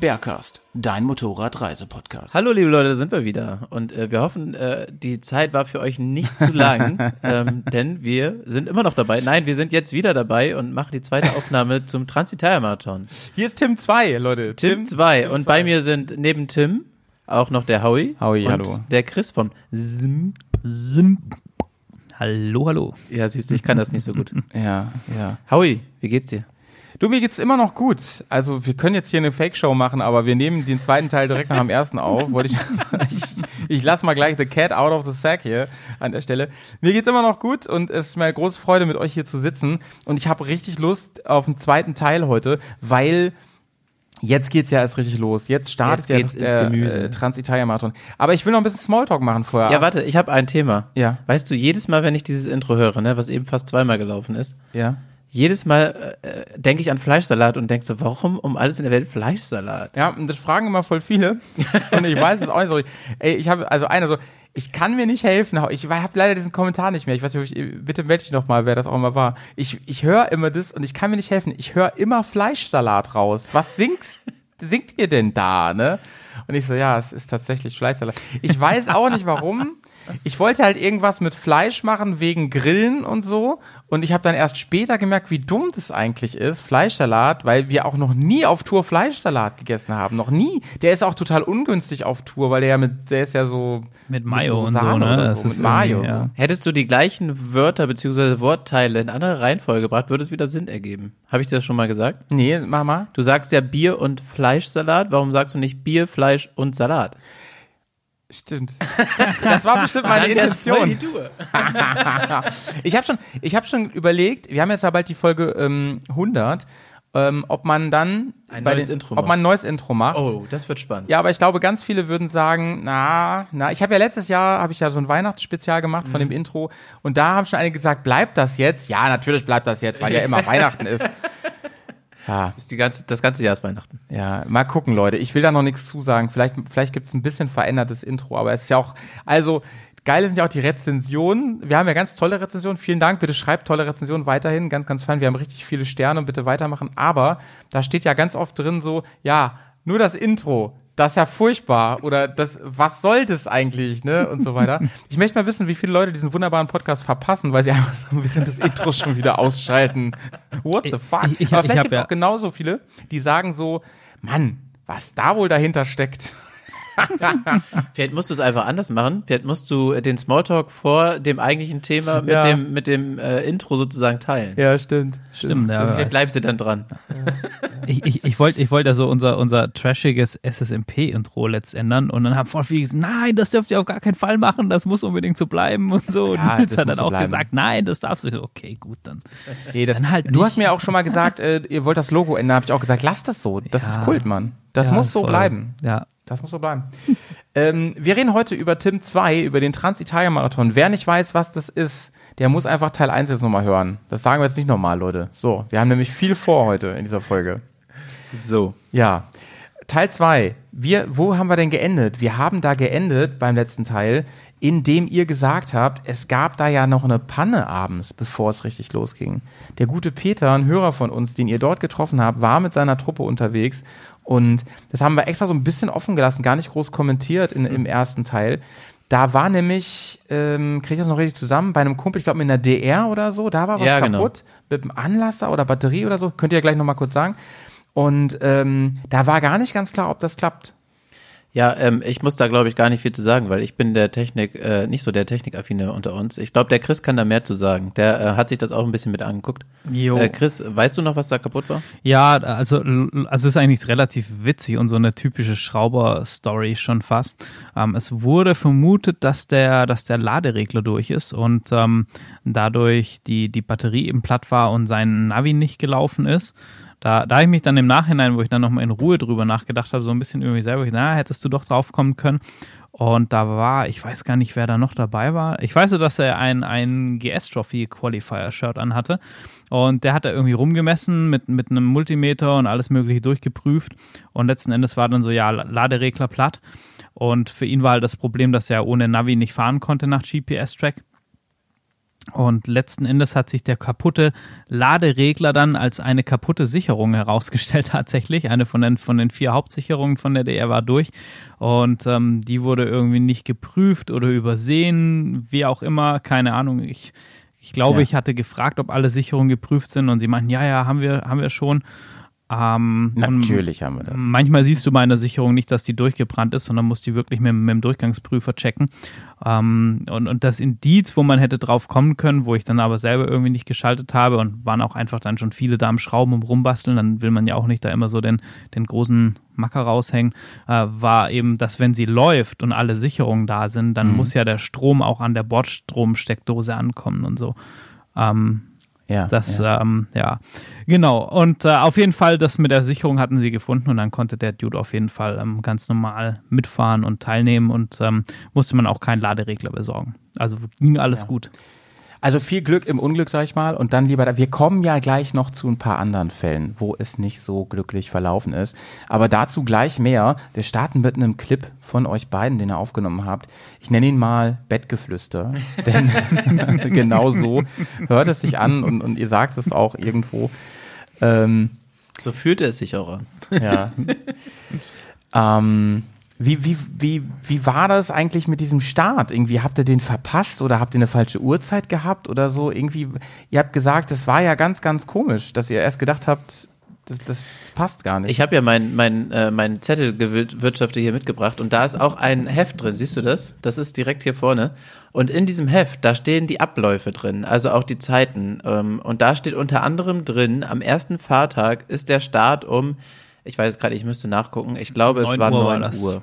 Bergcast, dein Motorradreisepodcast. Hallo liebe Leute, da sind wir wieder und äh, wir hoffen, äh, die Zeit war für euch nicht zu lang, ähm, denn wir sind immer noch dabei. Nein, wir sind jetzt wieder dabei und machen die zweite Aufnahme zum Transitalia-Marathon. Hier ist Tim 2, Leute. Tim 2 und bei mir sind neben Tim auch noch der Howie Howie, und hallo. der Chris vom Zim. Hallo, hallo. Ja, siehst du, ich kann das nicht so gut. Ja, ja. Howie, wie geht's dir? Du, mir geht's immer noch gut. Also, wir können jetzt hier eine Fake-Show machen, aber wir nehmen den zweiten Teil direkt nach dem ersten auf. Wollte ich, ich, ich lass mal gleich the cat out of the sack hier an der Stelle. Mir geht's immer noch gut und es ist mir eine große Freude, mit euch hier zu sitzen. Und ich habe richtig Lust auf den zweiten Teil heute, weil Jetzt geht's ja erst richtig los. Jetzt startet Jetzt ja der Gemüse. äh, Trans-Italia-Marathon. Aber ich will noch ein bisschen Smalltalk machen vorher. Ja, warte, ich habe ein Thema. Ja. Weißt du, jedes Mal, wenn ich dieses Intro höre, ne, was eben fast zweimal gelaufen ist, Ja. Jedes Mal äh, denke ich an Fleischsalat und denk so, warum um alles in der Welt Fleischsalat? Ja, und das fragen immer voll viele. Und ich weiß es auch nicht so. Ey, ich habe, also einer so, ich kann mir nicht helfen. Ich habe leider diesen Kommentar nicht mehr. Ich weiß nicht, ob ich, bitte melde dich noch mal, wer das auch immer war. Ich, ich höre immer das und ich kann mir nicht helfen. Ich höre immer Fleischsalat raus. Was singst, singt ihr denn da, ne? Und ich so, ja, es ist tatsächlich Fleischsalat. Ich weiß auch nicht warum. Ich wollte halt irgendwas mit Fleisch machen wegen Grillen und so. Und ich habe dann erst später gemerkt, wie dumm das eigentlich ist, Fleischsalat, weil wir auch noch nie auf Tour Fleischsalat gegessen haben. Noch nie. Der ist auch total ungünstig auf Tour, weil der ja mit, der ist ja so Mit Mayo und so, Sahne ne? oder Das so, ist mit Mayo. ja. So. Hättest du die gleichen Wörter bzw. Wortteile in andere Reihenfolge gebracht, würde es wieder Sinn ergeben. Habe ich dir das schon mal gesagt? Nee, mach mal. Du sagst ja Bier und Fleischsalat. Warum sagst du nicht Bier, Fleisch und Salat? Stimmt. Das war bestimmt meine Intention. Tour. Ich habe schon, ich habe schon überlegt, wir haben jetzt ja bald die Folge ähm, 100, ähm, ob man dann Ein neues Intro ob macht. man ein neues Intro macht. Oh, das wird spannend. Ja, aber ich glaube, ganz viele würden sagen, na, na, ich habe ja letztes Jahr habe ich ja so ein Weihnachtsspezial gemacht von Mhm. dem Intro und da haben schon einige gesagt, bleibt das jetzt? Ja, natürlich bleibt das jetzt, weil ja immer Weihnachten ist. Ja, Ist die ganze, das ganze Jahr ist Weihnachten. ja, mal gucken, Leute. Ich will da noch nichts zusagen. Vielleicht, vielleicht gibt's ein bisschen verändertes Intro, aber es ist ja auch, also geil sind ja auch die Rezensionen. Wir haben ja ganz tolle Rezensionen. Vielen Dank. Bitte schreibt tolle Rezensionen weiterhin. Ganz, ganz fein. Wir haben richtig viele Sterne und bitte weitermachen. Aber da steht ja ganz oft drin so, ja, nur das Intro. Das ist ja furchtbar. Oder das, was soll das eigentlich, ne? Und so weiter. Ich möchte mal wissen, wie viele Leute diesen wunderbaren Podcast verpassen, weil sie einfach während des Intros schon wieder ausschalten. What the fuck? Ich- ich- Aber ich vielleicht hab gibt's ja- auch genauso viele, die sagen so, Mann, was da wohl dahinter steckt. Vielleicht musst du es einfach anders machen. Vielleicht musst du den Smalltalk vor dem eigentlichen Thema mit Ja. dem, mit dem äh, Intro sozusagen teilen. Ja, stimmt. Stimmt, ja. Vielleicht bleibst du dann dran. Ich, ich, ich wollte ich wollt ja so unser, unser trashiges SSMP-Intro letzt ändern und dann haben voll viele gesagt, nein, das dürft ihr auf gar keinen Fall machen, das muss unbedingt so bleiben und so. Ja, und Nils hat dann auch bleiben. gesagt, nein, das darfst du. Okay, gut, dann. Nee, das, Dann halt du nicht. hast mir auch schon mal gesagt, äh, ihr wollt das Logo ändern, habe ich auch gesagt, lasst das so. Das Ja. ist Kult, Mann. Das Ja, muss so voll. bleiben. Ja. Das muss so bleiben. ähm, wir reden heute über Tim 2, über den Trans-Italien-Marathon. Wer nicht weiß, was das ist, der muss einfach Teil 1 jetzt nochmal hören. Das sagen wir jetzt nicht nochmal, Leute. So, wir haben nämlich viel vor heute in dieser Folge. So. Ja. Teil 2. Wir, wo haben wir denn geendet? Wir haben da geendet beim letzten Teil, indem ihr gesagt habt, es gab da ja noch eine Panne abends, bevor es richtig losging. Der gute Peter, ein Hörer von uns, den ihr dort getroffen habt, war mit seiner Truppe unterwegs und das haben wir extra so ein bisschen offen gelassen, gar nicht groß kommentiert in, im ersten Teil. Da war nämlich, ähm, kriege ich das noch richtig zusammen, bei einem Kumpel, ich glaube mit einer DR oder so, da war was Ja, genau. kaputt, mit einem Anlasser oder Batterie oder so, könnt ihr ja gleich nochmal kurz sagen. Und ähm, da war gar nicht ganz klar, ob das klappt. Ja, ähm, ich muss da glaube ich gar nicht viel zu sagen, weil ich bin der Technik, äh, nicht so der Technikaffine unter uns. Ich glaube, der Chris kann da mehr zu sagen. Der äh, hat sich das auch ein bisschen mit angeguckt. Jo. Äh, Chris, weißt du noch, was da kaputt war? Ja, also, also es ist eigentlich relativ witzig und so eine typische Schrauber-Story schon fast. Ähm, es wurde vermutet, dass der, dass der Laderegler durch ist und ähm, dadurch die, die Batterie eben platt war und sein Navi nicht gelaufen ist. Da, da ich mich dann im Nachhinein, wo ich dann nochmal in Ruhe drüber nachgedacht habe, so ein bisschen über mich selber, na, hättest du doch drauf kommen können. Und da war, ich weiß gar nicht, wer da noch dabei war. Ich weiß nur, dass er ein, ein GS-Trophy Qualifier-Shirt anhatte. Und der hat da irgendwie rumgemessen mit, mit einem Multimeter und alles Mögliche durchgeprüft. Und letzten Endes war dann so, ja, Laderegler platt. Und für ihn war halt das Problem, dass er ohne Navi nicht fahren konnte nach GPS-Track. Und letzten Endes hat sich der kaputte Laderegler dann als eine kaputte Sicherung herausgestellt, tatsächlich. Eine von den, von den vier Hauptsicherungen von der DR war durch. Und ähm, die wurde irgendwie nicht geprüft oder übersehen, wie auch immer, keine Ahnung. Ich, ich glaube, Ja. ich hatte gefragt, ob alle Sicherungen geprüft sind und sie meinten, ja, ja, haben wir, haben wir schon. Ähm, Natürlich haben wir das. Manchmal siehst du bei einer Sicherung nicht, dass die durchgebrannt ist, sondern musst die wirklich mit, mit dem Durchgangsprüfer checken. Ähm, und, und das Indiz, wo man hätte drauf kommen können, wo ich dann aber selber irgendwie nicht geschaltet habe und waren auch einfach dann schon viele da am Schrauben und rumbasteln, dann will man ja auch nicht da immer so den, den großen Macker raushängen, äh, war eben, dass wenn sie läuft und alle Sicherungen da sind, dann muss ja der Strom auch an der Bordstromsteckdose ankommen und so. Ähm, Ja, das, ja. ähm, ja, genau. Und äh, auf jeden Fall, das mit der Sicherung hatten sie gefunden und dann konnte der Dude auf jeden Fall ähm, ganz normal mitfahren und teilnehmen und ähm, musste man auch keinen Laderegler besorgen. Also ging alles gut. Also viel Glück im Unglück, sag ich mal. Und dann lieber, da- wir kommen ja gleich noch zu ein paar anderen Fällen, wo es nicht so glücklich verlaufen ist. Aber dazu gleich mehr. Wir starten mit einem Clip von euch beiden, den ihr aufgenommen habt. Ich nenne ihn mal Bettgeflüster. Denn genau so hört es sich an und, und ihr sagt es auch irgendwo. Ähm, So fühlt er sich auch an. ja. ähm, wie, wie, wie, wie war das eigentlich mit diesem Start? Irgendwie habt ihr den verpasst oder habt ihr eine falsche Uhrzeit gehabt oder so? Irgendwie, ihr habt gesagt, das war ja ganz, ganz komisch, dass ihr erst gedacht habt, das, das passt gar nicht. Ich habe ja mein, mein, äh, mein Zettel gewirtschaftet hier mitgebracht und da ist auch ein Heft drin, siehst du das? Das ist direkt hier vorne. Und in diesem Heft, da stehen die Abläufe drin, also auch die Zeiten. Ähm, und da steht unter anderem drin, am ersten Fahrtag ist der Start um, ich weiß es gerade, ich müsste nachgucken, ich glaube, es 9 war Uhr war 9 das. Uhr.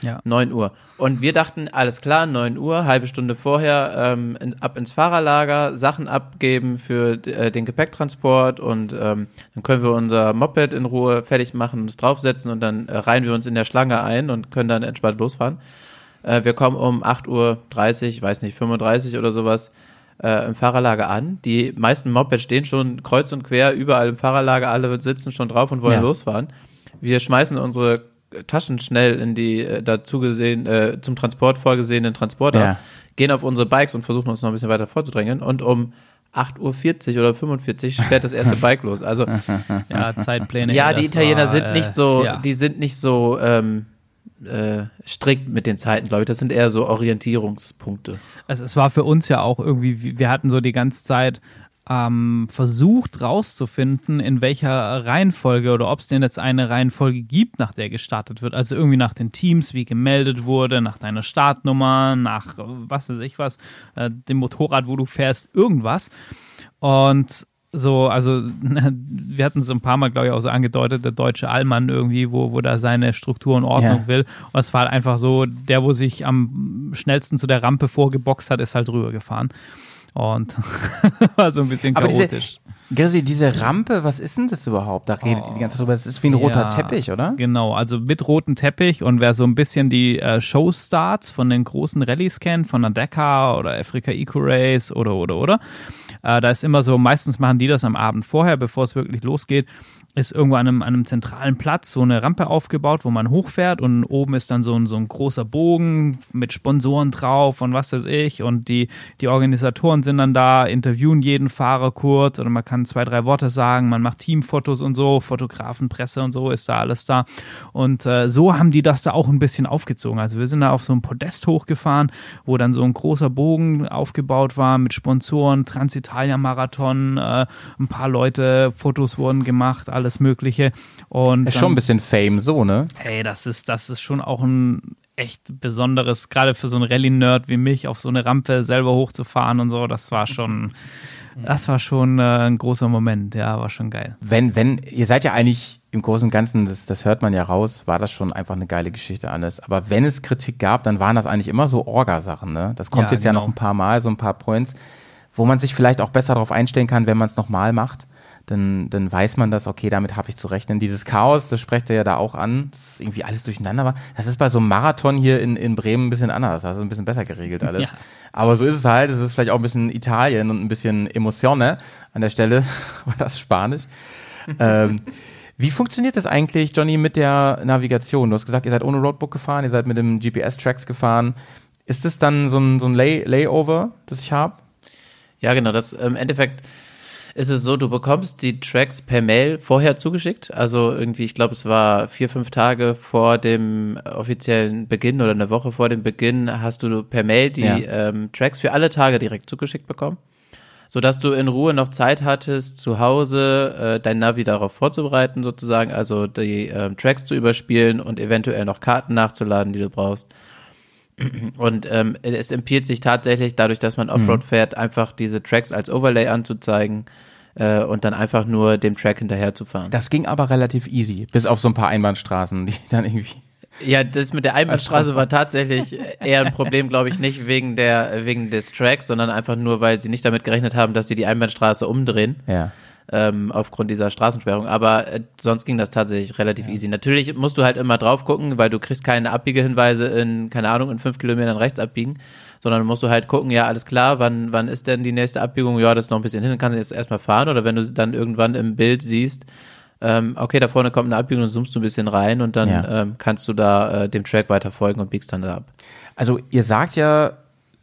Ja. 9 Uhr. Und wir dachten, alles klar, 9 Uhr, halbe Stunde vorher ähm, in, ab ins Fahrerlager, Sachen abgeben für äh, den Gepäcktransport und ähm, dann können wir unser Moped in Ruhe fertig machen, uns draufsetzen und dann äh, reihen wir uns in der Schlange ein und können dann entspannt losfahren. Äh, wir kommen um 8.30 Uhr, weiß nicht, 35 oder sowas äh, im Fahrerlager an. Die meisten Mopeds stehen schon kreuz und quer überall im Fahrerlager, alle sitzen schon drauf und wollen Ja. losfahren. Wir schmeißen unsere Taschen schnell in die äh, dazu gesehen, äh, zum Transport vorgesehenen Transporter, Ja. gehen auf unsere Bikes und versuchen uns noch ein bisschen weiter vorzudrängen und um 8.40 Uhr oder 45 fährt das erste Bike los. Also Ja, Zeitpläne. ja, die Italiener war, sind äh, nicht so, ja. die sind nicht so ähm, äh, strikt mit den Zeiten, glaube ich. Das sind eher so Orientierungspunkte. Also es war für uns ja auch irgendwie, wir hatten so die ganze Zeit ähm, versucht rauszufinden, in welcher Reihenfolge oder ob es denn jetzt eine Reihenfolge gibt, nach der gestartet wird. Also irgendwie nach den Teams, wie gemeldet wurde, nach deiner Startnummer, nach äh, was weiß ich was, äh, dem Motorrad, wo du fährst, irgendwas. Und so, also wir hatten so ein paar Mal, glaube ich, auch so angedeutet, der deutsche Allmann irgendwie, wo, wo da seine Struktur und Ordnung Ja. will. Und es war halt einfach so, der, wo sich am schnellsten zu der Rampe vorgeboxt hat, ist halt rübergefahren. Und war so ein bisschen chaotisch. Gersi, diese Rampe, was ist denn das überhaupt? Da redet ihr die ganze Zeit drüber. Das ist wie ein roter Ja, Teppich, oder? Genau, also mit rotem Teppich und wer so ein bisschen die äh, Showstarts von den großen Rallyes kennt, von der Dakar oder Africa Eco Race oder oder oder, äh, da ist immer so, meistens machen die das am Abend vorher, bevor es wirklich losgeht, ist irgendwo an einem, an einem zentralen Platz so eine Rampe aufgebaut, wo man hochfährt und oben ist dann so ein, so ein großer Bogen mit Sponsoren drauf und was weiß ich und die, die Organisatoren sind dann da, interviewen jeden Fahrer kurz oder man kann zwei, drei Worte sagen, man macht Teamfotos und so, Fotografen, Presse und so ist da alles da und äh, so haben die das da auch ein bisschen aufgezogen. Also wir sind da auf so ein Podest hochgefahren, wo dann so ein großer Bogen aufgebaut war mit Sponsoren, Transitalia-Marathon, äh, ein paar Leute, Fotos wurden gemacht, alles mögliche und Ist dann- schon ein bisschen Fame, so, ne? Ey, das ist, das ist schon auch ein echt besonderes, gerade für so einen Rallye-Nerd wie mich, auf so eine Rampe selber hochzufahren und so, das war schon, das war schon äh, ein großer Moment, ja, war schon geil. Wenn, wenn, ihr seid ja eigentlich im Großen und Ganzen, das, das hört man ja raus, war das schon einfach eine geile Geschichte alles. Aber wenn es Kritik gab, dann waren das eigentlich immer so Orga-Sachen, ne? Das kommt Ja, jetzt ja genau. noch ein paar Mal, so ein paar Points, wo man sich vielleicht auch besser darauf einstellen kann, wenn man es nochmal macht. Dann, dann weiß man das, okay, damit habe ich zu rechnen. Dieses Chaos, das sprecht er ja da auch an, dass ist irgendwie alles durcheinander war. Das ist bei so einem Marathon hier in, in Bremen ein bisschen anders, das ist ein bisschen besser geregelt alles. Ja. Aber so ist es halt, es ist vielleicht auch ein bisschen Italien und ein bisschen Emotione an der Stelle, war das Spanisch. ähm, wie funktioniert das eigentlich, Johnny, mit der Navigation? Du hast gesagt, ihr seid ohne Roadbook gefahren, ihr seid mit dem GPS-Tracks gefahren. Ist das dann so ein, so ein Lay Layover, das ich habe? Ja, genau. Das im Endeffekt ist es so, du bekommst die Tracks per Mail vorher zugeschickt. Also irgendwie, ich glaube, es war vier, fünf Tage vor dem offiziellen Beginn oder eine Woche vor dem Beginn hast du per Mail die Ja. ähm, Tracks für alle Tage direkt zugeschickt bekommen. Sodass du in Ruhe noch Zeit hattest, zu Hause äh, dein Navi darauf vorzubereiten, sozusagen, also die ähm, Tracks zu überspielen und eventuell noch Karten nachzuladen, die du brauchst. Und ähm, es empfiehlt sich tatsächlich, dadurch, dass man Offroad fährt, einfach diese Tracks als Overlay anzuzeigen äh, und dann einfach nur dem Track hinterher zu fahren. Das ging aber relativ easy, bis auf so ein paar Einbahnstraßen, die dann irgendwie. Ja, das mit der Einbahnstraße war tatsächlich eher ein Problem, glaube ich, nicht wegen der wegen des Tracks, sondern einfach nur, weil sie nicht damit gerechnet haben, dass sie die Einbahnstraße umdrehen. Ja. Ähm, aufgrund dieser Straßensperrung. Aber äh, sonst ging das tatsächlich relativ easy. Natürlich musst du halt immer drauf gucken, weil du kriegst keine Abbiegehinweise in, keine Ahnung, in fünf Kilometern rechts abbiegen, sondern musst du halt gucken, ja, alles klar, wann, wann ist denn die nächste Abbiegung? Ja, das ist noch ein bisschen hin, dann kannst du jetzt erstmal fahren. Oder wenn du dann irgendwann im Bild siehst, ähm, okay, da vorne kommt eine Abbiegung, dann zoomst du ein bisschen rein und dann Ja. ähm, kannst du da äh, dem Track weiter folgen und biegst dann da ab. Also ihr sagt ja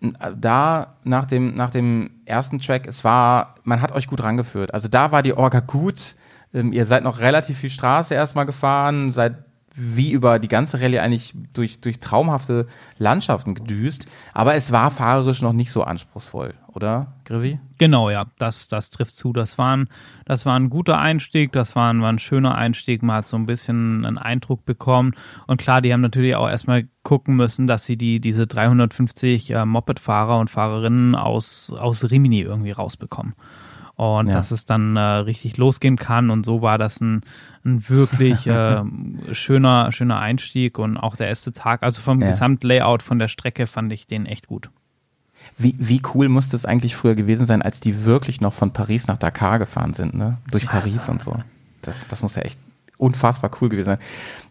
da nach dem, nach dem ersten Track, es war, man hat euch gut rangeführt. Also da war die Orga gut. Ähm, ihr seid noch relativ viel Straße erstmal gefahren, seid wie über die ganze Rallye eigentlich durch, durch traumhafte Landschaften gedüst. Aber es war fahrerisch noch nicht so anspruchsvoll, oder, Grisi? Genau, ja, das, das trifft zu. Das war, ein, das war ein guter Einstieg, das war ein, war ein schöner Einstieg. Man hat so ein bisschen einen Eindruck bekommen. Und klar, die haben natürlich auch erstmal gucken müssen, dass sie die, diese 350 äh, Moped-Fahrer und Fahrerinnen aus, aus Rimini irgendwie rausbekommen. Und Ja. dass es dann äh, richtig losgehen kann. Und so war das ein, ein wirklich äh, schöner, schöner Einstieg und auch der erste Tag. Also vom Ja. Gesamtlayout von der Strecke fand ich den echt gut. Wie, wie cool muss das eigentlich früher gewesen sein, als die wirklich noch von Paris nach Dakar gefahren sind, ne? Durch Paris und so. Das, das muss ja echt unfassbar cool gewesen sein.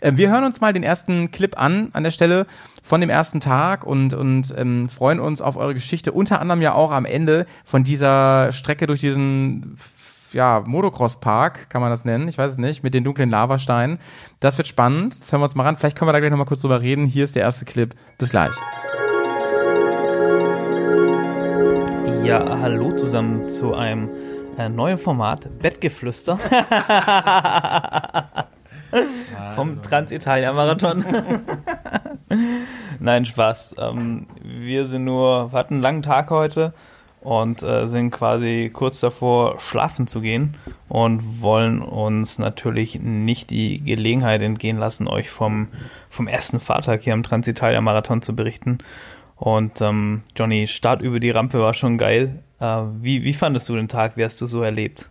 Äh, wir hören uns mal den ersten Clip an, an der Stelle von dem ersten Tag und, und ähm, freuen uns auf eure Geschichte. Unter anderem ja auch am Ende von dieser Strecke durch diesen ja, Motocross-Park, kann man das nennen, ich weiß es nicht, mit den dunklen Lavasteinen. Das wird spannend. Das hören wir uns mal ran. Vielleicht können wir da gleich nochmal kurz drüber reden. Hier ist der erste Clip. Bis gleich. Ja, hallo zusammen zu einem äh, neuen Format, Bettgeflüster. Vom Transitalia-Marathon. Nein, Spaß. Ähm, wir sind nur, wir hatten einen langen Tag heute und äh, sind quasi kurz davor, schlafen zu gehen und wollen uns natürlich nicht die Gelegenheit entgehen lassen, euch vom, vom ersten Fahrtag hier am Transitalia-Marathon zu berichten. Und ähm, Johnny, Start über die Rampe war schon geil. Äh, wie, wie fandest du den Tag? Wie hast du so erlebt?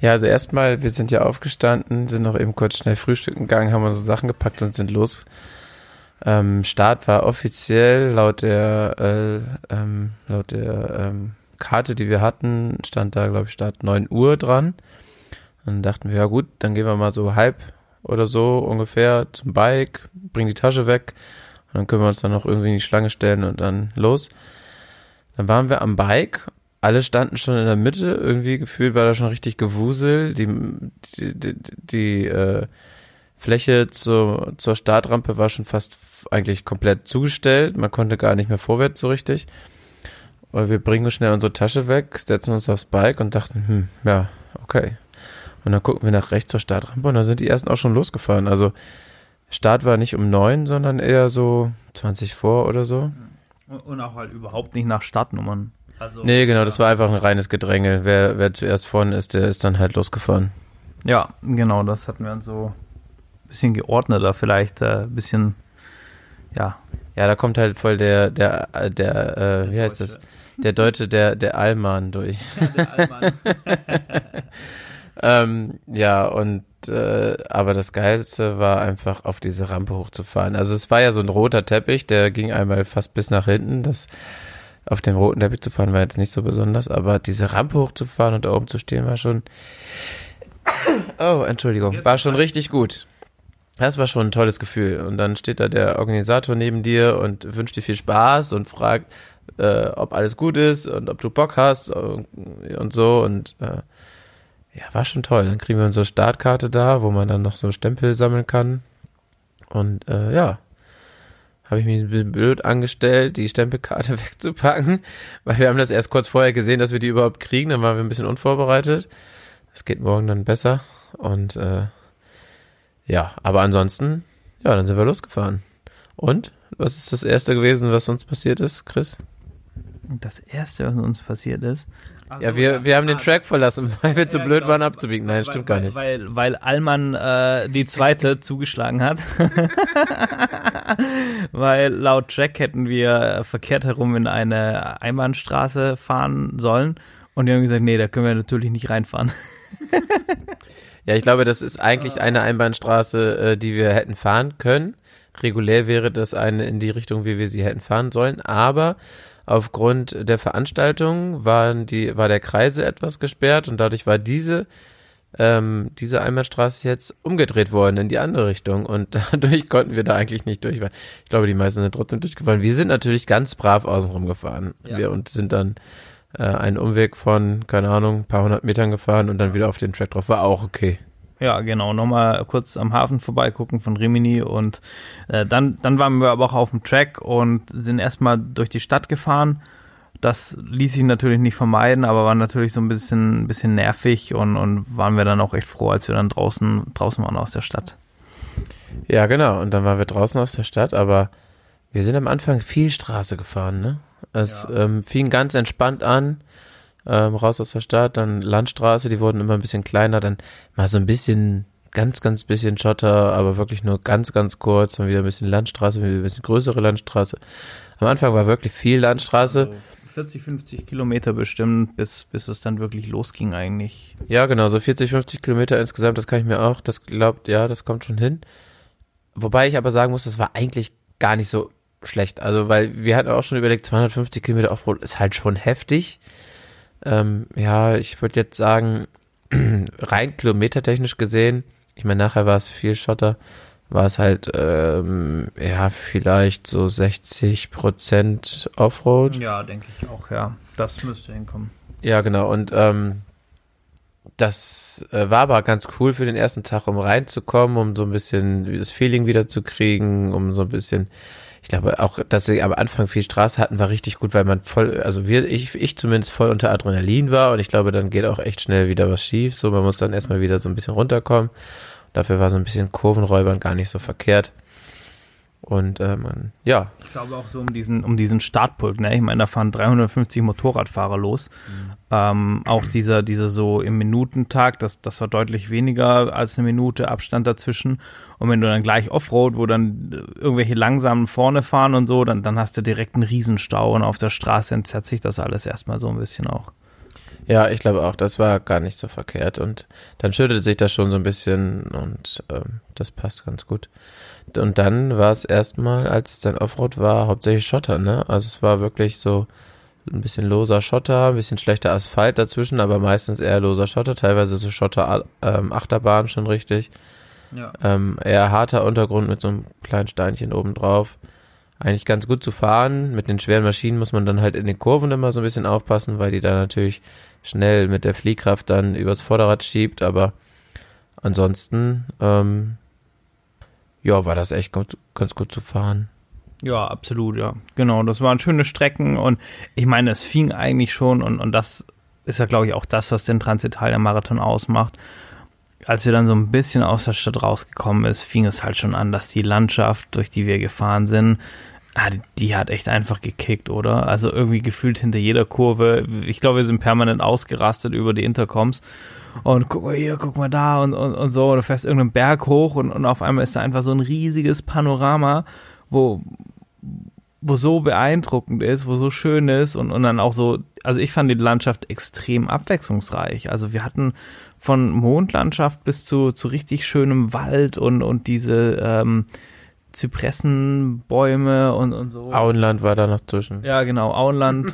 Ja, also erstmal, wir sind ja aufgestanden, sind noch eben kurz schnell frühstücken gegangen, haben unsere Sachen gepackt und sind los. Ähm, Start war offiziell laut der äh, ähm, laut der ähm, Karte, die wir hatten, stand da glaube ich Start 9 Uhr dran. Dann dachten wir, ja gut, dann gehen wir mal so halb oder so ungefähr zum Bike, bringen die Tasche weg und dann können wir uns dann noch irgendwie in die Schlange stellen und dann los. Dann waren wir am Bike alle standen schon in der Mitte, irgendwie gefühlt war da schon richtig Gewusel. Die, die, die, die äh, Fläche zur, zur Startrampe war schon fast eigentlich komplett zugestellt. Man konnte gar nicht mehr vorwärts so richtig. Und wir bringen schnell unsere Tasche weg, setzen uns aufs Bike und dachten, hm, ja, okay. Und dann gucken wir nach rechts zur Startrampe und dann sind die ersten auch schon losgefahren. Also Start war nicht um neun, sondern eher so 20 vor oder so. Und auch halt überhaupt nicht nach Startnummern. Also, Nee, genau, das war einfach ein reines Gedränge. Wer, wer zuerst vorne ist, der ist dann halt losgefahren. Ja, genau, das hatten wir dann so ein bisschen geordneter, vielleicht äh, ein bisschen, ja, Ja, da kommt halt voll der, der, der, äh, wie heißt das? Der Deutsche, der, der Allmann durch. ähm, ja, und äh, aber das Geilste war einfach auf diese Rampe hochzufahren. Also es war ja so ein roter Teppich, der ging einmal fast bis nach hinten. Das auf dem roten Teppich zu fahren war jetzt nicht so besonders, aber diese Rampe hochzufahren und da oben zu stehen war schon, oh, Entschuldigung, war schon richtig gut. Das war schon ein tolles Gefühl. Und dann steht da der Organisator neben dir und wünscht dir viel Spaß und fragt, äh, ob alles gut ist und ob du Bock hast und, und so. Und äh, ja, war schon toll. Dann kriegen wir unsere Startkarte da, wo man dann noch so Stempel sammeln kann. Und äh, ja, habe ich mich ein bisschen blöd angestellt, die Stempelkarte wegzupacken, weil wir haben das erst kurz vorher gesehen, dass wir die überhaupt kriegen. Dann waren wir ein bisschen unvorbereitet. Das geht morgen dann besser. Und äh, ja, aber ansonsten, ja, dann sind wir losgefahren. Und was ist das erste gewesen, was uns passiert ist, Chris? Das erste, was uns passiert ist. Ja, wir, wir haben den Ah, Track verlassen, weil wir zu Ja, blöd genau. waren abzubiegen. Nein, stimmt gar weil, nicht. Weil, weil Allmann äh, die zweite zugeschlagen hat. weil laut Track hätten wir verkehrt herum in eine Einbahnstraße fahren sollen. Und die haben gesagt, nee, da können wir natürlich nicht reinfahren. Ja, ich glaube, das ist eigentlich eine Einbahnstraße, äh, die wir hätten fahren können. Regulär wäre das eine in die Richtung, wie wir sie hätten fahren sollen, aber aufgrund der Veranstaltung waren die, war der Kreise etwas gesperrt und dadurch war diese, ähm, diese Einbahnstraße jetzt umgedreht worden in die andere Richtung und dadurch konnten wir da eigentlich nicht durchfahren. Ich glaube, die meisten sind trotzdem durchgefahren. Wir sind natürlich ganz brav außenrum gefahren. Ja. Wir und sind dann äh, einen Umweg von, keine Ahnung, ein paar hundert Metern gefahren und dann wieder auf den Track drauf. War auch okay. Ja, genau. Nochmal kurz am Hafen vorbeigucken von Rimini und äh, dann, dann waren wir aber auch auf dem Track und sind erstmal durch die Stadt gefahren. Das ließ sich natürlich nicht vermeiden, aber war natürlich so ein bisschen, ein bisschen nervig und, und waren wir dann auch echt froh, als wir dann draußen, draußen waren aus der Stadt. Ja, genau. Und dann waren wir draußen aus der Stadt, aber wir sind am Anfang viel Straße gefahren, ne? Es ähm, fing ganz entspannt an, ähm, raus aus der Stadt, dann Landstraße, die wurden immer ein bisschen kleiner, dann mal so ein bisschen, ganz, ganz bisschen Schotter, aber wirklich nur ganz, ganz kurz, dann wieder ein bisschen Landstraße, wieder ein bisschen größere Landstraße. Am Anfang war wirklich viel Landstraße. 40, 50 Kilometer bestimmt, bis, bis es dann wirklich losging eigentlich. Ja, genau, so 40, 50 Kilometer insgesamt, das kann ich mir auch, das glaubt, ja, das kommt schon hin. Wobei ich aber sagen muss, das war eigentlich gar nicht so schlecht. Also, weil wir hatten auch schon überlegt, 250 Kilometer Offroad ist halt schon heftig. Ähm, ja, ich würde jetzt sagen, rein kilometertechnisch gesehen, ich meine, nachher war es viel Schotter, war es halt, ähm, ja, vielleicht so 60 Prozent Offroad. Ja, denke ich auch, ja. Das müsste hinkommen. Ja, genau. Und ähm, das äh, war aber ganz cool für den ersten Tag, um reinzukommen, um so ein bisschen das Feeling wieder zu kriegen, um so ein bisschen, ich glaube auch, dass sie am Anfang viel Straße hatten, war richtig gut, weil man voll, also wir, ich, ich zumindest voll unter Adrenalin war und ich glaube, dann geht auch echt schnell wieder was schief. So, man muss dann erstmal wieder so ein bisschen runterkommen. Dafür war so ein bisschen Kurvenräubern gar nicht so verkehrt. Und äh, man, ja, Ich glaube auch so um diesen, um diesen Startpult, ne? Ich meine, da fahren 350 Motorradfahrer los. Ähm, auch dieser, dieser so im Minutentag, das, das war deutlich weniger als eine Minute Abstand dazwischen. Und wenn du dann gleich Offroad, wo dann irgendwelche langsamen vorne fahren und so, dann, dann hast du direkt einen Riesenstau und auf der Straße entzerrt sich das alles erstmal so ein bisschen auch. Ja, ich glaube auch, das war gar nicht so verkehrt und dann schüttelt sich das schon so ein bisschen und ähm, das passt ganz gut. Und dann war es erstmal, als es dann Offroad war, hauptsächlich Schotter, ne? Also es war wirklich so ein bisschen loser Schotter, ein bisschen schlechter Asphalt dazwischen, aber meistens eher loser Schotter, teilweise so Schotter ähm, Achterbahn schon richtig. Ja. Ähm, eher harter Untergrund mit so einem kleinen Steinchen oben drauf. Eigentlich ganz gut zu fahren. Mit den schweren Maschinen muss man dann halt in den Kurven immer so ein bisschen aufpassen, weil die da natürlich schnell mit der Fliehkraft dann übers Vorderrad schiebt, aber ansonsten, ähm, ja, war das echt gut, ganz gut zu fahren. Ja, absolut, ja. Genau, das waren schöne Strecken und ich meine, es fing eigentlich schon und, und das ist ja, glaube ich, auch das, was den Transitalia-Marathon ausmacht. Als wir dann so ein bisschen aus der Stadt rausgekommen ist, fing es halt schon an, dass die Landschaft, durch die wir gefahren sind, ah, die, die hat echt einfach gekickt, oder? Also irgendwie gefühlt hinter jeder Kurve. Ich glaube, wir sind permanent ausgerastet über die Intercoms. Und guck mal hier, guck mal da und, und, und so. Du fährst irgendeinen Berg hoch und, und auf einmal ist da einfach so ein riesiges Panorama, wo, wo so beeindruckend ist, wo so schön ist und, und dann auch so, also ich fand die Landschaft extrem abwechslungsreich. Also wir hatten von Mondlandschaft bis zu, zu richtig schönem Wald und, und diese, ähm, Zypressenbäume und, und so. Auenland war da noch zwischen. Ja, genau, Auenland,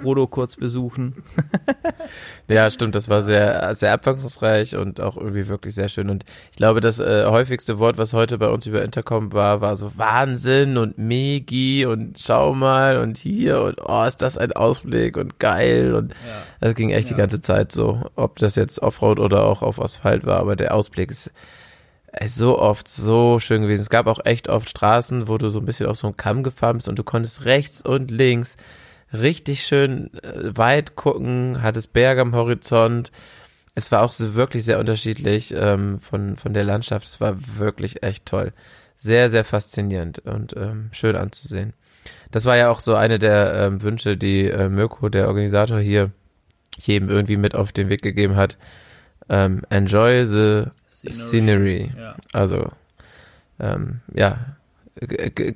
Frodo kurz besuchen. Ja, stimmt, das war sehr, sehr abwechslungsreich und auch irgendwie wirklich sehr schön. Und ich glaube, das äh, häufigste Wort, was heute bei uns über Intercom war, war so Wahnsinn und Megi und schau mal und hier und oh, ist das ein Ausblick und geil und das ging echt die ganze Zeit so, ob das jetzt Offroad oder auch auf Asphalt war, aber der Ausblick ist so oft so schön gewesen. Es gab auch echt oft Straßen, wo du so ein bisschen auf so einen Kamm gefahren bist und du konntest rechts und links richtig schön äh, weit gucken, hattest Berge am Horizont. Es war auch so wirklich sehr unterschiedlich ähm, von, von der Landschaft. Es war wirklich echt toll. Sehr, sehr faszinierend und ähm, schön anzusehen. Das war ja auch so eine der ähm, Wünsche, die äh, Mirko, der Organisator hier, jedem irgendwie mit auf den Weg gegeben hat. Ähm, enjoy the scenery. Ja. Also, ähm, ja,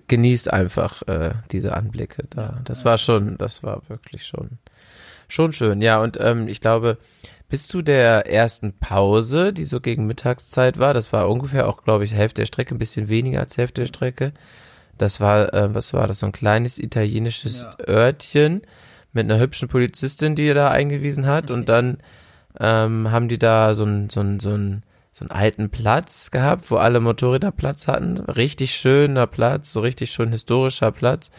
genießt einfach äh, diese Anblicke da. Das war schon, das war wirklich schon, schon schön. Ja, und ähm, ich glaube, bis zu der ersten Pause, die so gegen Mittagszeit war, das war ungefähr auch, glaube ich, Hälfte der Strecke, ein bisschen weniger als Hälfte der Strecke. Das war, äh, was war das, so ein kleines italienisches Örtchen mit einer hübschen Polizistin, die da eingewiesen hat. Und dann ähm, haben die da so ein, so ein, so ein so einen alten Platz gehabt, wo alle Motorräder Platz hatten. Richtig schöner Platz, so richtig schön historischer Platz,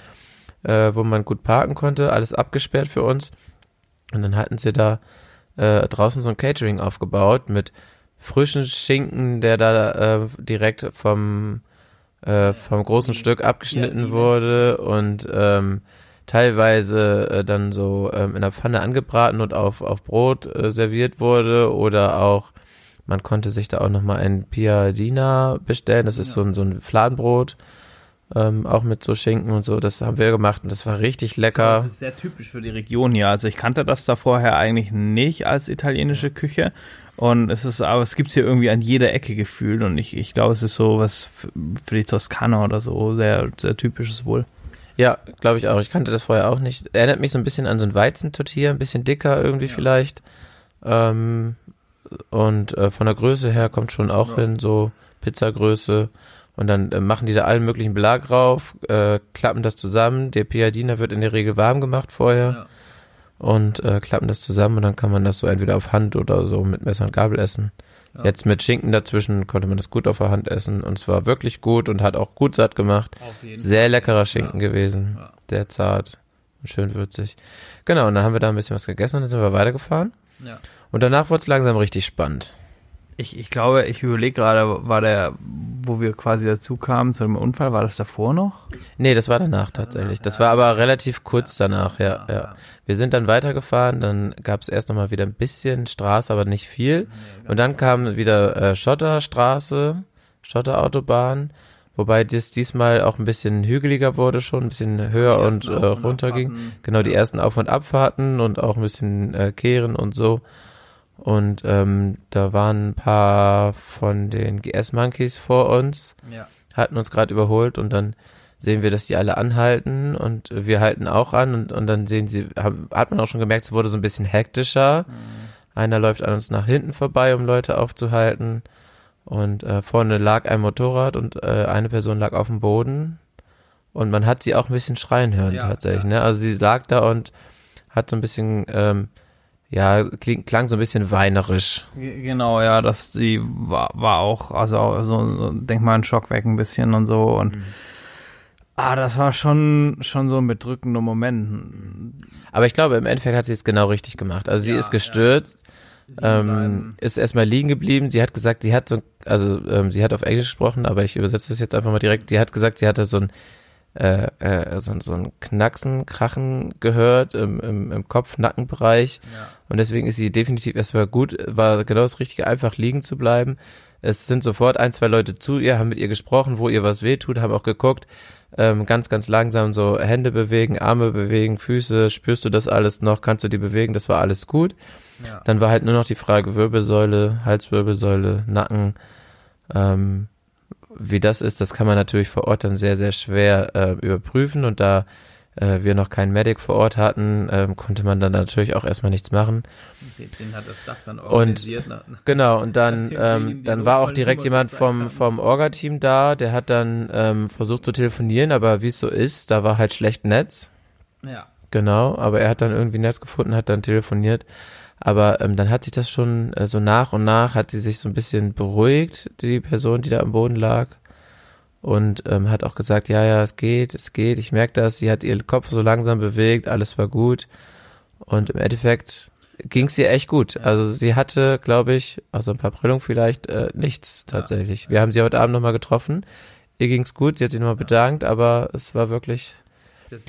äh, wo man gut parken konnte. Alles abgesperrt für uns. Und dann hatten sie da äh, draußen so ein Catering aufgebaut mit frischen Schinken, der da äh, direkt vom äh, vom großen Stück abgeschnitten wurde und ähm, teilweise äh, dann so ähm, in der Pfanne angebraten und auf, auf Brot äh, serviert wurde oder auch man konnte sich da auch nochmal ein Piadina bestellen, das ist so ein, so ein Fladenbrot, ähm, auch mit so Schinken und so, das haben wir gemacht und das war richtig lecker. Das ist sehr typisch für die Region hier. Also ich kannte das da vorher eigentlich nicht als italienische Küche. Und es ist, aber es gibt's hier irgendwie an jeder Ecke gefühlt. Und ich, ich glaube, es ist so was für, die Toskana oder so, sehr, sehr typisches wohl. Ja, glaube ich auch. Ich kannte das vorher auch nicht. Erinnert mich so ein bisschen an so ein Weizentortilla, ein bisschen dicker irgendwie vielleicht. Ähm, und äh, von der Größe her kommt schon auch hin, so Pizzagröße. Und dann äh, machen die da allen möglichen Belag drauf, äh, klappen das zusammen. Der Piadina wird in der Regel warm gemacht vorher. Und äh, klappen das zusammen und dann kann man das so entweder auf Hand oder so mit Messer und Gabel essen. Jetzt mit Schinken dazwischen konnte man das gut auf der Hand essen und es war wirklich gut und hat auch gut satt gemacht. Sehr leckerer Schinken gewesen. Sehr zart und schön würzig. Genau, und dann haben wir da ein bisschen was gegessen und dann sind wir weitergefahren. Ja. Und danach wurde es langsam richtig spannend. Ich, ich glaube, ich überlege gerade, war der, wo wir quasi dazu kamen zu dem Unfall, war das davor noch? Nee, das war danach tatsächlich. Das war aber relativ kurz danach, ja, ja. Wir sind dann weitergefahren, dann gab es erst nochmal wieder ein bisschen Straße, aber nicht viel. Und dann kam wieder äh, Schotterstraße, Schotterautobahn, wobei das diesmal auch ein bisschen hügeliger wurde schon, ein bisschen höher und äh, runter ging. Genau, die ersten Auf- und Abfahrten und auch ein bisschen äh, Kehren und so. Und ähm, da waren ein paar von den GS-Monkeys vor uns, Ja. hatten uns gerade überholt und dann sehen wir, dass die alle anhalten und wir halten auch an und, und dann sehen sie, haben, hat man auch schon gemerkt, es wurde so ein bisschen hektischer. Einer läuft an uns nach hinten vorbei, um Leute aufzuhalten und äh, vorne lag ein Motorrad und äh, eine Person lag auf dem Boden und man hat sie auch ein bisschen schreien hören Ja, tatsächlich. Ne? Also sie lag da und hat so ein bisschen, ähm, ja, kling, klang so ein bisschen weinerisch. Genau, ja, das die war, war auch, also so, denk mal ein Schock weg ein bisschen und so und ah, das war schon schon so ein bedrückender Moment. Aber ich glaube, im Endeffekt hat sie es genau richtig gemacht. Also sie ist gestürzt, ähm, ist erstmal liegen geblieben. Sie hat gesagt, sie hat so, also ähm, sie hat auf Englisch gesprochen, aber ich übersetze das jetzt einfach mal direkt. Sie hat gesagt, sie hatte so ein äh, äh, so, ein- so ein Knacksen, Krachen gehört im, im, im Kopf-Nackenbereich. Und deswegen ist sie definitiv erstmal gut, war genau das Richtige, einfach liegen zu bleiben. Es sind sofort ein, zwei Leute zu ihr, haben mit ihr gesprochen, wo ihr was wehtut, haben auch geguckt, ähm, ganz, ganz langsam so Hände bewegen, Arme bewegen, Füße, spürst du das alles noch, kannst du die bewegen, das war alles gut. Dann war halt nur noch die Frage Wirbelsäule, Halswirbelsäule, Nacken, ähm, wie das ist, das kann man natürlich vor Ort dann sehr, sehr schwer äh, überprüfen und da äh, wir noch keinen Medic vor Ort hatten, ähm, konnte man dann natürlich auch erstmal nichts machen. Den, den hat das Staff dann organisiert Genau, und dann, ähm, dann war auch direkt jemand vom, vom Orga-Team da, der hat dann ähm, versucht zu telefonieren, aber wie es so ist, da war halt schlecht Netz. Ja. Genau, aber er hat dann irgendwie Netz gefunden, hat dann telefoniert. Aber ähm, dann hat sich das schon äh, so nach und nach, hat sie sich so ein bisschen beruhigt, die Person, die da am Boden lag. Und ähm, hat auch gesagt, ja, ja, es geht, es geht, ich merke das. Sie hat ihren Kopf so langsam bewegt, alles war gut. Und im Endeffekt ging es ihr echt gut. Also sie hatte, glaube ich, also ein paar Prellungen vielleicht, äh, nichts tatsächlich. Wir haben sie heute Abend nochmal getroffen. Ihr ging's gut, sie hat sich nochmal bedankt, aber es war wirklich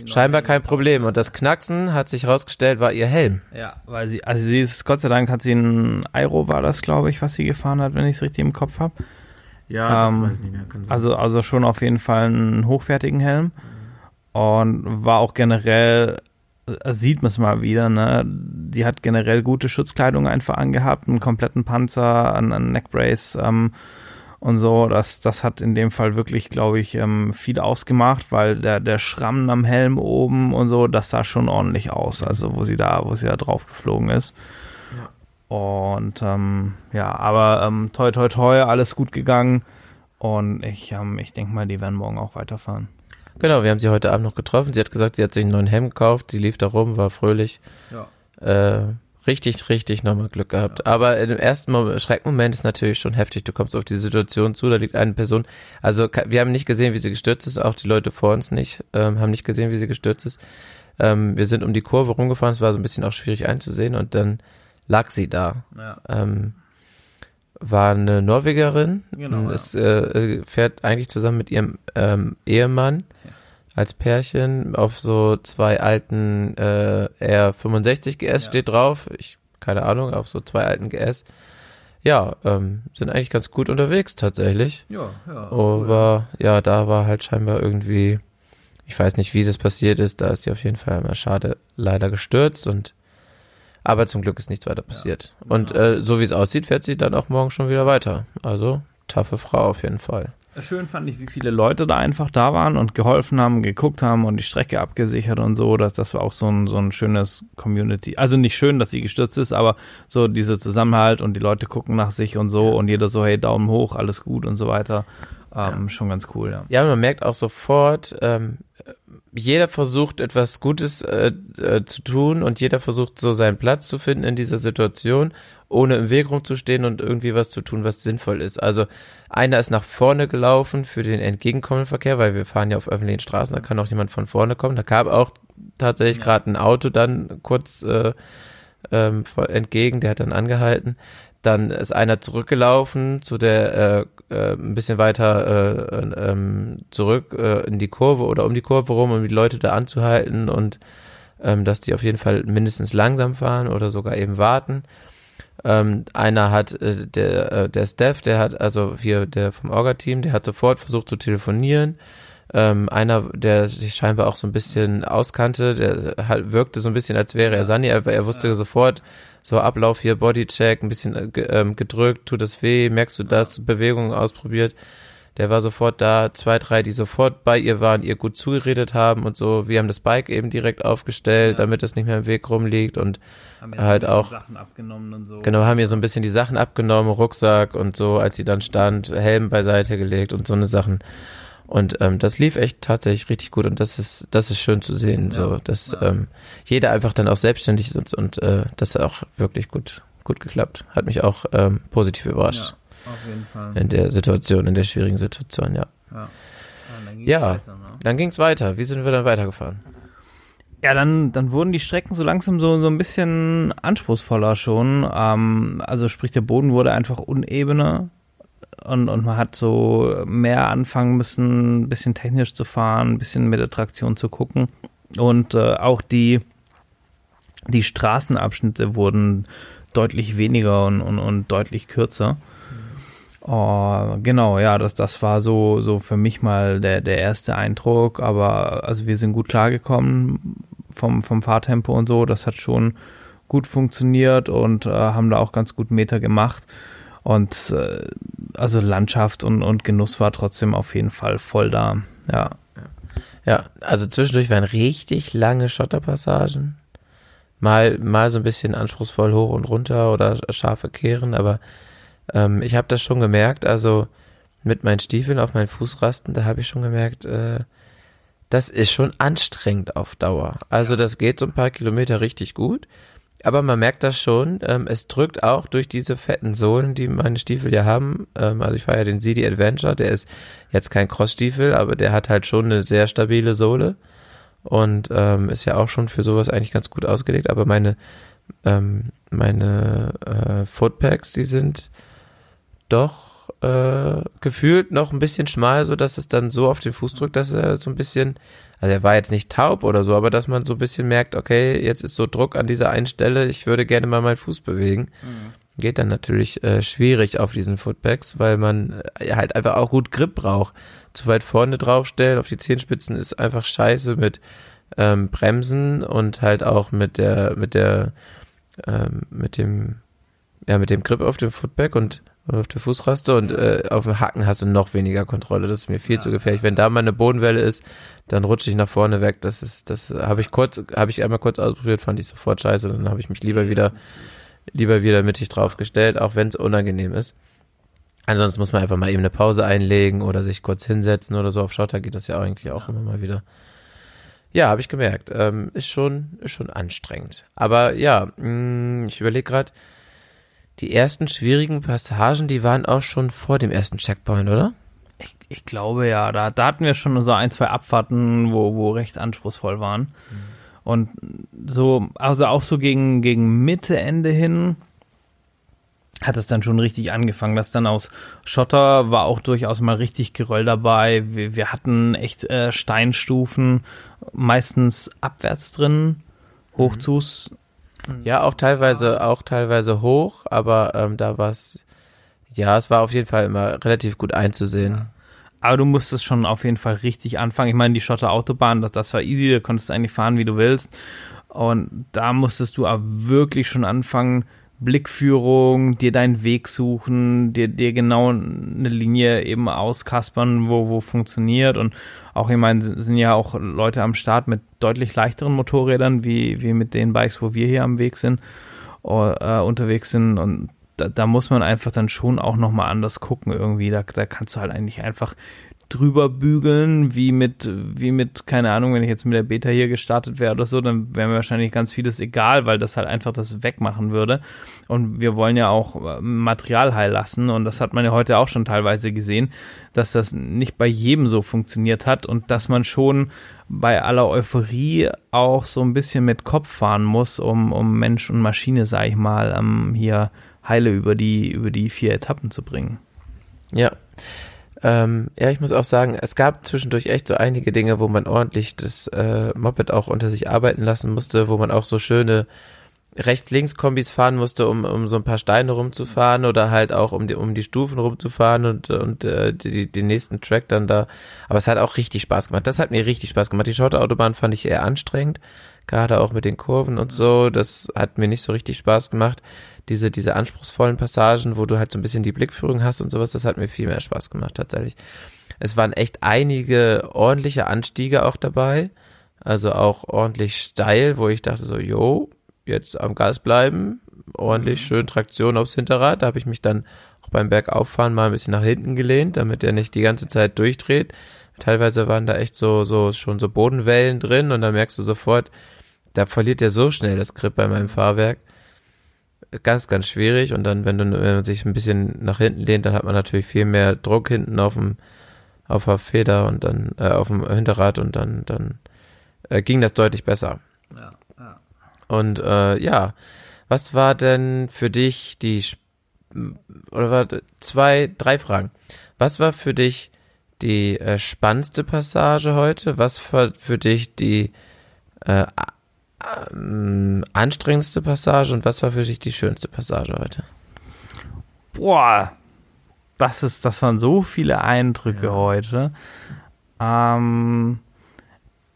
scheinbar kein Problem. Und das Knacksen hat sich rausgestellt, war ihr Helm. Ja, weil sie, also sie ist, Gott sei Dank hat sie ein Aero, war das, glaube ich, was sie gefahren hat, wenn ich es richtig im Kopf habe. Ja, das Ähm, weiß ich nicht mehr. Also, also schon auf jeden Fall einen hochwertigen Helm. Und war auch generell, äh, sieht man es mal wieder, ne? Die hat generell gute Schutzkleidung einfach angehabt, einen kompletten Panzer, einen, einen Neckbrace ähm, und so. Das, das hat in dem Fall wirklich, glaube ich, ähm, viel ausgemacht, weil der, der Schramm am Helm oben und so, das sah schon ordentlich aus, also wo sie da, wo sie da drauf geflogen ist. Und ähm, ja, aber ähm, toi toi toi, alles gut gegangen. Und ich, ähm, ich denke mal, die werden morgen auch weiterfahren. Genau, wir haben sie heute Abend noch getroffen. Sie hat gesagt, sie hat sich einen neuen Helm gekauft. Sie lief da rum, war fröhlich. Ja. Äh, richtig, richtig nochmal Glück gehabt. Aber im ersten Moment, Schreckmoment ist natürlich schon heftig. Du kommst auf die Situation zu, da liegt eine Person. Also wir haben nicht gesehen, wie sie gestürzt ist. Auch die Leute vor uns nicht, ähm, haben nicht gesehen, wie sie gestürzt ist. Ähm, wir sind um die Kurve rumgefahren. Es war so ein bisschen auch schwierig einzusehen. Und dann lag sie da. Ja. Ähm, war eine Norwegerin. Genau, Es äh, äh, fährt eigentlich zusammen mit ihrem ähm, Ehemann als Pärchen auf so zwei alten äh, R65 GS Ja. steht drauf. Ich keine Ahnung, auf so zwei alten GS. Ja, ähm, sind eigentlich ganz gut unterwegs tatsächlich. Ja, ja. Aber ja, da war halt scheinbar irgendwie, ich weiß nicht, wie das passiert ist, da ist sie auf jeden Fall mal schade leider gestürzt und aber zum Glück ist nichts weiter passiert. Und genau. äh, so wie es aussieht, fährt sie dann auch morgen schon wieder weiter. Also, taffe Frau auf jeden Fall. Schön fand ich, wie viele Leute da einfach da waren und geholfen haben, geguckt haben und die Strecke abgesichert und so. Das, das war auch so ein, so ein schönes Community. Also nicht schön, dass sie gestürzt ist, aber so dieser Zusammenhalt und die Leute gucken nach sich und so und jeder so, hey, Daumen hoch, alles gut und so weiter. Ähm, Schon ganz cool, ja. Ja, man merkt auch sofort, ähm, jeder versucht etwas Gutes äh, äh, zu tun und jeder versucht so seinen Platz zu finden in dieser Situation, ohne im Weg rumzustehen und irgendwie was zu tun, was sinnvoll ist. Also einer ist nach vorne gelaufen für den entgegenkommenden Verkehr, weil wir fahren ja auf öffentlichen Straßen, da kann auch jemand von vorne kommen. Da kam auch tatsächlich gerade ein Auto dann kurz äh, ähm, entgegen, der hat dann angehalten. Dann ist einer zurückgelaufen zu der äh, äh, ein bisschen weiter äh, äh, ähm, zurück äh, in die Kurve oder um die Kurve rum, um die Leute da anzuhalten und ähm, dass die auf jeden Fall mindestens langsam fahren oder sogar eben warten. Ähm, einer hat, äh, der, äh, der Steph, der hat, also hier der vom Orga-Team, der hat sofort versucht zu telefonieren. Ähm, einer, der sich scheinbar auch so ein bisschen auskannte, der halt wirkte so ein bisschen, als wäre er Sani, er, er wusste sofort, so Ablauf hier, Bodycheck, ein bisschen äh, ähm, gedrückt, tut es weh, merkst du das, Bewegungen ausprobiert. Der war sofort da, zwei, drei, die sofort bei ihr waren, ihr gut zugeredet haben und so. Wir haben das Bike eben direkt aufgestellt, damit es nicht mehr im Weg rumliegt und Halt auch- Sachen abgenommen und so. Genau, haben ihr so ein bisschen die Sachen abgenommen, Rucksack und so, als sie dann stand, Helm beiseite gelegt und so eine Sachen. Und ähm, das lief echt tatsächlich richtig gut und das ist, das ist schön zu sehen, so, dass ähm, jeder einfach dann auch selbstständig ist und, und äh, das hat auch wirklich gut, gut geklappt. Hat mich auch ähm, positiv überrascht Auf jeden Fall. in der Situation, in der schwierigen Situation, ja. Ja. dann ging's Ja. weiter, ne? Weiter. Wie sind wir dann weitergefahren? Ja, dann, dann wurden die Strecken so langsam so, so ein bisschen anspruchsvoller schon. Ähm, also sprich, der Boden wurde einfach unebener und, und man hat so mehr anfangen müssen, ein bisschen technisch zu fahren, ein bisschen mit der Traktion zu gucken. Und äh, auch die, die Straßenabschnitte wurden deutlich weniger und, und, und deutlich kürzer. Oh, genau, ja, das, das war so, so für mich mal der, der erste Eindruck, aber also wir sind gut klargekommen vom, vom Fahrtempo und so, das hat schon gut funktioniert und äh, haben da auch ganz gut Meter gemacht und äh, also Landschaft und, und Genuss war trotzdem auf jeden Fall voll da, ja. Ja, also zwischendurch waren richtig lange Schotterpassagen. Mal, mal so ein bisschen anspruchsvoll hoch und runter oder scharfe Kehren, aber ähm, ich habe das schon gemerkt, also mit meinen Stiefeln auf meinen Fußrasten, da habe ich schon gemerkt, äh, das ist schon anstrengend auf Dauer. Also das geht so ein paar Kilometer richtig gut, aber man merkt das schon, ähm, es drückt auch durch diese fetten Sohlen, die meine Stiefel ja haben. Ähm, also ich fahre ja den CD Adventure, der ist jetzt kein Crossstiefel, aber der hat halt schon eine sehr stabile Sohle und ähm, ist ja auch schon für sowas eigentlich ganz gut ausgelegt. Aber meine ähm, meine äh, Footpacks, die sind doch äh, gefühlt noch ein bisschen schmal, so dass es dann so auf den Fuß drückt, dass er so ein bisschen, also er war jetzt nicht taub oder so, aber dass man so ein bisschen merkt, okay, jetzt ist so Druck an dieser einen Stelle, ich würde gerne mal meinen Fuß bewegen. Geht dann natürlich äh, schwierig auf diesen Footpacks, weil man äh, halt einfach auch gut Grip braucht. Zu weit vorne draufstellen, auf die Zehenspitzen ist einfach scheiße mit ähm, Bremsen und halt auch mit der, mit der, ähm, mit dem, ja, mit dem Grip auf dem Footback und auf der Fußraste und äh, auf dem Hacken hast du noch weniger Kontrolle. Das ist mir viel zu gefährlich. Wenn da mal eine Bodenwelle ist, dann rutsche ich nach vorne weg. Das ist, das habe ich kurz, habe ich einmal kurz ausprobiert, fand ich sofort scheiße. Dann habe ich mich lieber wieder, lieber wieder mittig draufgestellt, auch wenn es unangenehm ist. Ansonsten muss man einfach mal eben eine Pause einlegen oder sich kurz hinsetzen oder so. Auf Schotter geht das ja eigentlich auch immer mal wieder. Ja, habe ich gemerkt. Ähm, ist schon, ist schon anstrengend. Aber ja, mh, ich überlege gerade, die ersten schwierigen Passagen, die waren auch schon vor dem ersten Checkpoint, oder? Ich, glaube ja, da, da hatten wir schon so ein, zwei Abfahrten, wo, wo recht anspruchsvoll waren. Und so, also auch so gegen, gegen Mitte, Ende hin hat es dann schon richtig angefangen. Das dann aus Schotter war auch durchaus mal richtig Geröll dabei. Wir, wir hatten echt äh, Steinstufen, meistens abwärts drin, hochzus. Ja, auch teilweise, auch teilweise hoch, aber ähm, da war es, ja, es war auf jeden Fall immer relativ gut einzusehen. Aber du musstest schon auf jeden Fall richtig anfangen. Ich meine, die Schotter Autobahn, das, das war easy, da konntest du eigentlich fahren, wie du willst. Und da musstest du aber wirklich schon anfangen, Blickführung, dir deinen Weg suchen, dir, dir genau eine Linie eben auskaspern, wo, wo funktioniert. Und auch, ich meine, sind ja auch Leute am Start mit deutlich leichteren Motorrädern, wie, wie mit den Bikes, wo wir hier am Weg sind, äh, unterwegs sind. Und da, da muss man einfach dann schon auch nochmal anders gucken irgendwie. Da, da kannst du halt eigentlich einfach drüber bügeln, wie mit, wie mit, keine Ahnung, wenn ich jetzt mit der Beta hier gestartet wäre oder so, dann wäre mir wahrscheinlich ganz vieles egal, weil das halt einfach das wegmachen würde. Und wir wollen ja auch äh, Material heil lassen und das hat man ja heute auch schon teilweise gesehen, dass das nicht bei jedem so funktioniert hat und dass man schon bei aller Euphorie auch so ein bisschen mit Kopf fahren muss, um, um Mensch und Maschine, sag ich mal, ähm, hier heile über die, über die vier Etappen zu bringen. Ja. Ähm, ja, ich muss auch sagen, es gab zwischendurch echt so einige Dinge, wo man ordentlich das äh, Moped auch unter sich arbeiten lassen musste, wo man auch so schöne Rechts-Links-Kombis fahren musste, um, um so ein paar Steine rumzufahren oder halt auch um die, um die Stufen rumzufahren und, und äh, die, den nächsten Track dann da. Aber es hat auch richtig Spaß gemacht. Das hat mir richtig Spaß gemacht. Die Schotterautobahn fand ich eher anstrengend, gerade auch mit den Kurven und so. Das hat mir nicht so richtig Spaß gemacht. Diese, diese anspruchsvollen Passagen, wo du halt so ein bisschen die Blickführung hast und sowas, das hat mir viel mehr Spaß gemacht tatsächlich. Es waren echt einige ordentliche Anstiege auch dabei. Also auch ordentlich steil, wo ich dachte so, yo, jetzt am Gas bleiben, ordentlich schön Traktion aufs Hinterrad. Da habe ich mich dann auch beim Bergauffahren mal ein bisschen nach hinten gelehnt, damit er nicht die ganze Zeit durchdreht. Teilweise waren da echt so, so, schon so Bodenwellen drin und da merkst du sofort, da verliert er so schnell das Grip bei meinem Fahrwerk. Ganz, ganz schwierig. Und dann, wenn, du, wenn man sich ein bisschen nach hinten lehnt, dann hat man natürlich viel mehr Druck hinten auf dem, auf der Feder und dann, äh, auf dem Hinterrad und dann, dann äh, ging das deutlich besser. Und äh, ja, was war denn für dich die Sp- oder warte, zwei, drei Fragen. Was war für dich die äh, spannendste Passage heute? Was war für dich die äh, ähm, anstrengendste Passage und was war für dich die schönste Passage heute? Boah, das ist, das waren so viele Eindrücke heute. Ähm,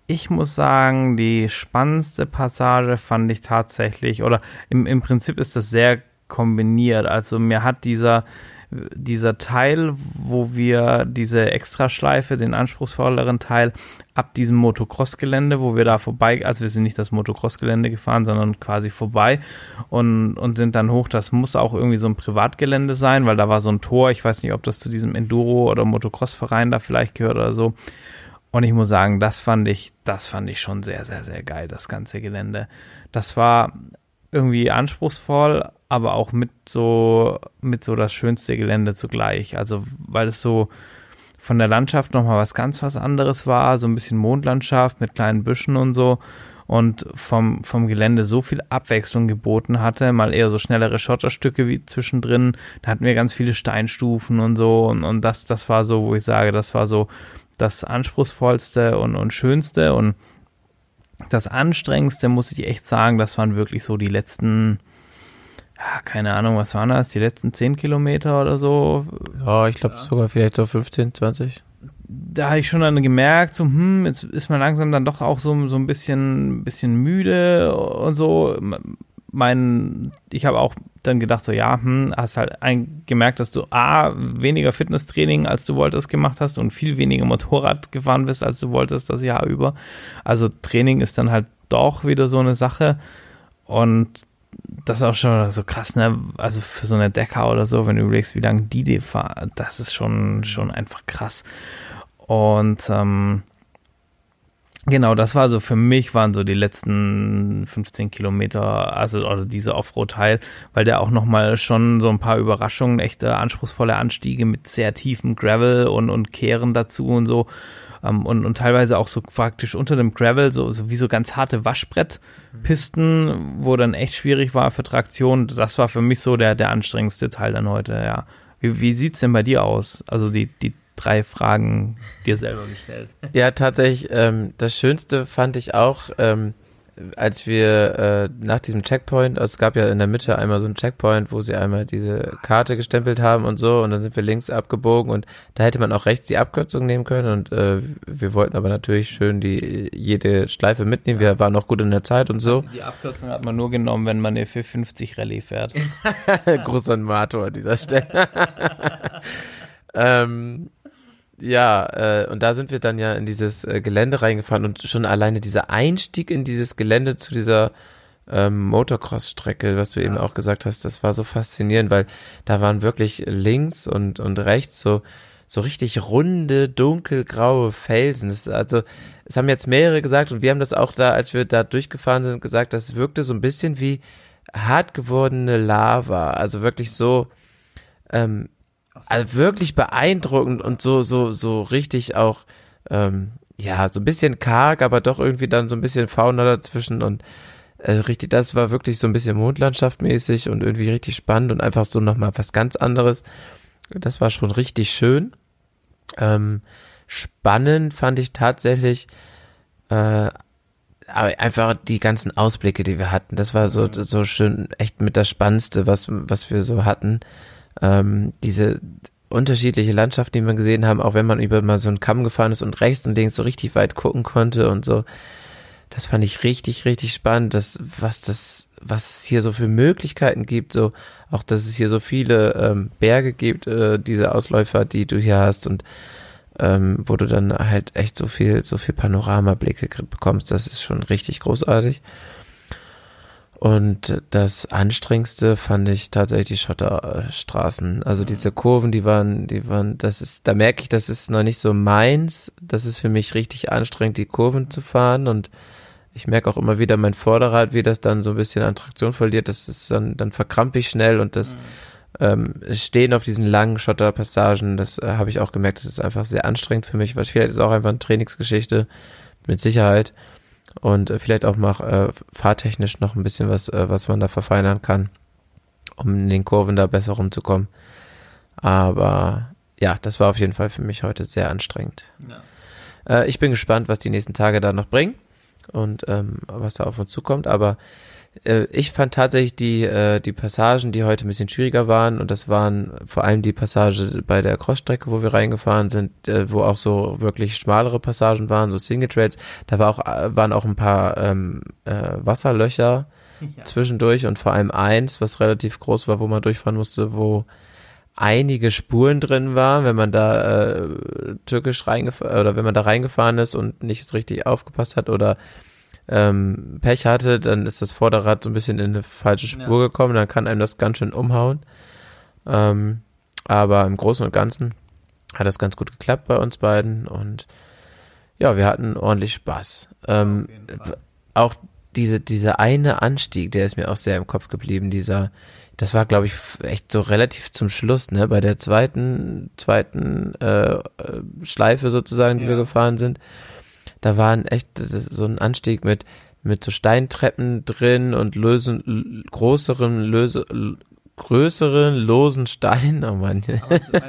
ich muss sagen, die spannendste Passage fand ich tatsächlich, oder im, im Prinzip ist das sehr kombiniert. Also mir hat dieser dieser Teil, wo wir diese Extraschleife, den anspruchsvolleren Teil, ab diesem Motocross-Gelände, wo wir da vorbei, also wir sind nicht das Motocross-Gelände gefahren, sondern quasi vorbei und, und sind dann hoch. Das muss auch irgendwie so ein Privatgelände sein, weil da war so ein Tor. Ich weiß nicht, ob das zu diesem Enduro- oder Motocross-Verein da vielleicht gehört oder so. Und ich muss sagen, das fand ich, das fand ich schon sehr, sehr, sehr geil, das ganze Gelände. Das war irgendwie anspruchsvoll, aber auch mit so, mit so das schönste Gelände zugleich. Also, weil es so, von der Landschaft nochmal was ganz was anderes war, so ein bisschen Mondlandschaft mit kleinen Büschen und so und vom, vom Gelände so viel Abwechslung geboten hatte, mal eher so schnellere Schotterstücke wie zwischendrin, da hatten wir ganz viele Steinstufen und so und, und das, das war so, wo ich sage, das war so das anspruchsvollste und, und schönste und das anstrengendste muss ich echt sagen, das waren wirklich so die letzten ja, keine Ahnung, was waren das, die letzten 10 Kilometer oder so. Ja, ich glaube sogar vielleicht so 15, 20. Da habe ich schon dann gemerkt, so, hm, jetzt ist man langsam dann doch auch so, so ein bisschen, bisschen müde und so. Mein, ich habe auch dann gedacht, so, ja, hm, hast halt ein, gemerkt, dass du A, weniger Fitnesstraining, als du wolltest, gemacht hast und viel weniger Motorrad gefahren bist, als du wolltest das Jahr über. Also Training ist dann halt doch wieder so eine Sache. Und das ist auch schon so krass, ne? Also für so eine Decker oder so, wenn du überlegst, wie lange die dir fahren, das ist schon, schon einfach krass. Und ähm, genau, das war so für mich, waren so die letzten 15 Kilometer, also oder dieser Offroad-Teil, weil der auch nochmal schon so ein paar Überraschungen, echte anspruchsvolle Anstiege mit sehr tiefem Gravel und, und Kehren dazu und so. Ähm, und, und teilweise auch so praktisch unter dem Gravel, so, so wie so ganz harte Waschbrettpisten, wo dann echt schwierig war für Traktion. Das war für mich so der, der anstrengendste Teil dann heute, ja. Wie, wie sieht's denn bei dir aus? Also die, die drei Fragen dir selber gestellt. Ja, tatsächlich, ähm, das Schönste fand ich auch, ähm, als wir äh, nach diesem Checkpoint, also es gab ja in der Mitte einmal so einen Checkpoint, wo sie einmal diese Karte gestempelt haben und so, und dann sind wir links abgebogen und da hätte man auch rechts die Abkürzung nehmen können und äh, wir wollten aber natürlich schön die jede Schleife mitnehmen. Wir waren noch gut in der Zeit und so. Die Abkürzung hat man nur genommen, wenn man eine 450 Rallye fährt. Großer Mator an dieser Stelle. ähm, ja, äh, und da sind wir dann ja in dieses äh, Gelände reingefahren und schon alleine dieser Einstieg in dieses Gelände zu dieser ähm, Motocross-Strecke, was du eben auch gesagt hast, das war so faszinierend, weil da waren wirklich links und, und rechts so, so richtig runde, dunkelgraue Felsen. Das, also, es haben jetzt mehrere gesagt und wir haben das auch da, als wir da durchgefahren sind, gesagt, das wirkte so ein bisschen wie hart gewordene Lava. Also wirklich so, ähm, also wirklich beeindruckend und so, so, so richtig auch, ähm, ja, so ein bisschen karg, aber doch irgendwie dann so ein bisschen Fauna dazwischen und äh, richtig, das war wirklich so ein bisschen Mondlandschaftmäßig und irgendwie richtig spannend und einfach so nochmal was ganz anderes. Das war schon richtig schön. Ähm, spannend fand ich tatsächlich äh, aber einfach die ganzen Ausblicke, die wir hatten. Das war so, so schön, echt mit das Spannendste, was, was wir so hatten ähm, diese unterschiedliche Landschaft, die wir gesehen haben, auch wenn man über mal so einen Kamm gefahren ist und rechts und links so richtig weit gucken konnte und so. Das fand ich richtig, richtig spannend, dass, was das, was es hier so für Möglichkeiten gibt, so, auch, dass es hier so viele ähm, Berge gibt, äh, diese Ausläufer, die du hier hast und ähm, wo du dann halt echt so viel, so viel Panoramablicke bekommst, das ist schon richtig großartig. Und das anstrengendste fand ich tatsächlich die Schotterstraßen. Also diese Kurven, die waren, die waren, das ist, da merke ich, das ist noch nicht so meins. Das ist für mich richtig anstrengend, die Kurven zu fahren. Und ich merke auch immer wieder mein Vorderrad, wie das dann so ein bisschen an Traktion verliert. Das ist dann, dann verkrampfe ich schnell und das ähm, Stehen auf diesen langen Schotterpassagen, das äh, habe ich auch gemerkt, das ist einfach sehr anstrengend für mich, weil vielleicht ist auch einfach eine Trainingsgeschichte mit Sicherheit und äh, vielleicht auch mal äh, fahrtechnisch noch ein bisschen was, äh, was man da verfeinern kann, um in den Kurven da besser rumzukommen. Aber ja, das war auf jeden Fall für mich heute sehr anstrengend. Ja. Äh, ich bin gespannt, was die nächsten Tage da noch bringen und ähm, was da auf uns zukommt. Aber äh, ich fand tatsächlich die, äh, die Passagen, die heute ein bisschen schwieriger waren, und das waren vor allem die Passage bei der Crossstrecke, wo wir reingefahren sind, äh, wo auch so wirklich schmalere Passagen waren, so Single Trails. Da war auch, äh, waren auch ein paar ähm, äh, Wasserlöcher ja. zwischendurch und vor allem eins, was relativ groß war, wo man durchfahren musste, wo einige Spuren drin waren, wenn man da äh, türkisch reingefahren oder wenn man da reingefahren ist und nicht richtig aufgepasst hat oder ähm, Pech hatte, dann ist das Vorderrad so ein bisschen in eine falsche Spur gekommen, dann kann einem das ganz schön umhauen. Ähm, aber im Großen und Ganzen hat das ganz gut geklappt bei uns beiden und ja, wir hatten ordentlich Spaß. Ähm, auch diese, dieser eine Anstieg, der ist mir auch sehr im Kopf geblieben, dieser, das war, glaube ich, echt so relativ zum Schluss, ne, bei der zweiten, zweiten äh, äh, Schleife sozusagen, die wir gefahren sind. Da waren echt das ist so ein Anstieg mit, mit so Steintreppen drin und lösen, größeren, löse, größeren, losen Steinen. Oh Mann.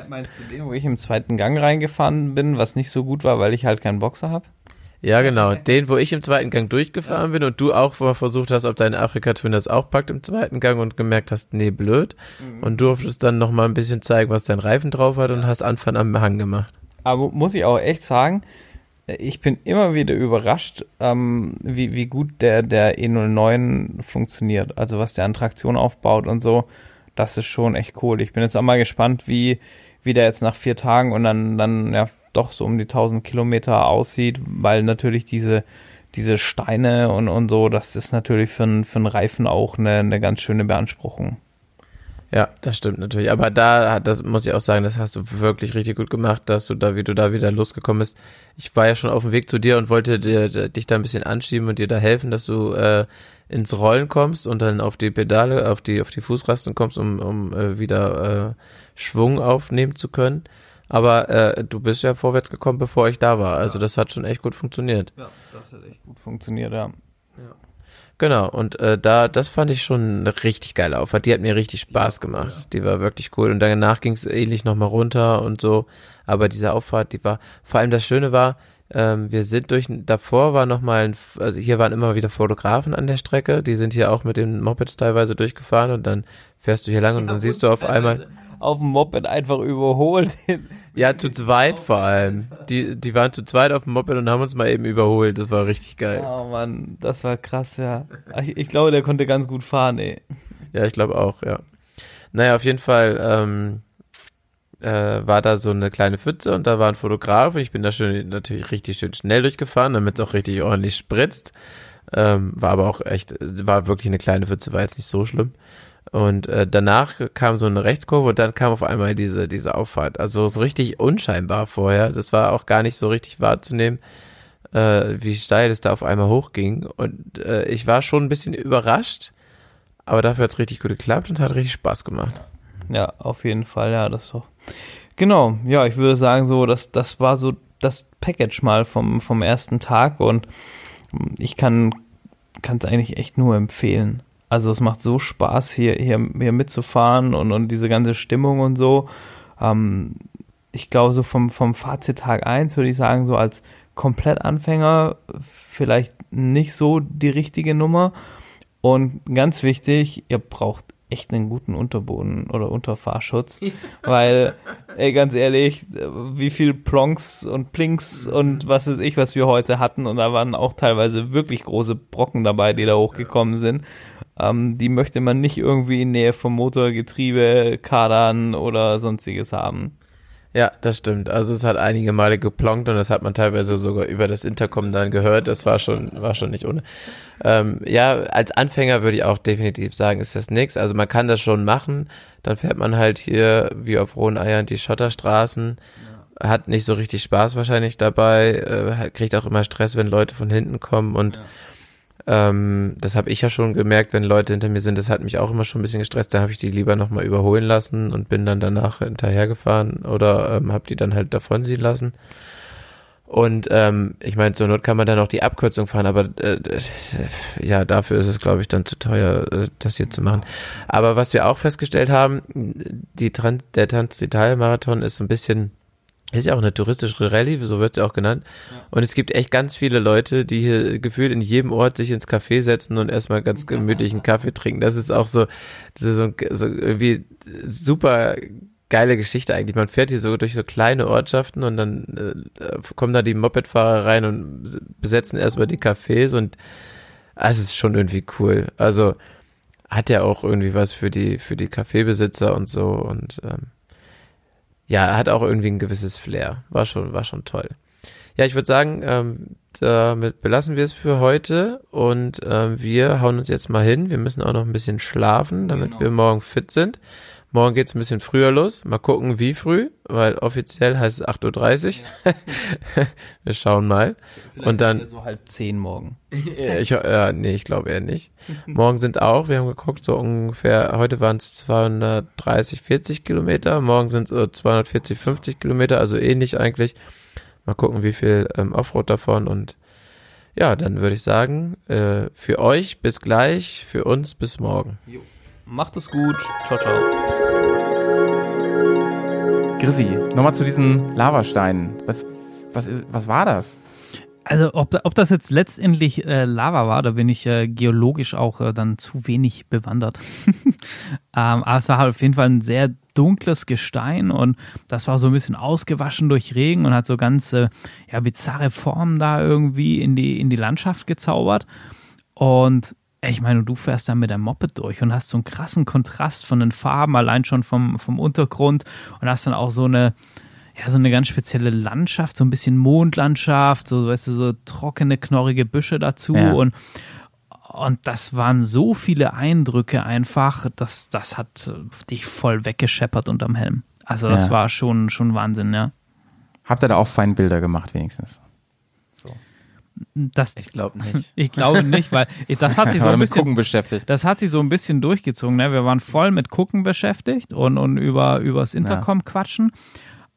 Meinst du den, wo ich im zweiten Gang reingefahren bin, was nicht so gut war, weil ich halt keinen Boxer habe? Ja, genau. Den, wo ich im zweiten Gang durchgefahren bin und du auch mal versucht hast, ob dein Afrika Twin das auch packt im zweiten Gang und gemerkt hast, nee, blöd. Und durftest dann noch mal ein bisschen zeigen, was dein Reifen drauf hat und hast Anfang am Hang gemacht. Aber muss ich auch echt sagen, ich bin immer wieder überrascht, ähm, wie, wie gut der, der E09 funktioniert. Also was der an Traktion aufbaut und so. Das ist schon echt cool. Ich bin jetzt auch mal gespannt, wie, wie der jetzt nach vier Tagen und dann, dann ja doch so um die 1000 Kilometer aussieht, weil natürlich diese, diese Steine und, und so, das ist natürlich für, einen- für einen Reifen auch eine, eine ganz schöne Beanspruchung. Ja, das stimmt natürlich. Aber da, hat- das muss ich auch sagen, das hast du wirklich richtig gut gemacht, dass du da, wie du da wieder losgekommen bist. Ich war ja schon auf dem Weg zu dir und wollte dir, dich da ein bisschen anschieben und dir da helfen, dass du äh, ins Rollen kommst und dann auf die Pedale, auf die, auf die Fußrasten kommst, um, um äh, wieder äh, Schwung aufnehmen zu können. Aber äh, du bist ja vorwärts gekommen, bevor ich da war. Also das hat schon echt gut funktioniert. Ja, das hat echt gut funktioniert, ja. Genau, und äh, da, das fand ich schon eine richtig geile Auffahrt. Die hat mir richtig Spaß gemacht. Die war wirklich cool. Und danach ging es ähnlich nochmal runter und so. Aber diese Auffahrt, die war, vor allem das Schöne war, ähm, wir sind durch, davor war nochmal ein, also hier waren immer wieder Fotografen an der Strecke. Die sind hier auch mit den Mopeds teilweise durchgefahren und dann fährst du hier lang und dann siehst du auf einmal, Auf dem Moped einfach überholt. ja, zu zweit vor allem. Die, die waren zu zweit auf dem Moped und haben uns mal eben überholt. Das war richtig geil. Oh Mann, das war krass, ja. Ich, ich glaube, der konnte ganz gut fahren, ey. Ja, ich glaube auch, ja. Naja, auf jeden Fall ähm, äh, war da so eine kleine Pfütze und da war ein Fotograf und ich bin da schön, natürlich richtig schön schnell durchgefahren, damit es auch richtig ordentlich spritzt. Ähm, war aber auch echt, war wirklich eine kleine Pfütze, war jetzt nicht so schlimm. Und äh, danach kam so eine Rechtskurve und dann kam auf einmal diese, diese Auffahrt. Also so richtig unscheinbar vorher. Das war auch gar nicht so richtig wahrzunehmen, äh, wie steil es da auf einmal hochging. Und äh, ich war schon ein bisschen überrascht, aber dafür hat es richtig gut geklappt und hat richtig Spaß gemacht. Ja, auf jeden Fall, ja, das ist doch. Genau, ja, ich würde sagen, so, das, das war so das Package mal vom, vom ersten Tag und ich kann es eigentlich echt nur empfehlen. Also es macht so Spaß, hier, hier, hier mitzufahren und, und diese ganze Stimmung und so. Ähm, ich glaube, so vom, vom Fazit Tag 1 würde ich sagen, so als Komplettanfänger vielleicht nicht so die richtige Nummer. Und ganz wichtig, ihr braucht echt einen guten Unterboden oder Unterfahrschutz, weil, ey, ganz ehrlich, wie viel Plonks und Plinks und was weiß ich, was wir heute hatten, und da waren auch teilweise wirklich große Brocken dabei, die da hochgekommen sind. Ähm, die möchte man nicht irgendwie in Nähe vom Motorgetriebe, Kadern oder sonstiges haben. Ja, das stimmt. Also es hat einige Male geplonkt und das hat man teilweise sogar über das Intercom dann gehört. Das war schon, war schon nicht ohne. Ähm, ja, als Anfänger würde ich auch definitiv sagen, ist das nix. Also man kann das schon machen. Dann fährt man halt hier wie auf rohen Eiern die Schotterstraßen. Hat nicht so richtig Spaß wahrscheinlich dabei. Äh, kriegt auch immer Stress, wenn Leute von hinten kommen und ähm, das habe ich ja schon gemerkt, wenn Leute hinter mir sind, das hat mich auch immer schon ein bisschen gestresst. Da habe ich die lieber nochmal überholen lassen und bin dann danach hinterhergefahren oder ähm, habe die dann halt davonziehen lassen. Und ähm, ich meine, zur Not kann man dann auch die Abkürzung fahren, aber äh, äh, ja, dafür ist es, glaube ich, dann zu teuer, äh, das hier zu machen. Aber was wir auch festgestellt haben, die Trans der Transdital-Marathon ist so ein bisschen, ist ja auch eine touristische Rallye, so wird sie auch genannt. Und es gibt echt ganz viele Leute, die hier gefühlt in jedem Ort sich ins Café setzen und erstmal ganz gemütlichen Kaffee trinken. Das ist auch so, das ist so, so irgendwie super geile Geschichte eigentlich. Man fährt hier so durch so kleine Ortschaften und dann äh, kommen da die Mopedfahrer rein und besetzen erstmal die Cafés und ah, es ist schon irgendwie cool. Also hat ja auch irgendwie was für die für die Kaffeebesitzer und so und ähm, ja, hat auch irgendwie ein gewisses Flair. War schon, war schon toll. Ja, ich würde sagen, ähm, damit belassen wir es für heute und ähm, wir hauen uns jetzt mal hin. Wir müssen auch noch ein bisschen schlafen, damit Genau. wir morgen fit sind. Morgen geht's ein bisschen früher los. Mal gucken, wie früh, weil offiziell heißt es 8.30 Uhr. wir schauen mal. Und dann, so halb zehn morgen. ja, ich, äh, nee, ich glaube eher nicht. Morgen sind auch, wir haben geguckt, so ungefähr, heute waren es 230, 40 Kilometer, morgen sind so 240, 50 Kilometer, also ähnlich eigentlich. Mal gucken, wie viel ähm, Offroad davon und ja, dann würde ich sagen, äh, für euch bis gleich, für uns bis morgen. Macht es gut. Ciao, ciao. Grissi, nochmal zu diesen Lavasteinen. Was, was, was war das? Also ob, ob das jetzt letztendlich äh, Lava war, da bin ich äh, geologisch auch äh, dann zu wenig bewandert. ähm, aber es war halt auf jeden Fall ein sehr dunkles Gestein und das war so ein bisschen ausgewaschen durch Regen und hat so ganz äh, ja, bizarre Formen da irgendwie in die, in die Landschaft gezaubert. Und ich meine, du fährst da mit der Moped durch und hast so einen krassen Kontrast von den Farben, allein schon vom, vom Untergrund und hast dann auch so eine, ja, so eine ganz spezielle Landschaft, so ein bisschen Mondlandschaft, so, weißt du, so trockene, knorrige Büsche dazu Ja. und und das waren so viele Eindrücke einfach, das, das hat dich voll weggescheppert unterm Helm. Also das Ja. war schon, schon Wahnsinn, ja. Habt ihr da auch fein Bilder gemacht, wenigstens? Das, Ich glaube nicht. ich glaube nicht, weil das hat sich so ein bisschen beschäftigt. Das hat sich so ein bisschen durchgezogen. Ne? Wir waren voll mit Gucken beschäftigt und, und über übers Intercom quatschen.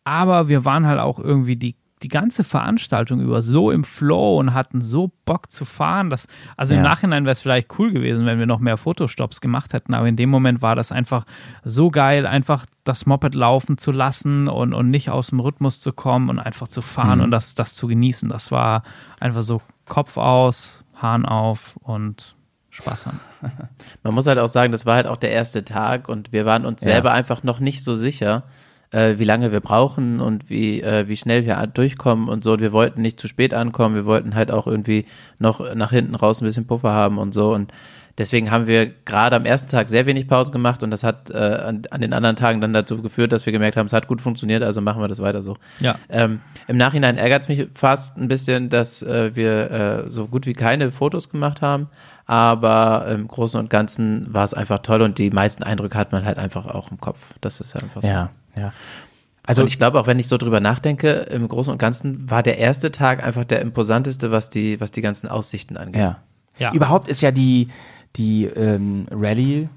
Aber wir waren halt auch irgendwie die, die ganze Veranstaltung über so im Flow und hatten so Bock zu fahren. Dass, also im Ja. Nachhinein wäre es vielleicht cool gewesen, wenn wir noch mehr Fotostops gemacht hätten. Aber in dem Moment war das einfach so geil, einfach das Moped laufen zu lassen und, und nicht aus dem Rhythmus zu kommen und einfach zu fahren und das, das zu genießen. Das war einfach so Kopf aus, Hahn auf und Spaß haben. Man muss halt auch sagen, das war halt auch der erste Tag und wir waren uns Ja. selber einfach noch nicht so sicher, äh, wie lange wir brauchen und wie, äh, wie schnell wir durchkommen und so. Und wir wollten nicht zu spät ankommen, wir wollten halt auch irgendwie noch nach hinten raus ein bisschen Puffer haben und so. Und deswegen haben wir gerade am ersten Tag sehr wenig Pause gemacht und das hat äh, an, an den anderen Tagen dann dazu geführt, dass wir gemerkt haben, es hat gut funktioniert, also machen wir das weiter so. Ja. Ähm, Im Nachhinein ärgert es mich fast ein bisschen, dass äh, wir äh, so gut wie keine Fotos gemacht haben, aber im Großen und Ganzen war es einfach toll und die meisten Eindrücke hat man halt einfach auch im Kopf. Das ist einfach so. Ja, ja. Also und ich glaube auch, wenn ich so drüber nachdenke, im Großen und Ganzen war der erste Tag einfach der imposanteste, was die, was die ganzen Aussichten angeht. Ja. Ja. Überhaupt ist ja die, die ähm, Rallye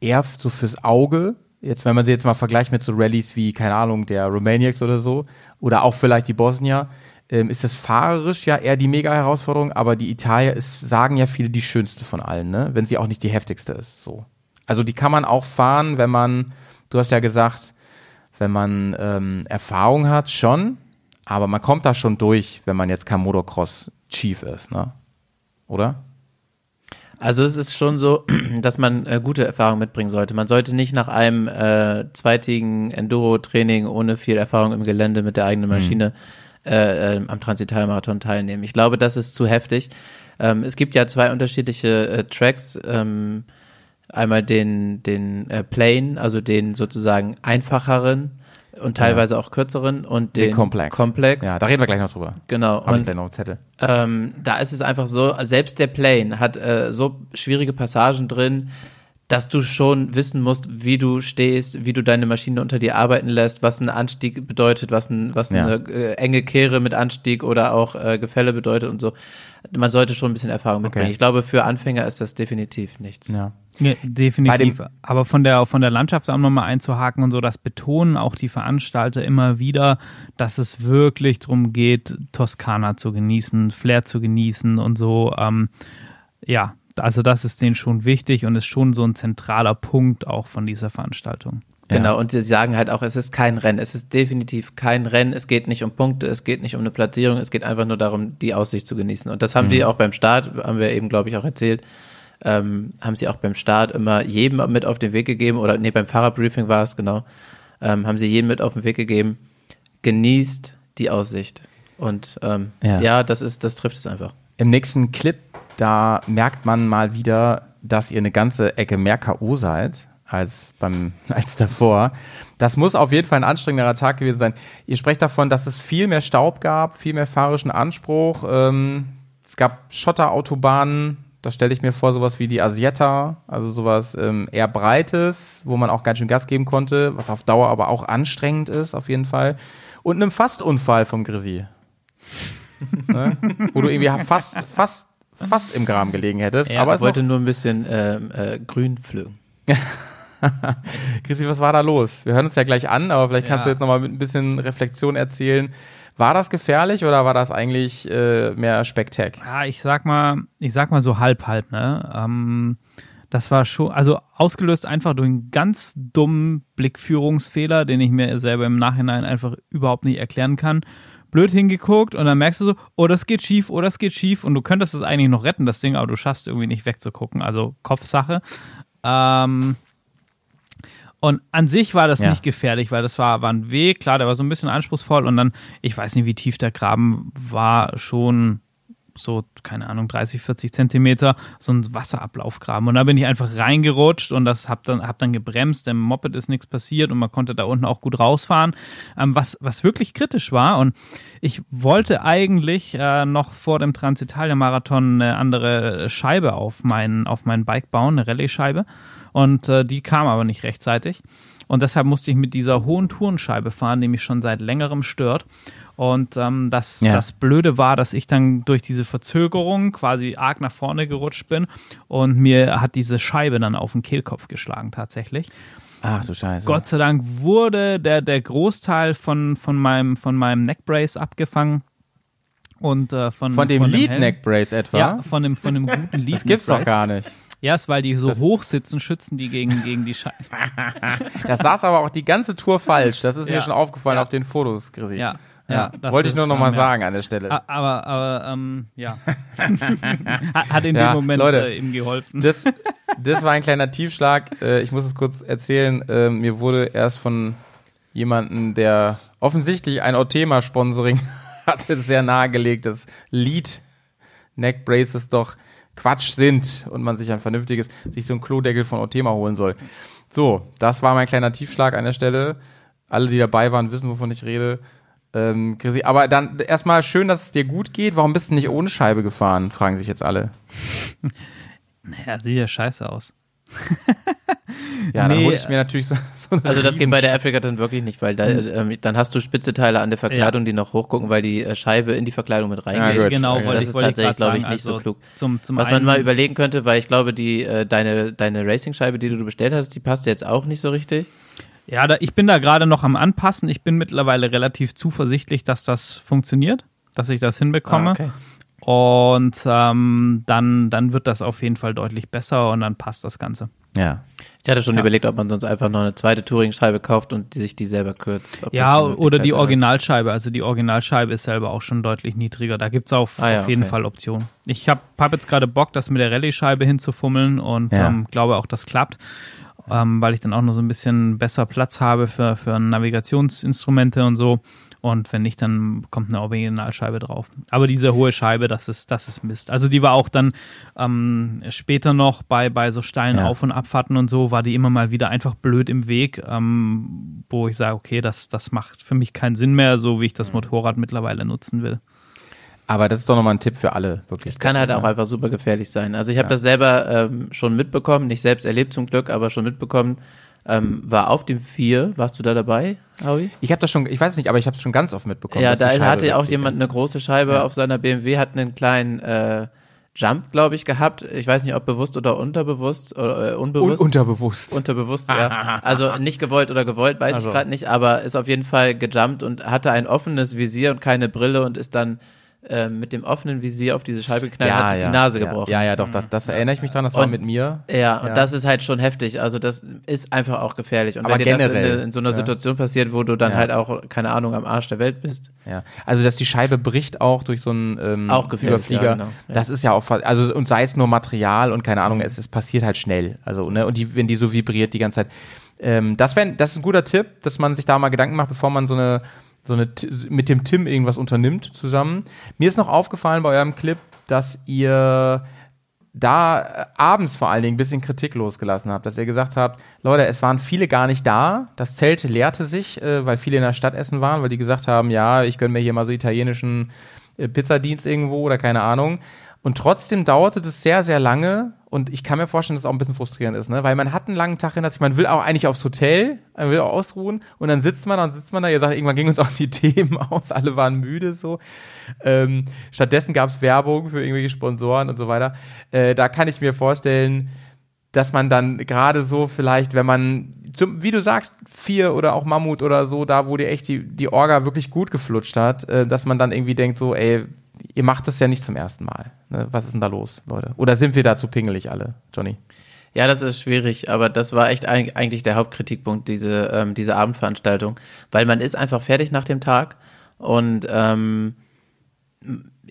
eher so fürs Auge. Jetzt, wenn man sie jetzt mal vergleicht mit so Rallyes wie, keine Ahnung, der Romaniacs oder so, oder auch vielleicht die Bosnier, ähm, ist das fahrerisch ja eher die Mega-Herausforderung, aber die Italia ist, sagen ja viele, die schönste von allen, ne? Wenn sie auch nicht die heftigste ist, so. Also die kann man auch fahren, wenn man, du hast ja gesagt, wenn man ähm, Erfahrung hat, schon, aber man kommt da schon durch, wenn man jetzt kein Motocross-Chief ist, ne? Oder? Also es ist schon so, dass man äh, gute Erfahrungen mitbringen sollte. Man sollte nicht nach einem äh, zweitägigen Enduro-Training ohne viel Erfahrung im Gelände mit der eigenen Maschine äh, äh, am Transitalmarathon teilnehmen. Ich glaube, das ist zu heftig. Ähm, es gibt ja zwei unterschiedliche äh, Tracks. Ähm, einmal den, den äh, Plain, also den sozusagen einfacheren und teilweise auch kürzeren und den, Den Komplex. Komplex. Ja, da reden wir gleich noch drüber. Genau. Ich Und gleich noch einen Zettel. ähm, da ist es einfach so, selbst der Plane hat äh, so schwierige Passagen drin, dass du schon wissen musst, wie du stehst, wie du deine Maschine unter dir arbeiten lässt, was ein Anstieg bedeutet, was, ein, was Ja. eine äh, enge Kehre mit Anstieg oder auch äh, Gefälle bedeutet und so. Man sollte schon ein bisschen Erfahrung mitbringen. Okay. Ich glaube, für Anfänger ist das definitiv nichts. Ja. Ja, definitiv. Bei Aber von der, von der Landschaft auch nochmal einzuhaken und so, das betonen auch die Veranstalter immer wieder, dass es wirklich darum geht, Toskana zu genießen, Flair zu genießen und so. Ähm, ja, also das ist denen schon wichtig und ist schon so ein zentraler Punkt auch von dieser Veranstaltung. Genau, und sie sagen halt auch, es ist kein Rennen. Es ist definitiv kein Rennen. Es geht nicht um Punkte, es geht nicht um eine Platzierung, es geht einfach nur darum, die Aussicht zu genießen. Und das haben sie auch beim Start, haben wir eben, glaube ich, auch erzählt, ähm, haben sie auch beim Start immer jedem mit auf den Weg gegeben, oder nee, beim Fahrerbriefing war es, genau, ähm, haben sie jedem mit auf den Weg gegeben, genießt die Aussicht. Und ähm, Ja. ja. das ist, das trifft es einfach. Im nächsten Clip, da merkt man mal wieder, dass ihr eine ganze Ecke mehr K.O. seid. als beim als davor. Das muss auf jeden Fall ein anstrengenderer Tag gewesen sein. Ihr sprecht davon, dass es viel mehr Staub gab, viel mehr fahrischen Anspruch. Ähm, es gab Schotterautobahnen. Da stelle ich mir vor, sowas wie die Asietta, also sowas ähm, eher breites, wo man auch ganz schön Gas geben konnte, was auf Dauer aber auch anstrengend ist, auf jeden Fall. Und einem Fastunfall vom Grisi. ne? Wo du irgendwie fast, fast, fast im Graben gelegen hättest. Ja, aber ich es wollte nur ein bisschen ähm, äh, grün pflücken. Chrissy, was war da los? Wir hören uns ja gleich an, aber vielleicht kannst Ja. du jetzt noch mal mit ein bisschen Reflexion erzählen. War das gefährlich oder war das eigentlich äh, mehr Spektak? Ja, ich sag mal, ich sag mal so halb halb, ne? Ähm, das war schon, also ausgelöst einfach durch einen ganz dummen Blickführungsfehler, den ich mir selber im Nachhinein einfach überhaupt nicht erklären kann. Blöd hingeguckt und dann merkst du so, oh, das geht schief, oh, das geht schief und du könntest es eigentlich noch retten, das Ding, aber du schaffst irgendwie nicht wegzugucken. Also Kopfsache. Ähm, und an sich war das Ja. nicht gefährlich, weil das war, war ein Weg, klar, der war so ein bisschen anspruchsvoll und dann, ich weiß nicht, wie tief der Graben war, schon so, keine Ahnung, 30, 40 Zentimeter, so ein Wasserablaufgraben. Und da bin ich einfach reingerutscht und das hab dann, hab dann gebremst, dem Moped ist nichts passiert und man konnte da unten auch gut rausfahren, ähm, was, was wirklich kritisch war. Und ich wollte eigentlich äh, noch vor dem Transitalia-Marathon eine andere Scheibe auf mein, auf mein Bike bauen, eine Rallye-Scheibe. Und äh, die kam aber nicht rechtzeitig. Und deshalb musste ich mit dieser hohen Tourenscheibe fahren, die mich schon seit längerem stört. Und ähm, das, Ja. das Blöde war, dass ich dann durch diese Verzögerung quasi arg nach vorne gerutscht bin und mir hat diese Scheibe dann auf den Kehlkopf geschlagen tatsächlich. Ach du Scheiße. Gott sei Dank wurde der, der Großteil von, von, meinem, von meinem Neckbrace abgefangen. Und äh, von, Von dem Helm. Lead Neck Brace etwa? Ja, von dem, von dem guten Lead das gibt's doch Neckbrace. gar nicht. Ja, ist, weil die so hoch sitzen, schützen die gegen, gegen die Scheibe. Das saß aber auch die ganze Tour falsch. Das ist mir Ja. schon aufgefallen Ja. auf den Fotos, Chrissy. Ja, ja. das Wollte ich nur ist, noch mal ja. sagen an der Stelle. Aber, aber ähm, ja. hat, in dem Moment Leute, äh, ihm geholfen. Das, das war ein kleiner Tiefschlag. Äh, ich muss es kurz erzählen. Äh, mir wurde erst von jemandem, der offensichtlich ein Otema-Sponsoring hatte, sehr nahegelegt, dass Lead Neck Braces doch Quatsch sind und man sich ein vernünftiges, sich so ein Klodeckel von Otema holen soll. So, das war mein kleiner Tiefschlag an der Stelle. Alle, die dabei waren, wissen, wovon ich rede. Ähm, aber dann erstmal schön, dass es dir gut geht. Warum bist du nicht ohne Scheibe gefahren? Fragen sich jetzt alle. Ja, sieht ja scheiße aus. Ja, dann Nee, hole ich mir natürlich so, so Also das geht bei der. Afrika dann wirklich nicht, weil da, ähm, dann hast du spitze Teile an der Verkleidung, die noch hochgucken, weil die äh, Scheibe in die Verkleidung mit reingeht. gut. Genau, wollte Das ich, ist tatsächlich, glaube ich, nicht so Also klug. Zum, zum Was man mal überlegen könnte, weil ich glaube, die äh, deine deine Racing-Scheibe, die du bestellt hast, die passt jetzt auch nicht so richtig. Ja, da, ich bin da gerade noch am Anpassen. Ich bin mittlerweile relativ zuversichtlich, dass das funktioniert, dass ich das hinbekomme. Ah, okay. Und ähm, dann, dann wird das auf jeden Fall deutlich besser und dann passt das Ganze. Ja. Ich hatte schon überlegt, ob man sonst einfach noch eine zweite Touring-Scheibe kauft und die sich die selber kürzt. Ob Ja, oder die. Originalscheibe. Also die Originalscheibe ist selber auch schon deutlich niedriger. Da gibt's auf, Ah ja, auf jeden okay. Fall Optionen. Ich habe hab jetzt gerade Bock, das mit der Rallye-Scheibe hinzufummeln und Ja. ähm, glaube auch, das klappt. Ähm, weil ich dann auch noch so ein bisschen besser Platz habe für, für Navigationsinstrumente und so. Und wenn nicht, dann kommt eine Originalscheibe drauf. Aber diese hohe Scheibe, das ist, das ist Mist. Also die war auch dann ähm, später noch bei, bei so steilen Ja. Auf- und Abfahrten und so, war die immer mal wieder einfach blöd im Weg, ähm, wo ich sage, okay, das, das macht für mich keinen Sinn mehr, so wie ich Mhm. das Motorrad mittlerweile nutzen will. Aber das ist doch nochmal ein Tipp für alle, wirklich. Es kann halt auch einfach super gefährlich sein. Also ich habe das selber ähm, schon mitbekommen, nicht selbst erlebt zum Glück, aber schon mitbekommen. Ähm, war auf dem 4, warst du da dabei, Howie? Ich habe das schon, ich weiß nicht, aber ich habe es schon ganz oft mitbekommen. Ja, da hatte auch jemand eine große Scheibe Ja. auf seiner BMW, hat einen kleinen äh, Jump, glaube ich, gehabt. Ich weiß nicht, ob bewusst oder unterbewusst oder äh, Un unbewusst. unterbewusst. Unterbewusst, ja. Also nicht gewollt oder gewollt, weiß Also. ich gerade nicht, aber ist auf jeden Fall gejumpt und hatte ein offenes Visier und keine Brille und ist dann äh, mit dem offenen Visier auf diese Scheibe geknallt und hat sich die Nase ja, gebrochen. Ja, ja, doch, das, das erinnere ich mich dran, das war Und- mit mir. Ja, und Ja. das ist halt schon heftig. Also das ist einfach auch gefährlich. Und Aber wenn dir das generell, in, in so einer ja. Situation passiert, wo du dann Ja. halt auch, keine Ahnung, am Arsch der Welt bist. Ja. Also, dass die Scheibe bricht auch durch so einen ähm, Auch Überflieger. ja, genau. Ja. Das ist ja auch, also, und sei es nur Material und keine Ahnung, es, es passiert halt schnell. Also, ne, und die, wenn die so vibriert die ganze Zeit. Ähm, das, wär, das ist ein guter Tipp, dass man sich da mal Gedanken macht, bevor man so eine, so eine, mit dem Tim irgendwas unternimmt zusammen. Mir ist noch aufgefallen bei eurem Clip, dass ihr da äh, abends vor allen Dingen ein bisschen Kritik losgelassen habt, dass ihr gesagt habt, Leute, es waren viele gar nicht da, das Zelt leerte sich, äh, weil viele in der Stadt essen waren, weil die gesagt haben, ja, ich gönne mir hier mal so italienischen äh, Pizzadienst irgendwo oder keine Ahnung. Und trotzdem dauerte das sehr, sehr lange. Und ich kann mir vorstellen, dass es auch ein bisschen frustrierend ist, ne? Weil man hat einen langen Tag hinter sich, man will auch eigentlich aufs Hotel, man will auch ausruhen und dann sitzt man, dann sitzt man da, ihr sagt, irgendwann gingen uns auch die Themen aus, alle waren müde so. Ähm, stattdessen gab es Werbung für irgendwelche Sponsoren und so weiter. Äh, da kann ich mir vorstellen, dass man dann gerade so vielleicht, wenn man, zum, wie du sagst, vier oder auch Mammut oder so, da wo die echt die, die Orga wirklich gut geflutscht hat, äh, dass man dann irgendwie denkt so, ey, ihr macht das ja nicht zum ersten Mal. Ne? Was ist denn da los, Leute? Oder sind wir da zu pingelig alle, Johnny? Ja, das ist schwierig, aber das war echt eig- eigentlich der Hauptkritikpunkt, diese, ähm, diese Abendveranstaltung, weil man ist einfach fertig nach dem Tag und ähm,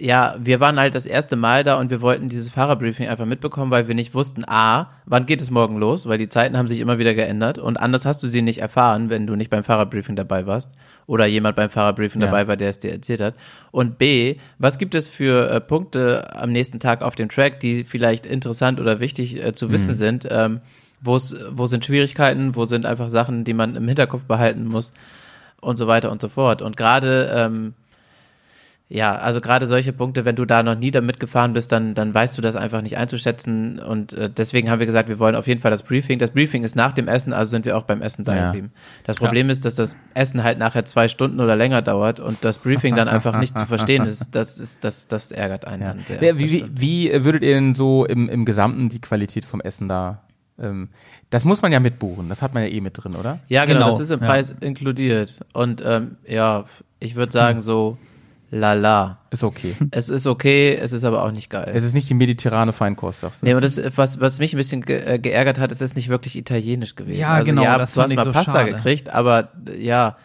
ja, wir waren halt das erste Mal da und wir wollten dieses Fahrerbriefing einfach mitbekommen, weil wir nicht wussten, a, wann geht es morgen los, weil die Zeiten haben sich immer wieder geändert und anders hast du sie nicht erfahren, wenn du nicht beim Fahrerbriefing dabei warst oder jemand beim Fahrerbriefing Ja. dabei war, der es dir erzählt hat. Und b, was gibt es für äh, Punkte am nächsten Tag auf dem Track, die vielleicht interessant oder wichtig äh, zu wissen sind? Ähm, wo sind Schwierigkeiten, wo sind einfach Sachen, die man im Hinterkopf behalten muss und so weiter und so fort. Und gerade ähm, ja, also gerade solche Punkte, wenn du da noch nie damit gefahren bist, dann, dann weißt du das einfach nicht einzuschätzen. Und äh, deswegen haben wir gesagt, wir wollen auf jeden Fall das Briefing. Das Briefing ist nach dem Essen, also sind wir auch beim Essen da Ja. geblieben. Das Problem ist, dass das Essen halt nachher zwei Stunden oder länger dauert und das Briefing dann einfach nicht zu verstehen ist. Das ist, das, das ärgert einen dann sehr. Ja, das wie, wie, wie würdet ihr denn so im, im Gesamten die Qualität vom Essen da? Ähm, das muss man ja mitbuchen, das hat man ja eh mit drin, oder? Ja, genau, Genau, das ist im ja. Preis inkludiert. Und ähm, ja, ich würde sagen so, lala. Ist okay. Es ist okay, es ist aber auch nicht geil. es ist nicht die mediterrane Feinkost, sagst du. Nee, und das, was, was mich ein bisschen ge äh, geärgert hat, ist es nicht wirklich italienisch gewesen. Ja, also, genau, Ja, das du hast mal so Pasta schade. gekriegt, aber ja.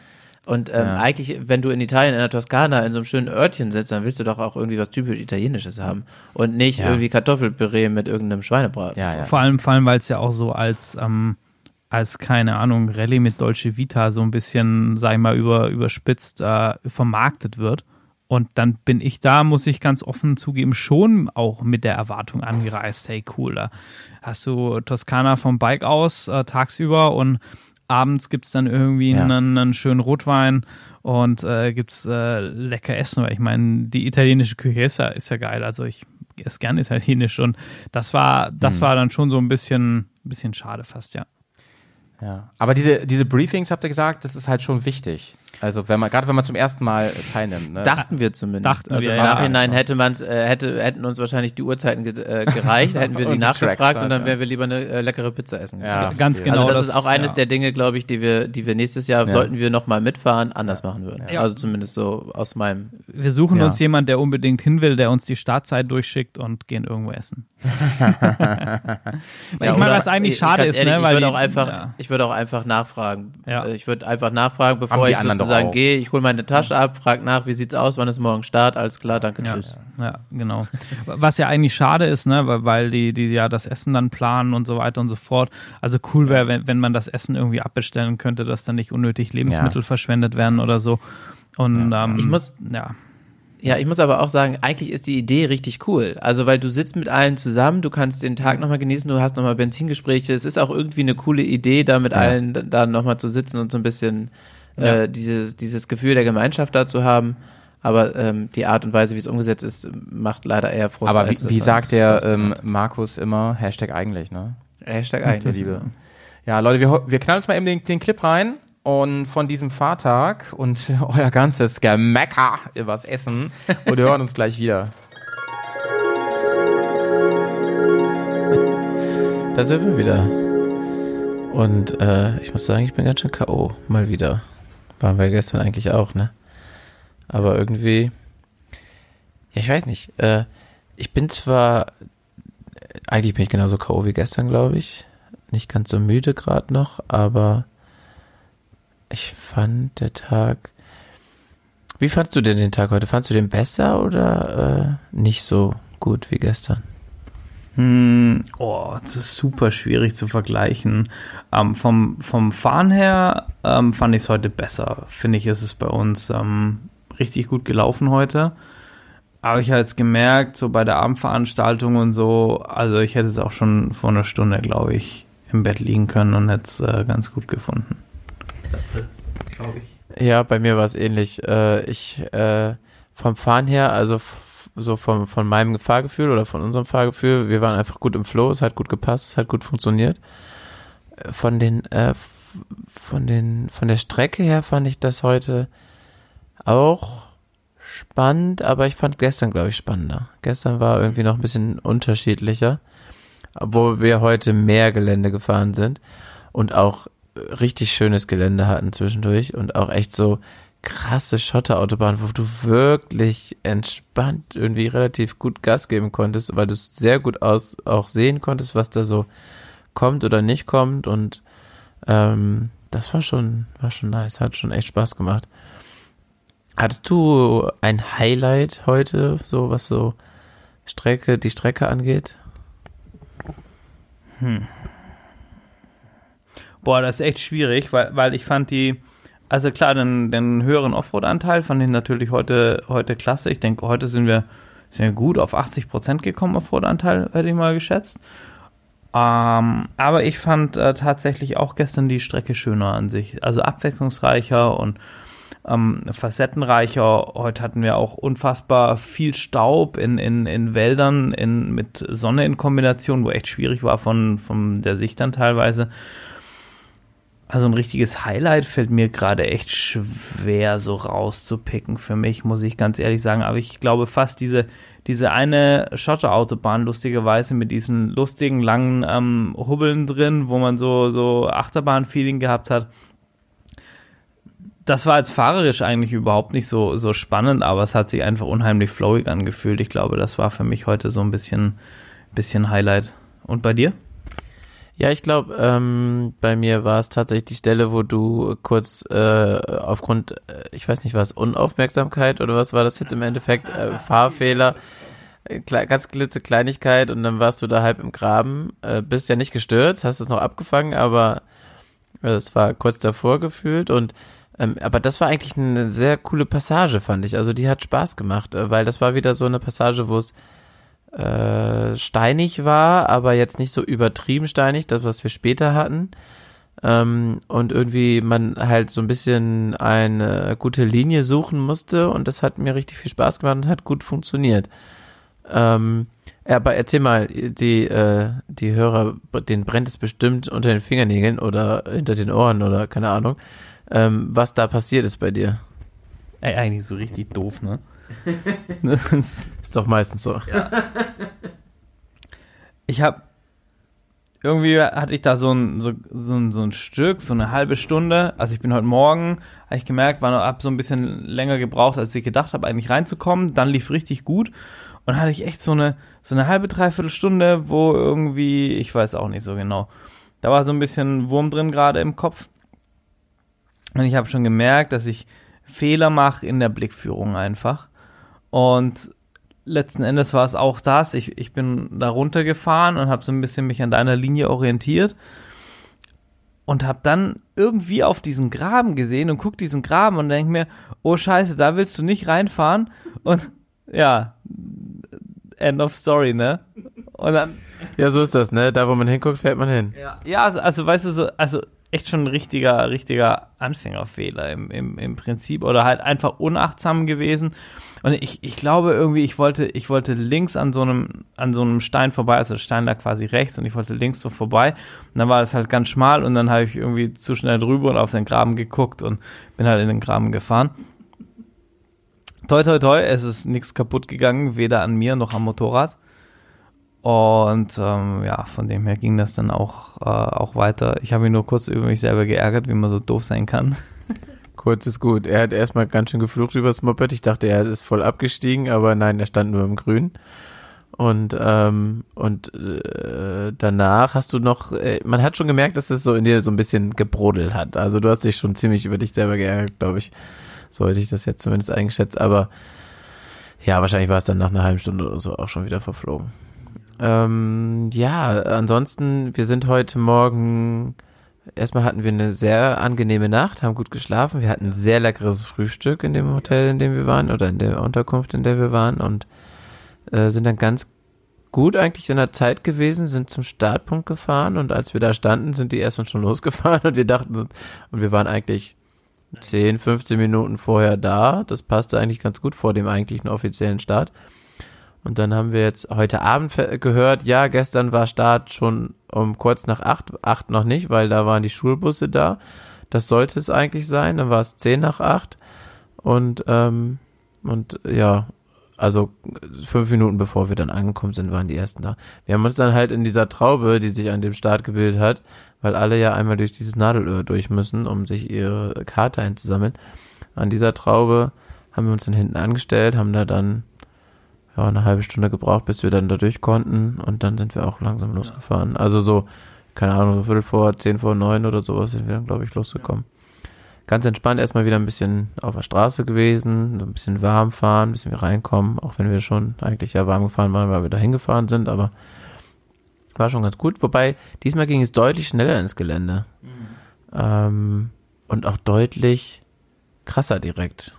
Und ähm, Ja. eigentlich, wenn du in Italien, in der Toskana, in so einem schönen Örtchen sitzt, dann willst du doch auch irgendwie was typisch Italienisches haben. Und nicht Ja. irgendwie Kartoffelpüree mit irgendeinem Schweinebraten. ja, ja. Vor allem, vor allem weil es ja auch so als, ähm, als, keine Ahnung, Rallye mit Dolce Vita so ein bisschen, sag ich mal, über, überspitzt äh, vermarktet wird. Und dann bin ich da, muss ich ganz offen zugeben, schon auch mit der Erwartung angereist. Hey, cool, da hast du Toskana vom Bike aus äh, tagsüber und abends gibt's dann irgendwie Ja. einen, einen schönen Rotwein und äh, gibt's äh, lecker Essen. Weil ich meine, die italienische Küche ist ja, ist ja geil. Also ich esse gern italienisch und das war, das war dann schon so ein bisschen, bisschen schade fast, ja. Ja. Aber diese, diese Briefings, habt ihr gesagt, das ist halt schon wichtig. Also wenn man, gerade wenn man zum ersten Mal teilnimmt. Ne? Dachten wir zumindest. Dachten also wir, im ja. Nachhinein hätte man's, äh, hätte, hätten uns wahrscheinlich die Uhrzeiten ge äh, gereicht, hätten wir die nachgefragt Tracks und dann halt, wären wir lieber eine äh, leckere Pizza essen. Ja, Ganz verstehe. genau. also das, das- ist auch eines ja. der Dinge, glaube ich, die wir, die wir nächstes Jahr, sollten wir nochmal mitfahren, anders machen würden. Ja. Also zumindest so aus meinem. Wir suchen Ja. uns jemanden, der unbedingt hin will, der uns die Startzeit durchschickt und gehen irgendwo essen. Weil ich meine, was eigentlich ich- schade ist, ehrlich, ne? Ich Weil würde auch einfach, ja. ich würde auch einfach nachfragen. Ja. Äh, Ich würde einfach nachfragen, bevor ich anderen doch sozusagen auch. gehe. Ich hole meine Tasche ab, frage nach, wie sieht's aus, wann ist morgen Start, alles klar, danke, Ja, tschüss. ja, genau. Was ja eigentlich schade ist, ne, weil, die, die ja das Essen dann planen und so weiter und so fort. Also cool wäre, wenn, wenn man das Essen irgendwie abbestellen könnte, dass dann nicht unnötig Lebensmittel verschwendet werden oder so. Und ähm, Ich muss- ja, Ja, ich muss aber auch sagen, eigentlich ist die Idee richtig cool. Also, weil du sitzt mit allen zusammen, du kannst den Tag nochmal genießen, du hast nochmal Benzingespräche. Es ist auch irgendwie eine coole Idee, da mit allen d- da nochmal zu sitzen und so ein bisschen äh, dieses, dieses Gefühl der Gemeinschaft da zu haben. Aber ähm, die Art und Weise, wie es umgesetzt ist, macht leider eher Frust. Aber wie, wie sagt der ähm. Markus immer? Hashtag eigentlich, ne? Hashtag eigentlich. Liebe. Ja, Leute, wir, wir knallen uns mal eben den, den Clip rein und von diesem Fahrtag und euer ganzes Gemecker übers Essen und wir hören uns gleich wieder. Da sind wir wieder. Und äh, ich muss sagen, ich bin ganz schön K.O. Mal wieder. Waren wir gestern eigentlich auch, ne? Aber irgendwie. Ja, ich weiß nicht. Äh, ich bin zwar. Eigentlich bin ich genauso K.O. wie gestern, glaube ich. Nicht ganz so müde gerade noch, aber ich fand der Tag. Wie fandst du denn den Tag heute? Fandst du den besser oder äh, nicht so gut wie gestern? Hm, oh, das ist super schwierig zu vergleichen. Ähm, vom, vom Fahren her ähm, fand ich es heute besser. Finde ich, ist es bei uns ähm, richtig gut gelaufen heute. Aber ich habe jetzt gemerkt, so bei der Abendveranstaltung und so, also ich hätte es auch schon vor einer Stunde, glaube ich, im Bett liegen können und hätte es äh, ganz gut gefunden. Das glaube ich. Ja, bei mir war es ähnlich. Äh, ich äh, vom Fahren her, also so vom, von meinem Fahrgefühl oder von unserem Fahrgefühl, wir waren einfach gut im Flow, es hat gut gepasst, es hat gut funktioniert. Äh, von den, äh, von den, von der Strecke her fand ich das heute auch spannend, aber ich fand gestern, glaube ich, spannender. Gestern war irgendwie noch ein bisschen unterschiedlicher, obwohl wir heute mehr Gelände gefahren sind und auch richtig schönes Gelände hatten zwischendurch und auch echt so krasse Schotterautobahn, wo du wirklich entspannt irgendwie relativ gut Gas geben konntest, weil du sehr gut aus auch sehen konntest, was da so kommt oder nicht kommt und ähm, das war schon war schon nice, hat schon echt Spaß gemacht. Hattest du ein Highlight heute, so was so Strecke, die Strecke angeht? Hm. Boah, das ist echt schwierig, weil, weil ich fand die, also klar, den, den höheren Offroad-Anteil fand ich natürlich heute, heute klasse. Ich denke, heute sind wir, sind wir gut auf 80 Prozent gekommen, Offroad-Anteil, hätte ich mal geschätzt. Ähm, aber ich fand äh, tatsächlich auch gestern die Strecke schöner an sich. Also abwechslungsreicher und ähm, facettenreicher. Heute hatten wir auch unfassbar viel Staub in, in, in Wäldern in, mit Sonne in Kombination, wo echt schwierig war von, von der Sicht dann teilweise. Also ein richtiges Highlight fällt mir gerade echt schwer so rauszupicken für mich, muss ich ganz ehrlich sagen. Aber ich glaube fast diese, diese eine Schotterautobahn, lustigerweise mit diesen lustigen langen ähm, Hubbeln drin, wo man so, so Achterbahn-Feeling gehabt hat, das war als fahrerisch eigentlich überhaupt nicht so, so spannend, aber es hat sich einfach unheimlich flowig angefühlt. Ich glaube, das war für mich heute so ein bisschen, bisschen Highlight. Und bei dir? Ja, ich glaube, ähm, bei mir war es tatsächlich die Stelle, wo du kurz äh, aufgrund, äh, ich weiß nicht was, Unaufmerksamkeit oder was war das jetzt im Endeffekt, äh, Fahrfehler, äh, ganz glitze Kleinigkeit und dann warst du da halb im Graben, äh, bist ja nicht gestürzt, hast es noch abgefangen, aber äh, es war kurz davor gefühlt und ähm, aber das war eigentlich eine sehr coole Passage, fand ich. Also die hat Spaß gemacht, äh, weil das war wieder so eine Passage, wo es äh, steinig war, aber jetzt nicht so übertrieben steinig, das, was wir später hatten. Ähm, und irgendwie man halt so ein bisschen eine gute Linie suchen musste und das hat mir richtig viel Spaß gemacht und hat gut funktioniert. Ähm, aber erzähl mal, die, äh, die Hörer, denen brennt es bestimmt unter den Fingernägeln oder hinter den Ohren oder keine Ahnung ähm, was da passiert ist bei dir. Ey, eigentlich so richtig doof, ne? doch meistens so. Ja. Ich habe irgendwie hatte ich da so ein, so, so, ein, so ein Stück, so eine halbe Stunde. Also ich bin heute Morgen, habe ich gemerkt, war noch ab so ein bisschen länger gebraucht, als ich gedacht habe, eigentlich reinzukommen. Dann lief richtig gut. Und hatte ich echt so eine, so eine halbe, dreiviertel Stunde, wo irgendwie, ich weiß auch nicht so genau. Da war so ein bisschen Wurm drin gerade im Kopf. Und ich habe schon gemerkt, dass ich Fehler mache in der Blickführung einfach. Und letzten Endes war es auch das. Ich, ich bin da runtergefahren und habe so ein bisschen mich an deiner Linie orientiert und habe dann irgendwie auf diesen Graben gesehen und guck diesen Graben und denke mir, oh Scheiße, da willst du nicht reinfahren. Und ja, End of Story, ne? Und dann. Ja, so ist das, ne? Da, wo man hinguckt, fährt man hin. Ja, ja also, also weißt du, so, also echt schon ein richtiger, richtiger Anfängerfehler im, im, im Prinzip oder halt einfach unachtsam gewesen. Und ich, ich glaube irgendwie, ich wollte, ich wollte links an so einem, an so einem Stein vorbei, also Stein lag quasi rechts und ich wollte links so vorbei. Und dann war es halt ganz schmal und dann habe ich irgendwie zu schnell drüber und auf den Graben geguckt und bin halt in den Graben gefahren. Toi, toi, toi, es ist nichts kaputt gegangen, weder an mir noch am Motorrad. Und ähm, ja, von dem her ging das dann auch, äh, auch weiter. Ich habe mich nur kurz über mich selber geärgert, wie man so doof sein kann. Kurz ist gut. Er hat erstmal ganz schön geflucht übers Moped. Ich dachte, er ist voll abgestiegen, aber nein, er stand nur im Grün. Und, ähm, und äh, danach hast du noch, äh, man hat schon gemerkt, dass es so in dir so ein bisschen gebrodelt hat. Also du hast dich schon ziemlich über dich selber geärgert, glaube ich. So hätte ich das jetzt zumindest eingeschätzt. Aber ja, wahrscheinlich war es dann nach einer halben Stunde oder so auch schon wieder verflogen. Ähm, ja, ansonsten, wir sind heute Morgen erstmal hatten wir eine sehr angenehme Nacht, haben gut geschlafen. Wir hatten ein sehr leckeres Frühstück in dem Hotel, in dem wir waren oder in der Unterkunft, in der wir waren und äh, sind dann ganz gut eigentlich in der Zeit gewesen, sind zum Startpunkt gefahren und als wir da standen, sind die ersten schon losgefahren und wir dachten, und wir waren eigentlich 10, 15 Minuten vorher da. Das passte eigentlich ganz gut vor dem eigentlichen offiziellen Start. Und dann haben wir jetzt heute Abend gehört, ja, gestern war Start schon um kurz nach acht, acht noch nicht, weil da waren die Schulbusse da. Das sollte es eigentlich sein. Dann war es zehn nach acht. Und, ähm, und ja, also fünf Minuten bevor wir dann angekommen sind, waren die ersten da. Wir haben uns dann halt in dieser Traube, die sich an dem Start gebildet hat, weil alle ja einmal durch dieses Nadelöhr durch müssen, um sich ihre Karte einzusammeln. An dieser Traube haben wir uns dann hinten angestellt, haben da dann ja, eine halbe Stunde gebraucht, bis wir dann da durch konnten und dann sind wir auch langsam losgefahren. Also so, keine Ahnung, so Viertel vor, zehn vor neun oder sowas sind wir dann, glaube ich, losgekommen. Ganz entspannt erstmal wieder ein bisschen auf der Straße gewesen, ein bisschen warm fahren, ein bisschen reinkommen, auch wenn wir schon eigentlich ja warm gefahren waren, weil wir da hingefahren sind, aber war schon ganz gut. Wobei, diesmal ging es deutlich schneller ins Gelände. Ähm, und auch deutlich krasser direkt.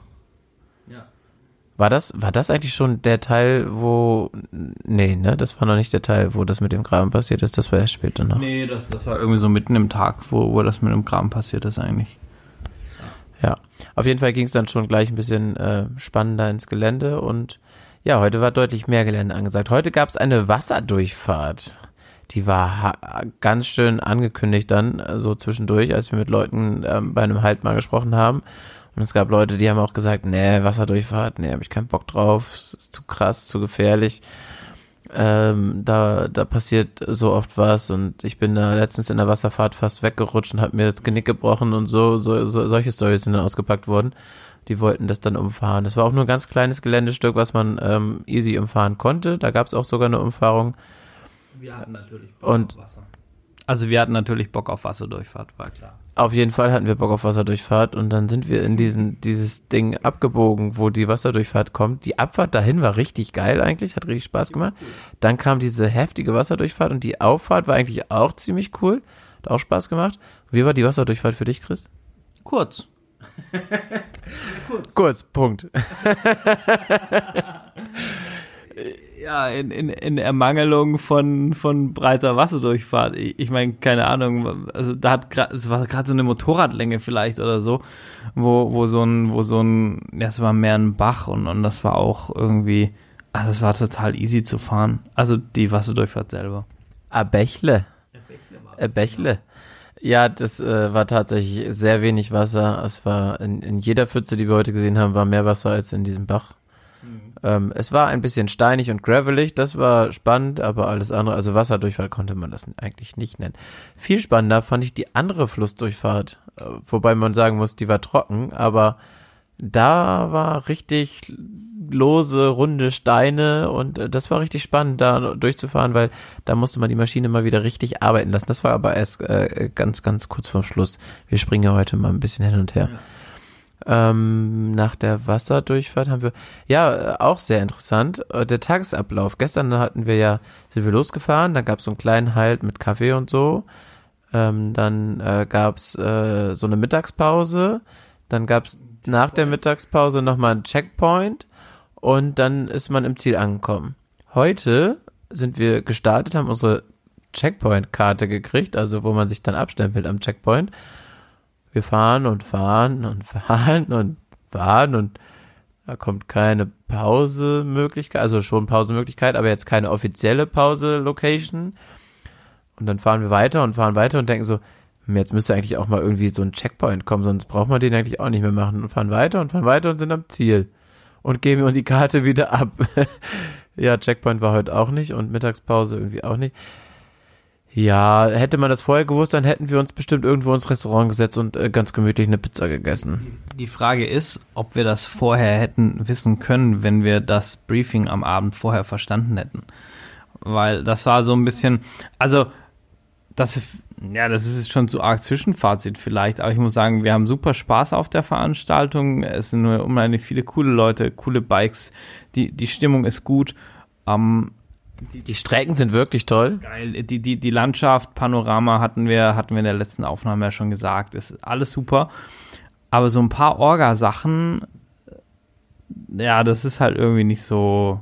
War das, war das eigentlich schon der Teil, wo, nee, ne, das war noch nicht der Teil, wo das mit dem Graben passiert ist, das war erst später noch. Nee, das, das war irgendwie so mitten im Tag, wo, wo das mit dem Kram passiert ist eigentlich. Ja, auf jeden Fall ging es dann schon gleich ein bisschen äh, spannender ins Gelände und ja, heute war deutlich mehr Gelände angesagt. Heute gab es eine Wasserdurchfahrt. Die war ganz schön angekündigt dann, äh, so zwischendurch, als wir mit Leuten ähm, bei einem Halt mal gesprochen haben. Und es gab Leute, die haben auch gesagt, nee, Wasserdurchfahrt, nee, habe ich keinen Bock drauf, ist zu krass, zu gefährlich. Ähm, da, da passiert so oft was und ich bin da letztens in der Wasserfahrt fast weggerutscht und habe mir das Genick gebrochen und so, so, so solche Stories sind dann ausgepackt worden. Die wollten das dann umfahren. Das war auch nur ein ganz kleines Geländestück, was man ähm, easy umfahren konnte. Da gab es auch sogar eine Umfahrung. Wir hatten natürlich Bock Und- auf Wasser. Also wir hatten natürlich Bock auf Wasserdurchfahrt, war klar. Auf jeden Fall hatten wir Bock auf Wasserdurchfahrt und dann sind wir in diesen, dieses Ding abgebogen, wo die Wasserdurchfahrt kommt. Die Abfahrt dahin war richtig geil eigentlich, hat richtig Spaß gemacht. Dann kam diese heftige Wasserdurchfahrt und die Auffahrt war eigentlich auch ziemlich cool, hat auch Spaß gemacht. Wie war die Wasserdurchfahrt für dich, Chris? Kurz. Kurz, Punkt. Ja, in, in, in Ermangelung von, von breiter Wasserdurchfahrt. Ich, ich meine, keine Ahnung, also da hat gerade, es war gerade so eine Motorradlänge vielleicht oder so, wo, wo so ein, wo so ein, ja, es war mehr ein Bach und, und das war auch irgendwie, also es war total easy zu fahren. Also die Wasserdurchfahrt selber. A Bächle. A Bächle. Ja, das äh, war tatsächlich sehr wenig Wasser. Es war in, in jeder Pfütze, die wir heute gesehen haben, war mehr Wasser als in diesem Bach. Ähm, es war ein bisschen steinig und gravelig, das war spannend, aber alles andere, also Wasserdurchfahrt konnte man das eigentlich nicht nennen. Viel spannender fand ich die andere Flussdurchfahrt, äh, wobei man sagen muss, die war trocken, aber da war richtig lose, runde Steine und äh, das war richtig spannend, da durchzufahren, weil da musste man die Maschine mal wieder richtig arbeiten lassen. Das war aber erst äh, ganz, ganz kurz vorm Schluss. Wir springen ja heute mal ein bisschen hin und her. Ähm, nach der Wasserdurchfahrt haben wir, ja, äh, auch sehr interessant, äh, der Tagesablauf. Gestern hatten wir ja, sind wir losgefahren, dann gab es so einen kleinen Halt mit Kaffee und so. Ähm, dann äh, gab es äh, so eine Mittagspause. Dann gab es nach der Mittagspause nochmal einen Checkpoint und dann ist man im Ziel angekommen. Heute sind wir gestartet, haben unsere Checkpoint-Karte gekriegt, also wo man sich dann abstempelt am Checkpoint. Wir fahren und fahren und fahren und fahren und da kommt keine Pausemöglichkeit, also schon Pausemöglichkeit, aber jetzt keine offizielle Pause-Location. Und dann fahren wir weiter und fahren weiter und denken so, hm, jetzt müsste eigentlich auch mal irgendwie so ein Checkpoint kommen, sonst braucht man den eigentlich auch nicht mehr machen. Und fahren weiter und fahren weiter und sind am Ziel. Und geben uns die Karte wieder ab. ja, Checkpoint war heute auch nicht und Mittagspause irgendwie auch nicht. Ja, hätte man das vorher gewusst, dann hätten wir uns bestimmt irgendwo ins Restaurant gesetzt und äh, ganz gemütlich eine Pizza gegessen. Die Frage ist, ob wir das vorher hätten wissen können, wenn wir das Briefing am Abend vorher verstanden hätten. Weil das war so ein bisschen, also das, ja, das ist schon zu arg Zwischenfazit vielleicht, aber ich muss sagen, wir haben super Spaß auf der Veranstaltung. Es sind nur unheimlich viele coole Leute, coole Bikes, die, die Stimmung ist gut. Ähm, Die Strecken sind wirklich toll. Geil. Die, die, die Landschaft, Panorama hatten wir, hatten wir in der letzten Aufnahme ja schon gesagt. Ist alles super. Aber so ein paar Orga-Sachen, ja, das ist halt irgendwie nicht so.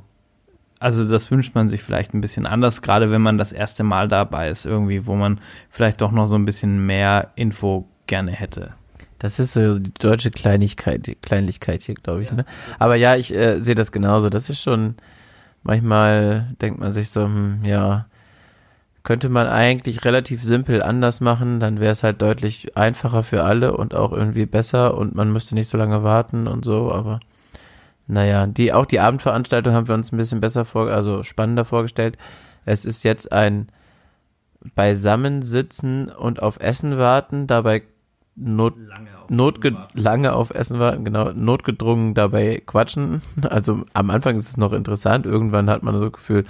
Also, das wünscht man sich vielleicht ein bisschen anders, gerade wenn man das erste Mal dabei ist, irgendwie, wo man vielleicht doch noch so ein bisschen mehr Info gerne hätte. Das ist so die deutsche Kleinigkeit, die Kleinlichkeit hier, glaube ich. Ne? Aber ja, ich äh, sehe das genauso. Das ist schon, manchmal denkt man sich so, hm, ja, könnte man eigentlich relativ simpel anders machen, dann wäre es halt deutlich einfacher für alle und auch irgendwie besser und man müsste nicht so lange warten und so, aber naja, die, auch die Abendveranstaltung haben wir uns ein bisschen besser vor, also spannender vorgestellt. Es ist jetzt ein Beisammensitzen und auf Essen warten, dabei not, notge lange auf Essen warten, genau, notgedrungen dabei quatschen. Also am Anfang ist es noch interessant, irgendwann hat man so das Gefühl,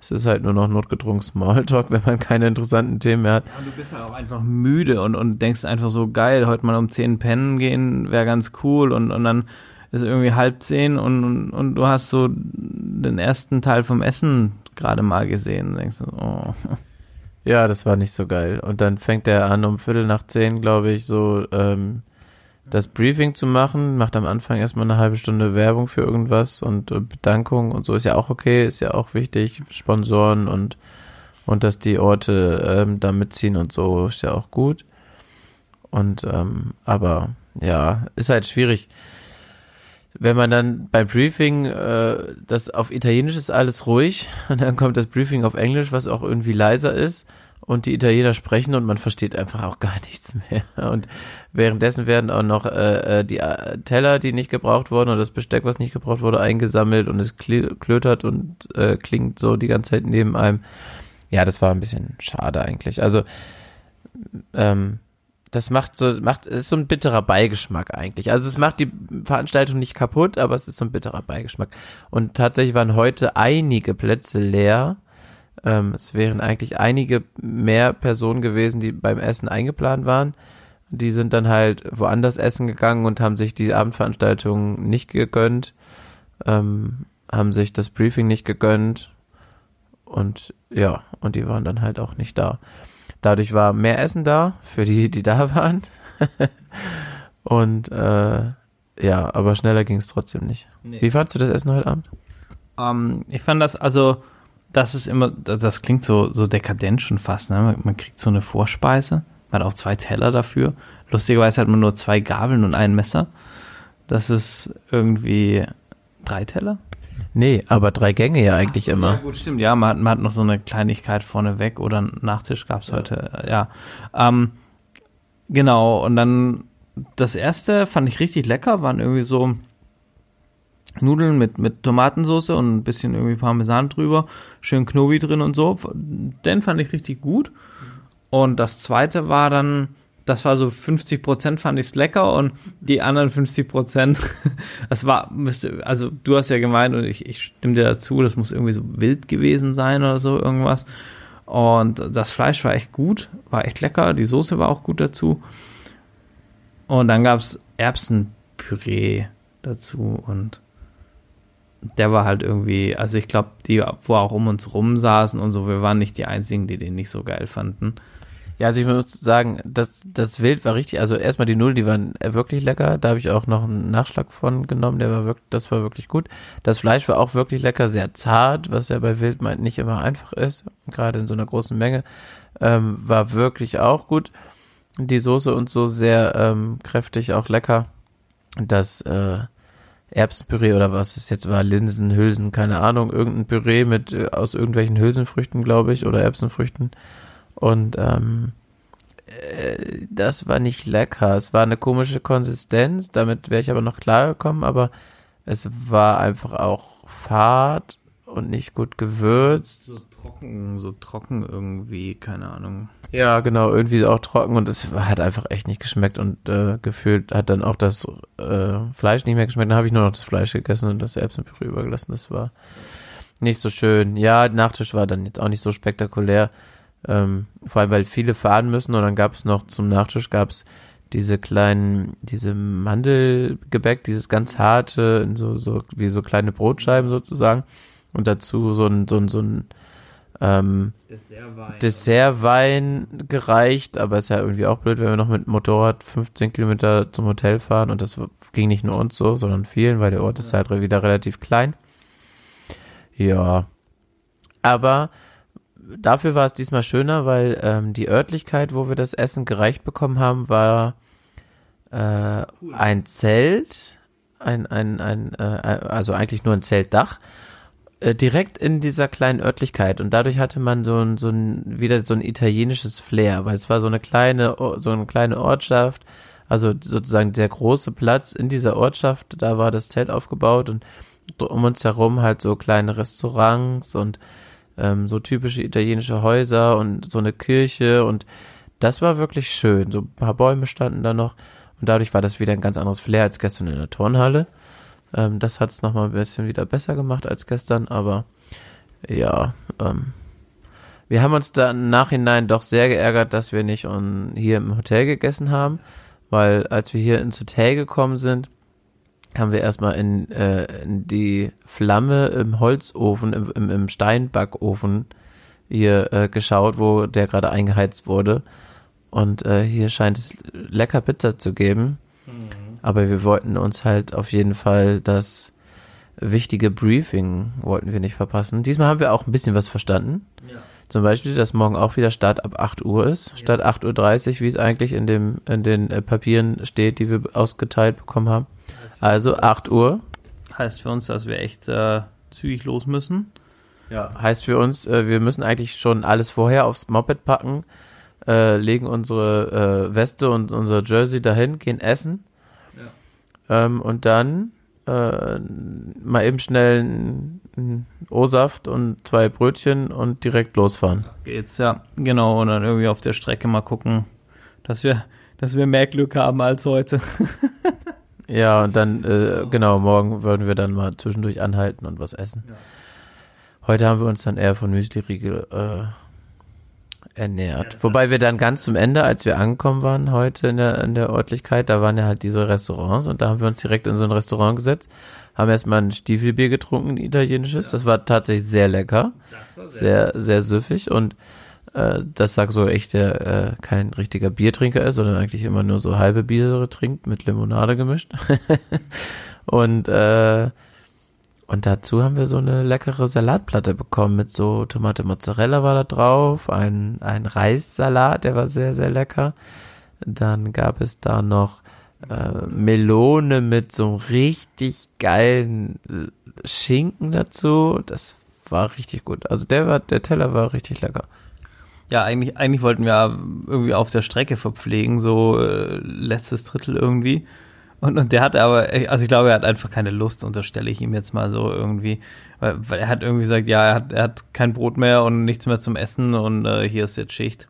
es ist halt nur noch notgedrungen Smalltalk, wenn man keine interessanten Themen mehr hat. Ja, und du bist halt auch einfach müde und, und denkst einfach so, geil, heute mal um 10 pennen gehen, wäre ganz cool und, und dann ist irgendwie halb zehn und, und, und du hast so den ersten Teil vom Essen gerade mal gesehen und denkst so, oh. Ja, das war nicht so geil. Und dann fängt er an, um Viertel nach zehn, glaube ich, so ähm, das Briefing zu machen. Macht am Anfang erstmal eine halbe Stunde Werbung für irgendwas und äh, Bedankung und so ist ja auch okay, ist ja auch wichtig. Sponsoren und, und dass die Orte ähm, da mitziehen und so ist ja auch gut. Und ähm, aber ja, ist halt schwierig wenn man dann beim Briefing, äh, das auf Italienisch ist alles ruhig und dann kommt das Briefing auf Englisch, was auch irgendwie leiser ist und die Italiener sprechen und man versteht einfach auch gar nichts mehr. Und währenddessen werden auch noch äh, äh die äh, Teller, die nicht gebraucht wurden oder das Besteck, was nicht gebraucht wurde, eingesammelt und es klötert und äh, klingt so die ganze Zeit neben einem. Ja, das war ein bisschen schade eigentlich. Also ähm, das macht so, macht, ist so ein bitterer Beigeschmack eigentlich. Also es macht die Veranstaltung nicht kaputt, aber es ist so ein bitterer Beigeschmack. Und tatsächlich waren heute einige Plätze leer. Ähm, es wären eigentlich einige mehr Personen gewesen, die beim Essen eingeplant waren. Die sind dann halt woanders essen gegangen und haben sich die Abendveranstaltung nicht gegönnt, ähm, haben sich das Briefing nicht gegönnt und ja, und die waren dann halt auch nicht da. Dadurch war mehr Essen da für die, die da waren. Und äh, ja, aber schneller ging es trotzdem nicht. Nee. Wie fandst du das Essen heute Abend? Ähm, ich fand das, also, das ist immer, das klingt so, so dekadent schon fast, ne? Man kriegt so eine Vorspeise, man hat auch zwei Teller dafür. Lustigerweise hat man nur zwei Gabeln und ein Messer. Das ist irgendwie drei Teller. Nee, aber drei Gänge ja eigentlich so, immer. Ja, gut, stimmt. Ja, man hat, man hat noch so eine Kleinigkeit vorneweg oder einen Nachtisch gab es ja. heute. Ja. Ähm, genau, und dann das erste fand ich richtig lecker, waren irgendwie so Nudeln mit, mit Tomatensauce und ein bisschen irgendwie Parmesan drüber, schön Knobi drin und so. Den fand ich richtig gut. Und das zweite war dann das war so 50 Prozent fand ich es lecker und die anderen 50 Prozent, das war, müsste, also du hast ja gemeint und ich, ich stimme dir dazu, das muss irgendwie so wild gewesen sein oder so irgendwas. Und das Fleisch war echt gut, war echt lecker, die Soße war auch gut dazu. Und dann gab es Erbsenpüree dazu und der war halt irgendwie, also ich glaube, die, wo auch um uns rum saßen und so, wir waren nicht die einzigen, die den nicht so geil fanden. Ja, also ich muss sagen, das, das Wild war richtig, also erstmal die Null, die waren wirklich lecker. Da habe ich auch noch einen Nachschlag von genommen, der war wirklich, das war wirklich gut. Das Fleisch war auch wirklich lecker, sehr zart, was ja bei Wild nicht immer einfach ist, gerade in so einer großen Menge. Ähm, war wirklich auch gut. Die Soße und so sehr ähm, kräftig, auch lecker. Das äh, Erbsenpüree oder was es jetzt war, Linsen, Hülsen, keine Ahnung, irgendein Püree mit äh, aus irgendwelchen Hülsenfrüchten, glaube ich, oder Erbsenfrüchten und ähm, äh, das war nicht lecker. Es war eine komische Konsistenz, damit wäre ich aber noch klar gekommen, aber es war einfach auch fad und nicht gut gewürzt. So trocken, so trocken irgendwie, keine Ahnung. Ja, genau, irgendwie auch trocken und es hat einfach echt nicht geschmeckt und äh, gefühlt hat dann auch das äh, Fleisch nicht mehr geschmeckt. Dann habe ich nur noch das Fleisch gegessen und das Erbsenpüree übergelassen. Das war nicht so schön. Ja, Nachtisch war dann jetzt auch nicht so spektakulär. Ähm, vor allem, weil viele fahren müssen und dann gab es noch zum Nachtisch gab es diese kleinen, diese Mandelgebäck, dieses ganz harte, so, so, wie so kleine Brotscheiben sozusagen. Und dazu so ein, so ein, so ein ähm, Dessertwein. Gereicht, aber ist ja irgendwie auch blöd, wenn wir noch mit dem Motorrad 15 Kilometer zum Hotel fahren. Und das ging nicht nur uns so, sondern vielen, weil der Ort ist halt wieder relativ klein. Ja, aber dafür war es diesmal schöner, weil ähm, die Örtlichkeit, wo wir das Essen gereicht bekommen haben, war äh, ein Zelt, ein, ein, ein, äh, also eigentlich nur ein Zeltdach, äh, direkt in dieser kleinen Örtlichkeit. Und dadurch hatte man so ein, so ein, wieder so ein italienisches Flair, weil es war so eine kleine, so eine kleine Ortschaft, also sozusagen der große Platz in dieser Ortschaft, da war das Zelt aufgebaut und um uns herum halt so kleine Restaurants und ähm, so typische italienische Häuser und so eine Kirche und das war wirklich schön. So ein paar Bäume standen da noch und dadurch war das wieder ein ganz anderes Flair als gestern in der Turnhalle. Ähm, das hat es nochmal ein bisschen wieder besser gemacht als gestern, aber ja, ähm, wir haben uns da im Nachhinein doch sehr geärgert, dass wir nicht hier im Hotel gegessen haben, weil als wir hier ins Hotel gekommen sind, haben wir erstmal in, äh, in die Flamme im Holzofen, im, im, im Steinbackofen hier äh, geschaut, wo der gerade eingeheizt wurde. Und äh, hier scheint es lecker Pizza zu geben. Mhm. Aber wir wollten uns halt auf jeden Fall das wichtige Briefing wollten wir nicht verpassen. Diesmal haben wir auch ein bisschen was verstanden. Ja. Zum Beispiel, dass morgen auch wieder Start ab 8 Uhr ist, ja. statt 8.30 Uhr, wie es eigentlich in, dem, in den äh, Papieren steht, die wir ausgeteilt bekommen haben. Also 8 Uhr. Heißt für uns, dass wir echt äh, zügig los müssen. Ja, heißt für uns, äh, wir müssen eigentlich schon alles vorher aufs Moped packen, äh, legen unsere äh, Weste und unser Jersey dahin, gehen essen ja. ähm, und dann äh, mal eben schnell einen O-Saft und zwei Brötchen und direkt losfahren. Geht's, ja, genau. Und dann irgendwie auf der Strecke mal gucken, dass wir, dass wir mehr Glück haben als heute. Ja, und dann, äh, genau, morgen würden wir dann mal zwischendurch anhalten und was essen. Ja. Heute haben wir uns dann eher von Müsli-Riegel äh, ernährt. Ja, Wobei wir dann ganz zum Ende, als wir angekommen waren heute in der, in der Örtlichkeit, da waren ja halt diese Restaurants und da haben wir uns direkt in so ein Restaurant gesetzt, haben erstmal ein Stiefelbier getrunken, ein italienisches. Ja. Das war tatsächlich sehr lecker. Sehr, sehr, sehr süffig und äh, das sagt so echt, der äh, kein richtiger Biertrinker ist, sondern eigentlich immer nur so halbe Biere trinkt mit Limonade gemischt. und äh, und dazu haben wir so eine leckere Salatplatte bekommen mit so Tomate Mozzarella war da drauf, ein, ein Reissalat, der war sehr, sehr lecker. Dann gab es da noch äh, Melone mit so richtig geilen Schinken dazu. Das war richtig gut. Also der war, der Teller war richtig lecker. Ja, eigentlich, eigentlich wollten wir irgendwie auf der Strecke verpflegen, so äh, letztes Drittel irgendwie. Und, und der hatte aber, also ich glaube, er hat einfach keine Lust, unterstelle ich ihm jetzt mal so irgendwie. Weil, weil er hat irgendwie gesagt, ja, er hat, er hat kein Brot mehr und nichts mehr zum Essen und äh, hier ist jetzt Schicht.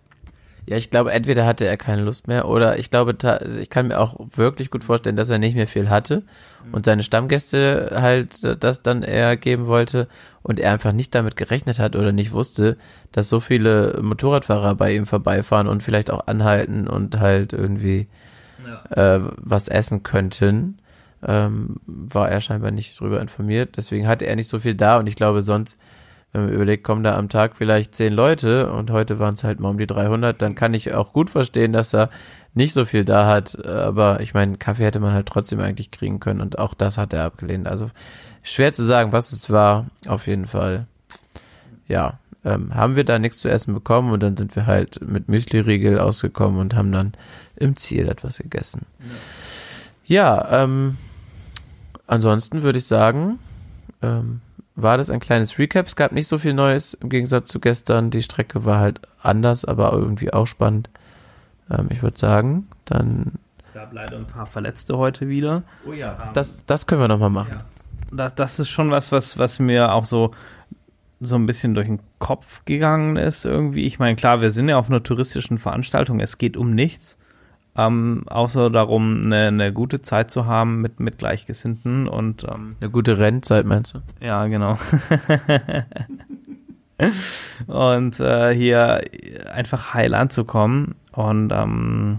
Ja, ich glaube, entweder hatte er keine Lust mehr oder ich glaube, ich kann mir auch wirklich gut vorstellen, dass er nicht mehr viel hatte und seine Stammgäste halt das dann eher geben wollte und er einfach nicht damit gerechnet hat oder nicht wusste, dass so viele Motorradfahrer bei ihm vorbeifahren und vielleicht auch anhalten und halt irgendwie ja. äh, was essen könnten, ähm, war er scheinbar nicht drüber informiert. Deswegen hatte er nicht so viel da und ich glaube sonst, wenn man überlegt, kommen da am Tag vielleicht zehn Leute und heute waren es halt mal um die 300, dann kann ich auch gut verstehen, dass er nicht so viel da hat. Aber ich meine, Kaffee hätte man halt trotzdem eigentlich kriegen können und auch das hat er abgelehnt. Also schwer zu sagen, was es war. Auf jeden Fall, ja, ähm, haben wir da nichts zu essen bekommen und dann sind wir halt mit Müsli-Riegel ausgekommen und haben dann im Ziel etwas gegessen. Ja, ja ähm, ansonsten würde ich sagen, ähm, war das ein kleines Recap. Es gab nicht so viel Neues im Gegensatz zu gestern. Die Strecke war halt anders, aber irgendwie auch spannend. Ähm, ich würde sagen, dann. Es gab leider ein paar Verletzte heute wieder. Oh ja. Das, das können wir nochmal machen. Ja. Das, das ist schon was, was, was mir auch so, so ein bisschen durch den Kopf gegangen ist irgendwie. Ich meine, klar, wir sind ja auf einer touristischen Veranstaltung. Es geht um nichts. Ähm, außer darum, eine, eine, gute Zeit zu haben mit, mit Gleichgesinnten und ähm, eine gute Rennzeit meinst du? Ja, genau. und äh, hier einfach heil anzukommen und ähm,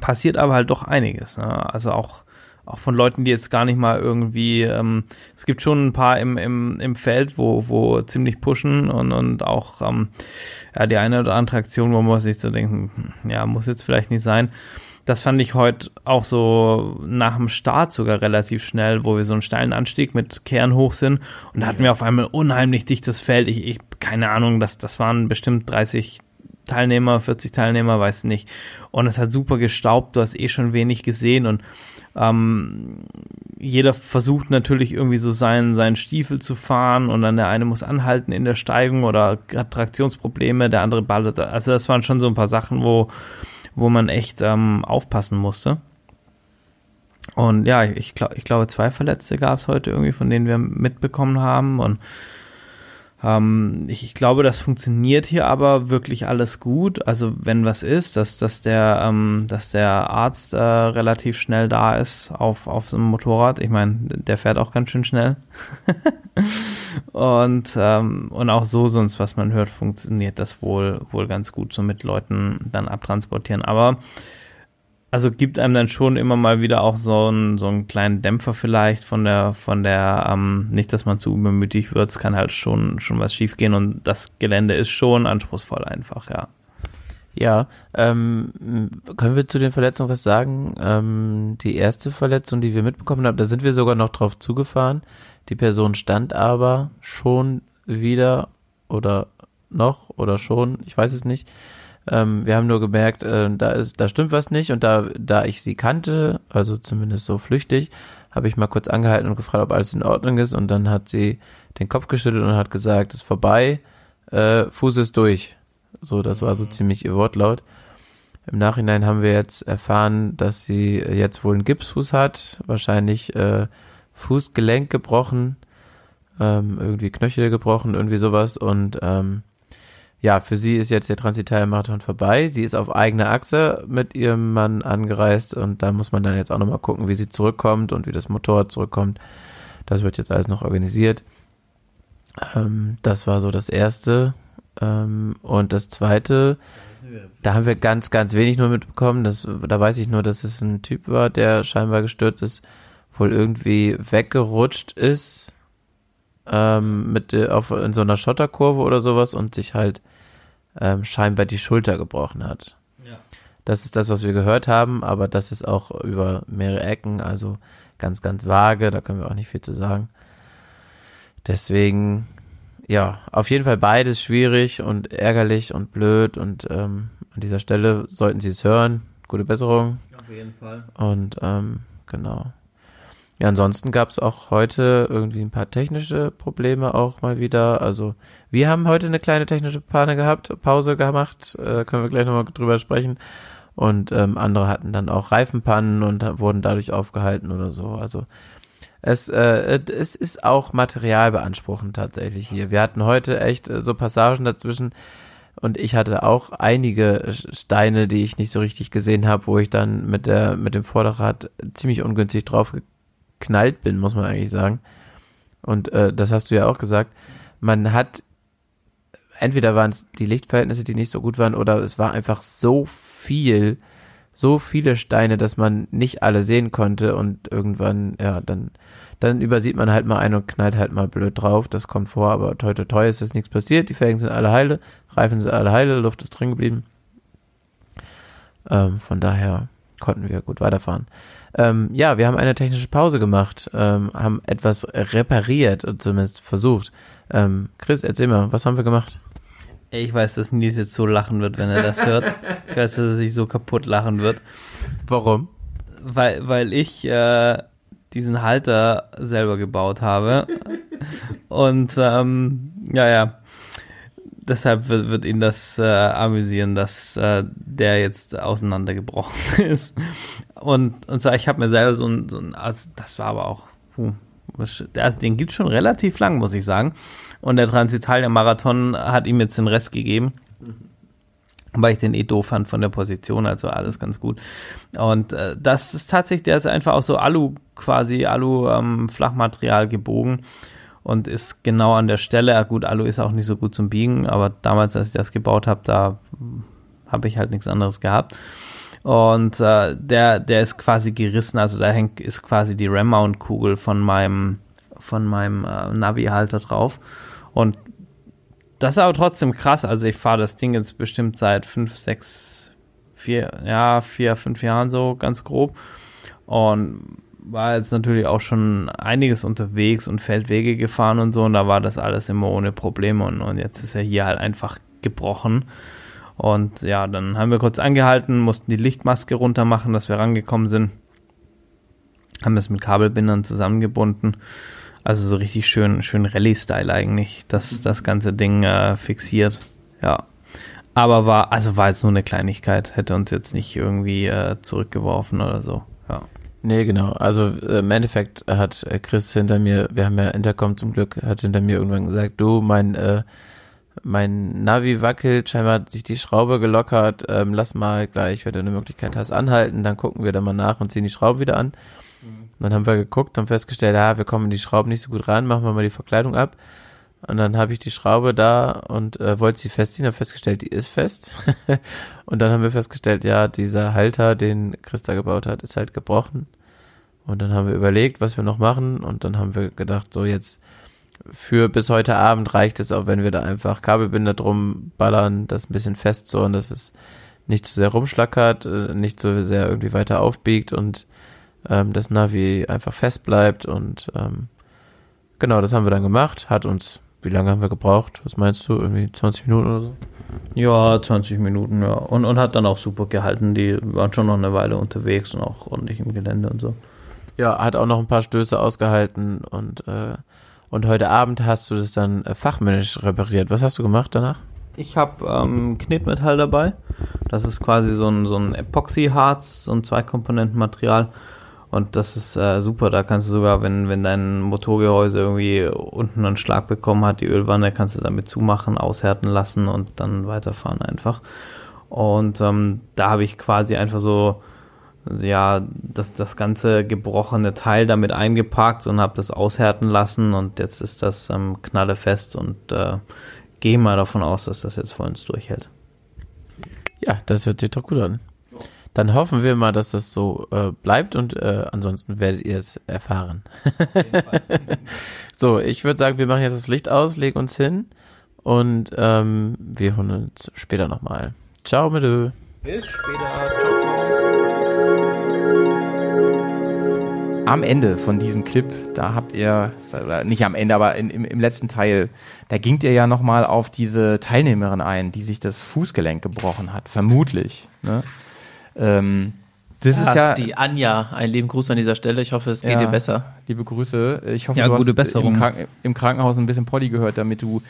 passiert aber halt doch einiges. Ne? Also auch auch von Leuten, die jetzt gar nicht mal irgendwie, ähm, es gibt schon ein paar im, im, im Feld, wo, wo ziemlich pushen und, und auch ähm, ja, die eine oder andere Aktion, wo man sich so denken, hm, ja, muss jetzt vielleicht nicht sein. Das fand ich heute auch so nach dem Start sogar relativ schnell, wo wir so einen steilen Anstieg mit Kern hoch sind. Und da hatten wir auf einmal unheimlich dichtes Feld. Ich, ich keine Ahnung, das, das waren bestimmt 30 Teilnehmer, 40 Teilnehmer, weiß nicht. Und es hat super gestaubt, du hast eh schon wenig gesehen und ähm, jeder versucht natürlich irgendwie so seinen, seinen Stiefel zu fahren und dann der eine muss anhalten in der Steigung oder hat Traktionsprobleme, der andere ballert. Also das waren schon so ein paar Sachen, wo, wo man echt ähm, aufpassen musste. Und ja, ich, glaub, ich glaube, zwei Verletzte gab es heute irgendwie, von denen wir mitbekommen haben. Und ähm, ich, ich, glaube, das funktioniert hier aber wirklich alles gut. Also wenn was ist, dass, dass, der, ähm, dass der Arzt äh, relativ schnell da ist auf, auf so einem Motorrad. Ich meine, der fährt auch ganz schön schnell. und, ähm, und auch so sonst, was man hört, funktioniert das wohl, wohl ganz gut, so mit Leuten dann abtransportieren. Aber also gibt einem dann schon immer mal wieder auch so einen, so einen kleinen Dämpfer vielleicht von der, von der, ähm, nicht, dass man zu übermütig wird, es kann halt schon, schon was schiefgehen und das Gelände ist schon anspruchsvoll einfach, ja. Ja, ähm, können wir zu den Verletzungen was sagen? Ähm, die erste Verletzung, die wir mitbekommen haben, da sind wir sogar noch drauf zugefahren. Die Person stand aber schon wieder oder noch oder schon, ich weiß es nicht, ähm, wir haben nur gemerkt, äh, da ist, da stimmt was nicht und da, da ich sie kannte, also zumindest so flüchtig, habe ich mal kurz angehalten und gefragt, ob alles in Ordnung ist und dann hat sie den Kopf geschüttelt und hat gesagt, ist vorbei, äh, Fuß ist durch. So, das war so mhm. ziemlich ihr Wortlaut. Im Nachhinein haben wir jetzt erfahren, dass sie jetzt wohl einen Gipsfuß hat, wahrscheinlich äh, Fußgelenk gebrochen, ähm, irgendwie Knöchel gebrochen, irgendwie sowas und ähm, ja, für sie ist jetzt der Transitalia-Marathon vorbei. Sie ist auf eigener Achse mit ihrem Mann angereist und da muss man dann jetzt auch nochmal gucken, wie sie zurückkommt und wie das Motorrad zurückkommt. Das wird jetzt alles noch organisiert. Ähm, das war so das Erste. Ähm, und das Zweite, da haben wir ganz, ganz wenig nur mitbekommen. Das, da weiß ich nur, dass es ein Typ war, der scheinbar gestürzt ist, wohl irgendwie weggerutscht ist ähm, mit äh, auf in so einer Schotterkurve oder sowas und sich halt ähm, scheinbar die Schulter gebrochen hat. Ja. Das ist das, was wir gehört haben, aber das ist auch über mehrere Ecken, also ganz, ganz vage, da können wir auch nicht viel zu sagen. Deswegen, ja, auf jeden Fall beides schwierig und ärgerlich und blöd und ähm, an dieser Stelle sollten Sie es hören. Gute Besserung. Auf jeden Fall. Und ähm, genau. Ja, ansonsten gab es auch heute irgendwie ein paar technische Probleme auch mal wieder. Also wir haben heute eine kleine technische Panne gehabt, Pause gemacht, äh, können wir gleich nochmal drüber sprechen. Und ähm, andere hatten dann auch Reifenpannen und wurden dadurch aufgehalten oder so. Also es, äh, es ist auch Material beanspruchend tatsächlich hier. Wir hatten heute echt äh, so Passagen dazwischen und ich hatte auch einige Steine, die ich nicht so richtig gesehen habe, wo ich dann mit der mit dem Vorderrad ziemlich ungünstig drauf geknallt bin, muss man eigentlich sagen. Und äh, das hast du ja auch gesagt. Man hat, entweder waren es die Lichtverhältnisse, die nicht so gut waren, oder es war einfach so viel, so viele Steine, dass man nicht alle sehen konnte und irgendwann, ja, dann, dann übersieht man halt mal einen und knallt halt mal blöd drauf. Das kommt vor, aber toi toi toi ist das nichts passiert. Die Felgen sind alle heile, Reifen sind alle heile, Luft ist drin geblieben. Ähm, von daher konnten wir gut weiterfahren. Ähm, ja, wir haben eine technische Pause gemacht, ähm, haben etwas repariert, zumindest versucht. Ähm, Chris, erzähl mal, was haben wir gemacht? Ich weiß, dass Nils jetzt so lachen wird, wenn er das hört. Ich weiß, dass er sich so kaputt lachen wird. Warum? Weil, weil ich äh, diesen Halter selber gebaut habe. Und ähm, ja, ja, deshalb wird, wird ihn das äh, amüsieren, dass äh, der jetzt auseinandergebrochen ist. Und, und zwar, ich habe mir selber so ein, so ein, also das war aber auch, puh, den gibt schon relativ lang, muss ich sagen. Und der Transitalia-Marathon hat ihm jetzt den Rest gegeben. Weil ich den eh doof fand von der Position, also alles ganz gut. Und äh, das ist tatsächlich, der ist einfach auch so Alu, quasi Alu-Flachmaterial ähm, gebogen und ist genau an der Stelle. Gut, Alu ist auch nicht so gut zum Biegen, aber damals, als ich das gebaut habe, da habe ich halt nichts anderes gehabt. Und äh, der, der ist quasi gerissen, also da hängt ist quasi die RAM-Mount-Kugel von meinem, von meinem äh, Navi-Halter drauf. Und das ist aber trotzdem krass. Also ich fahre das Ding jetzt bestimmt seit fünf, sechs, vier, ja, vier, fünf Jahren so ganz grob. Und war jetzt natürlich auch schon einiges unterwegs und Feldwege gefahren und so. Und da war das alles immer ohne Probleme. Und, und jetzt ist er hier halt einfach gebrochen. Und ja, dann haben wir kurz angehalten, mussten die Lichtmaske runter machen, dass wir rangekommen sind. Haben das mit Kabelbindern zusammengebunden. Also so richtig schön, schön Rallye-Style eigentlich, dass das ganze Ding äh, fixiert. Ja. Aber war, also war jetzt nur eine Kleinigkeit, hätte uns jetzt nicht irgendwie äh, zurückgeworfen oder so. Ja. Nee, genau. Also äh, im Endeffekt hat Chris hinter mir, wir haben ja Intercom zum Glück, hat hinter mir irgendwann gesagt, du, mein, äh, mein Navi wackelt, scheinbar hat sich die Schraube gelockert, ähm, lass mal gleich, wenn du eine Möglichkeit hast, anhalten, dann gucken wir da mal nach und ziehen die Schraube wieder an. Dann haben wir geguckt und festgestellt, ja, wir kommen in die Schrauben nicht so gut ran, machen wir mal die Verkleidung ab. Und dann habe ich die Schraube da und äh, wollte sie festziehen, habe festgestellt, die ist fest. und dann haben wir festgestellt, ja, dieser Halter, den Christa gebaut hat, ist halt gebrochen. Und dann haben wir überlegt, was wir noch machen. Und dann haben wir gedacht, so jetzt für bis heute Abend reicht es auch, wenn wir da einfach Kabelbinder drum ballern, das ein bisschen fest so und dass es nicht zu sehr rumschlackert, äh, nicht so sehr irgendwie weiter aufbiegt und ähm, das Navi einfach fest bleibt und ähm, genau, das haben wir dann gemacht, hat uns, wie lange haben wir gebraucht? Was meinst du? Irgendwie 20 Minuten oder so? Ja, 20 Minuten, ja. Und, und hat dann auch super gehalten. Die waren schon noch eine Weile unterwegs und auch ordentlich im Gelände und so. Ja, hat auch noch ein paar Stöße ausgehalten und äh, und heute Abend hast du das dann äh, fachmännisch repariert. Was hast du gemacht danach? Ich habe ähm, Knetmetall dabei. Das ist quasi so ein, so ein Epoxy-Harz, so ein Zweikomponentenmaterial. Und das ist äh, super. Da kannst du sogar, wenn, wenn dein Motorgehäuse irgendwie unten einen Schlag bekommen hat, die Ölwanne, kannst du damit zumachen, aushärten lassen und dann weiterfahren einfach. Und ähm, da habe ich quasi einfach so ja, das, das ganze gebrochene Teil damit eingepackt und habe das aushärten lassen und jetzt ist das ähm, knallefest und äh, gehe mal davon aus, dass das jetzt vollends durchhält. Ja, das hört sich doch gut an. Dann hoffen wir mal, dass das so äh, bleibt und äh, ansonsten werdet ihr es erfahren. so, ich würde sagen, wir machen jetzt das Licht aus, legen uns hin und ähm, wir hören uns später nochmal. Ciao, mit Bis später. Ciao, am Ende von diesem Clip, da habt ihr, nicht am Ende, aber in, im, im, letzten Teil, da gingt ihr ja nochmal auf diese Teilnehmerin ein, die sich das Fußgelenk gebrochen hat, vermutlich. Ne? Ähm, das ja, ist ja die Anja. Ein lieben Gruß an dieser Stelle. Ich hoffe, es geht ja, dir besser. Liebe Grüße. Ich hoffe, ja, du gute hast Besserung. Im, Kranken im, Krankenhaus ein bisschen Polly gehört, damit du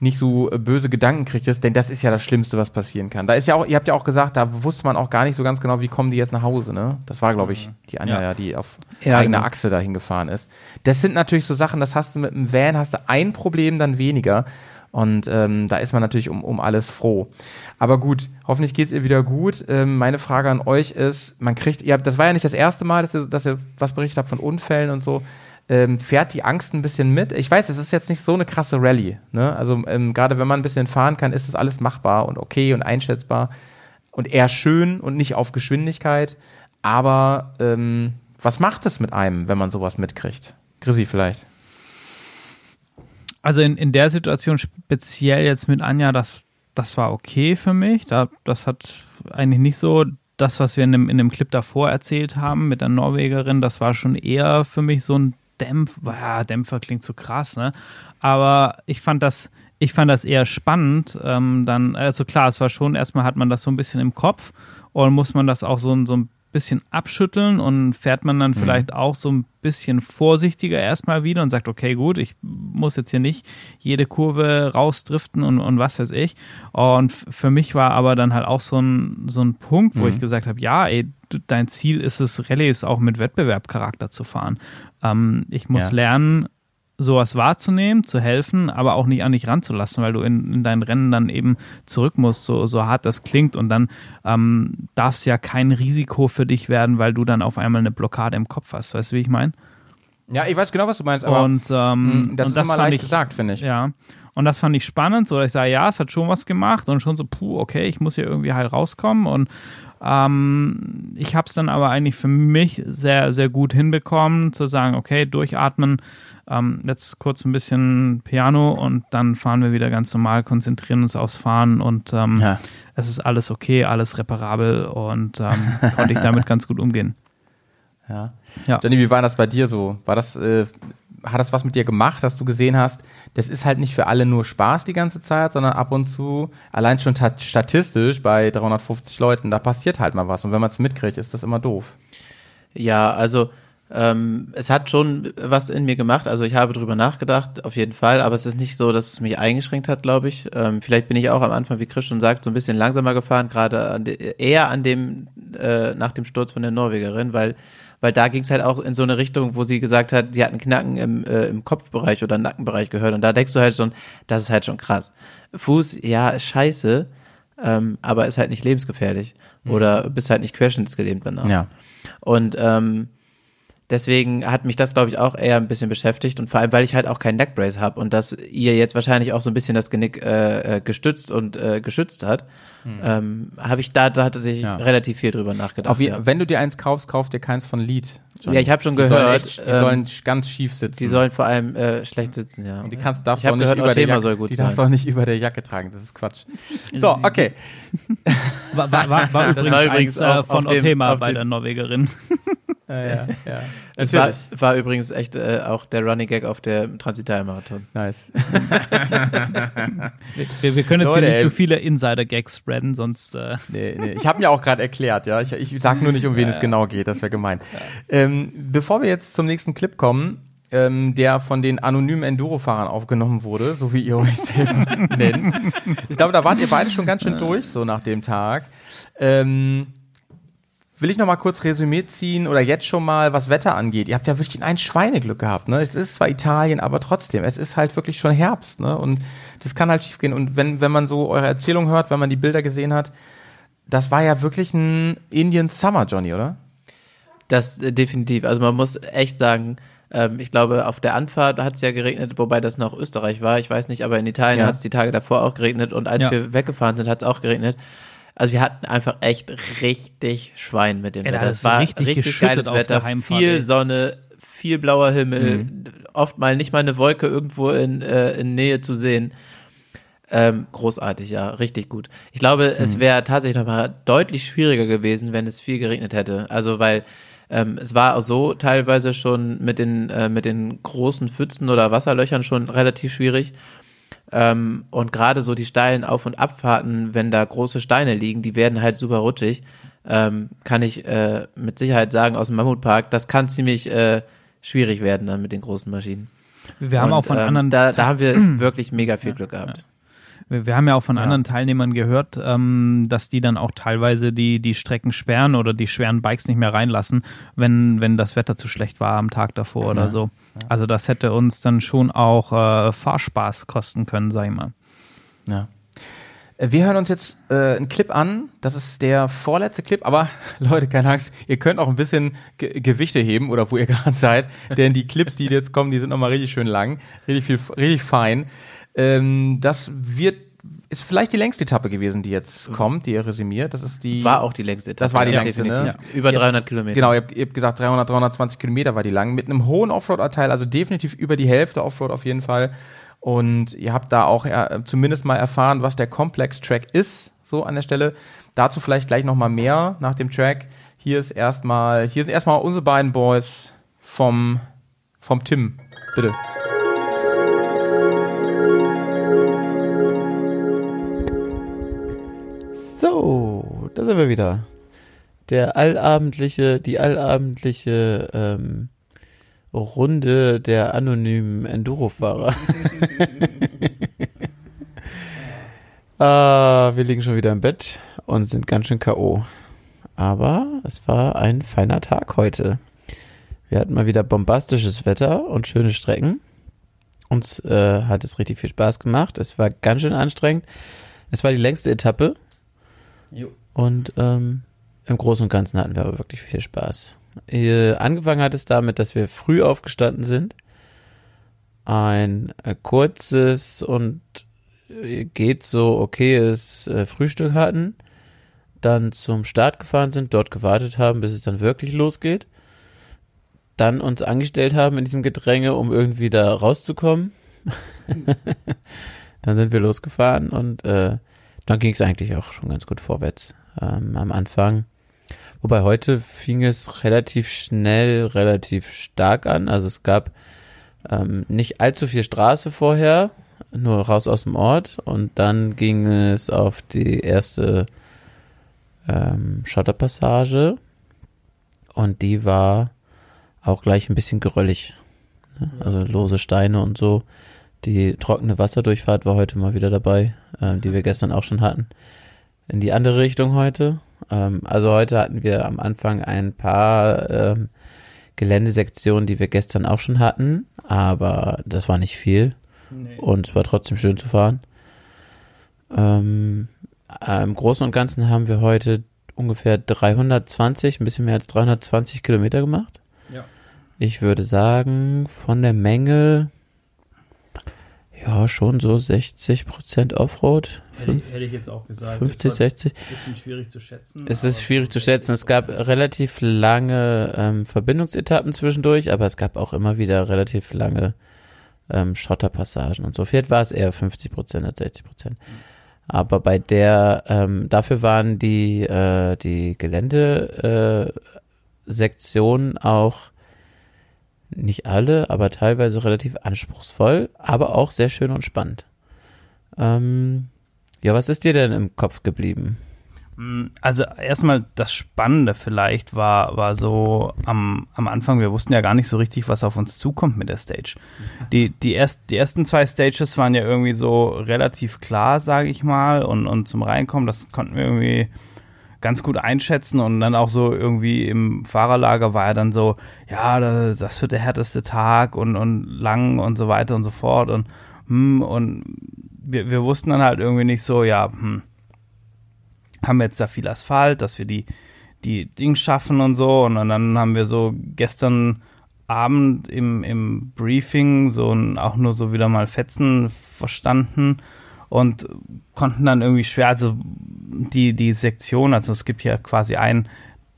nicht so äh, böse Gedanken kriegst, denn das ist ja das Schlimmste, was passieren kann. Da ist ja auch, ihr habt ja auch gesagt, da wusste man auch gar nicht so ganz genau, wie kommen die jetzt nach Hause, ne? Das war, glaube ich, die Anja, ja. die auf ja, eigener genau. Achse dahin gefahren ist. Das sind natürlich so Sachen, das hast du mit dem Van, hast du ein Problem dann weniger. Und ähm, da ist man natürlich um, um alles froh. Aber gut, hoffentlich geht es ihr wieder gut. Ähm, meine Frage an euch ist, man kriegt, ihr habt, das war ja nicht das erste Mal, dass ihr, dass ihr was berichtet habt von Unfällen und so ähm, fährt die Angst ein bisschen mit. Ich weiß, es ist jetzt nicht so eine krasse Rallye. Ne? Also ähm, gerade wenn man ein bisschen fahren kann, ist das alles machbar und okay und einschätzbar und eher schön und nicht auf Geschwindigkeit. Aber ähm, was macht es mit einem, wenn man sowas mitkriegt? Chrissy vielleicht. Also in, in der Situation speziell jetzt mit Anja, das, das war okay für mich. Da, das hat eigentlich nicht so das, was wir in dem, in dem Clip davor erzählt haben mit der Norwegerin, das war schon eher für mich so ein Dämpfer, ja, Dämpfer klingt so krass, ne? Aber ich fand das, ich fand das eher spannend. Ähm, dann, also klar, es war schon, erstmal hat man das so ein bisschen im Kopf und muss man das auch so, so ein bisschen abschütteln und fährt man dann mhm. vielleicht auch so ein bisschen vorsichtiger erstmal wieder und sagt, okay, gut, ich muss jetzt hier nicht jede Kurve rausdriften und, und was weiß ich. Und für mich war aber dann halt auch so ein, so ein Punkt, wo mhm. ich gesagt habe, ja, ey, dein Ziel ist es, Rallyes auch mit Wettbewerbcharakter zu fahren. Ähm, ich muss ja. lernen, sowas wahrzunehmen, zu helfen, aber auch nicht an dich ranzulassen, weil du in, in dein Rennen dann eben zurück musst, so, so hart das klingt. Und dann ähm, darf es ja kein Risiko für dich werden, weil du dann auf einmal eine Blockade im Kopf hast. Weißt du, wie ich meine? Ja, ich weiß genau, was du meinst, aber und ähm, mh, das und ist immer fand leicht ich, gesagt, finde ich. Ja. Und das fand ich spannend, so dass ich sage, ja, es hat schon was gemacht und schon so, puh, okay, ich muss hier irgendwie halt rauskommen. Und ähm, ich habe es dann aber eigentlich für mich sehr, sehr gut hinbekommen, zu sagen, okay, durchatmen, ähm, jetzt kurz ein bisschen Piano und dann fahren wir wieder ganz normal, konzentrieren uns aufs Fahren und ähm, Ja. es ist alles okay, alles reparabel und ähm, konnte ich damit ganz gut umgehen. Ja. Ja. Jenny, wie war das bei dir so? War das, äh, hat das was mit dir gemacht, dass du gesehen hast, das ist halt nicht für alle nur Spaß die ganze Zeit, sondern ab und zu, allein schon ta- statistisch bei 350 Leuten, da passiert halt mal was. Und wenn man es mitkriegt, ist das immer doof. Ja, also ähm, es hat schon was in mir gemacht. Also ich habe drüber nachgedacht, auf jeden Fall, aber es ist nicht so, dass es mich eingeschränkt hat, glaube ich. Ähm, vielleicht bin ich auch am Anfang, wie Chris schon sagt, so ein bisschen langsamer gefahren, gerade eher an dem, äh, nach dem Sturz von der Norwegerin, weil weil da ging es halt auch in so eine Richtung, wo sie gesagt hat, sie hat einen Knacken im, äh, im Kopfbereich oder Nackenbereich gehört. Und da denkst du halt schon, das ist halt schon krass. Fuß, ja, ist scheiße, ähm, aber ist halt nicht lebensgefährlich. Oder bist halt nicht querschnittsgelähmt danach. Ja. Und ähm, deswegen hat mich das, glaube ich, auch eher ein bisschen beschäftigt und vor allem, weil ich halt auch keinen Neckbrace habe und das ihr jetzt wahrscheinlich auch so ein bisschen das Genick äh, äh, gestützt und äh, geschützt hat, ähm, habe ich da, da hatte sich Ja. relativ viel drüber nachgedacht. Auf ja. Wenn du dir eins kaufst, kauf dir keins von Lied. Johnny. Ja, ich hab schon die gehört, Sollen echt, die ähm, sollen ganz schief sitzen. die sollen vor allem äh, schlecht sitzen, ja. Und die kannst, darfst Ich auch nicht gehört, über der Thema Jacke, soll gut die sein. darfst du auch nicht über der Jacke tragen. Das ist Quatsch. So, okay. War, war, war, war Das übrigens, war übrigens eins, äh, auf- von auf auf bei dem- der Norwegerin. Ja, ja, ja. Es war, war übrigens echt äh, auch der Running Gag auf der Transitalmarathon. Nice. Wir, wir können jetzt hier Leute, nicht ey. zu viele Insider-Gags spreaden, sonst äh, Nee, nee. Ich habe mir auch gerade erklärt, ja. Ich, ich sag nur nicht, um wen es genau geht, das wäre gemein. Ähm, bevor wir jetzt zum nächsten Clip kommen, ähm, der von den anonymen Enduro-Fahrern aufgenommen wurde, so wie ihr euch selber nennt. Ich glaube, da wart ihr beide schon ganz schön durch, so nach dem Tag. Ähm, will ich noch mal kurz Resümee ziehen oder jetzt schon mal, was Wetter angeht. Ihr habt ja wirklich ein Schweineglück gehabt, ne? Es ist zwar Italien, aber trotzdem, es ist halt wirklich schon Herbst, ne? Und das kann halt schiefgehen. Und wenn, wenn man so eure Erzählung hört, wenn man die Bilder gesehen hat, das war ja wirklich ein Indian Summer, Johnny, oder? Das äh, definitiv. Also man muss echt sagen, ähm, ich glaube, auf der Anfahrt hat es ja geregnet, wobei das noch Österreich war. Ich weiß nicht, aber in Italien Ja. hat es die Tage davor auch geregnet und als Ja. wir weggefahren sind, hat es auch geregnet. Also wir hatten einfach echt richtig Schwein mit dem Ey, Wetter. Es war richtig richtig, geiles Wetter, Heimfahrt, viel ey. Sonne, viel blauer Himmel, oft mal nicht mal eine Wolke irgendwo in, äh, in Nähe zu sehen. Ähm, großartig, ja, richtig gut. Ich glaube, es wäre tatsächlich nochmal deutlich schwieriger gewesen, wenn es viel geregnet hätte. Also, weil ähm, es war auch so teilweise schon mit den, äh, mit den großen Pfützen oder Wasserlöchern schon relativ schwierig. Ähm, und gerade so die steilen Auf- und Abfahrten, wenn da große Steine liegen, die werden halt super rutschig. Ähm, kann ich äh, mit Sicherheit sagen aus dem Mammutpark, das kann ziemlich äh, schwierig werden dann mit den großen Maschinen. wir haben und, auch von ähm, anderen Da, da haben wir wirklich mega viel Glück gehabt. Wir, wir haben ja auch von anderen Teilnehmern gehört, ähm, dass die dann auch teilweise die, die Strecken sperren oder die schweren Bikes nicht mehr reinlassen, wenn, wenn das Wetter zu schlecht war am Tag davor oder so. Also das hätte uns dann schon auch äh, Fahrspaß kosten können, sag ich mal. Ja. Äh, Wir hören uns jetzt äh, einen Clip an. Das ist der vorletzte Clip. Aber Leute, keine Angst, ihr könnt auch ein bisschen Ge Gewichte heben oder wo ihr gerade seid. Denn die Clips, die jetzt kommen, die sind nochmal richtig schön lang. Richtig viel, richtig fein. Ähm, das wird, ist vielleicht die längste Etappe gewesen, die jetzt kommt, die ihr resümiert. Das ist die. War auch die längste Etappe. Das war die ja, längste, ne? Über Ja. 300 Kilometer. Genau, ihr habt, ihr habt gesagt 300, 320 Kilometer war die lang, mit einem hohen Offroad-Anteil, also definitiv über die Hälfte Offroad auf jeden Fall. Und ihr habt da auch äh, zumindest mal erfahren, was der Complex-Track ist, so an der Stelle. Dazu vielleicht gleich noch mal mehr nach dem Track. Hier ist erstmal, hier sind erstmal unsere beiden Boys vom, vom Tim. Bitte. So, da sind wir wieder. Der allabendliche, die allabendliche ähm, Runde der anonymen Enduro-Fahrer. ah, wir liegen schon wieder im Bett und sind ganz schön K.O. Aber es war ein feiner Tag heute. Wir hatten mal wieder bombastisches Wetter und schöne Strecken. Uns äh, hat es richtig viel Spaß gemacht. Es war ganz schön anstrengend. Es war die längste Etappe. Und ähm, im Großen und Ganzen hatten wir aber wirklich viel Spaß. Äh, angefangen hat es damit, dass wir früh aufgestanden sind. Ein äh, kurzes und äh, geht so okayes äh, Frühstück hatten. Dann zum Start gefahren sind, dort gewartet haben, bis es dann wirklich losgeht. Dann uns angestellt haben in diesem Gedränge, um irgendwie da rauszukommen. dann sind wir losgefahren und äh, dann ging es eigentlich auch schon ganz gut vorwärts ähm, am Anfang. Wobei heute fing es relativ schnell, relativ stark an. Also es gab ähm, nicht allzu viel Straße vorher, nur raus aus dem Ort und dann ging es auf die erste ähm, Schotterpassage und die war auch gleich ein bisschen geröllig. Ne? Also lose Steine und so. Die trockene Wasserdurchfahrt war heute mal wieder dabei, ähm, die wir gestern auch schon hatten. In die andere Richtung heute. Ähm, also heute hatten wir am Anfang ein paar ähm, Geländesektionen, die wir gestern auch schon hatten, aber das war nicht viel. Und es war trotzdem schön zu fahren. Ähm, äh, Im Großen und Ganzen haben wir heute ungefähr 320, ein bisschen mehr als 320 Kilometer gemacht. Ja. Ich würde sagen, von der Menge, ja, schon so 60 Prozent Offroad. Hätte, hätte ich jetzt auch gesagt. 50, 60. Ein bisschen schwierig zu schätzen. Es ist schwierig zu schätzen. Es gab relativ lange ähm, Verbindungsetappen zwischendurch, aber es gab auch immer wieder relativ lange ähm, Schotterpassagen und so. Vielleicht war es eher 50 Prozent als 60 Prozent. Aber bei der, ähm, dafür waren die, äh, die Geländesektionen äh, auch nicht alle, aber teilweise relativ anspruchsvoll, aber auch sehr schön und spannend. Ähm, ja, was ist dir denn im Kopf geblieben? Also erstmal das Spannende vielleicht war, war so am, am Anfang, wir wussten ja gar nicht so richtig, was auf uns zukommt mit der Stage. Die, die, erst, die ersten zwei Stages waren ja irgendwie so relativ klar, sage ich mal, und, und zum Reinkommen, das konnten wir irgendwie ganz gut einschätzen und dann auch so irgendwie im Fahrerlager war ja dann so, ja, das, wird der härteste Tag und, und lang und so weiter und so fort und, hm, und wir, wir wussten dann halt irgendwie nicht so, ja, hm, haben wir jetzt da viel Asphalt, dass wir die, die Dings schaffen und so. Und dann haben wir so gestern Abend im, im Briefing so auch nur so wieder mal Fetzen verstanden und konnten dann irgendwie schwer, also die, die Sektion, also es gibt hier quasi einen,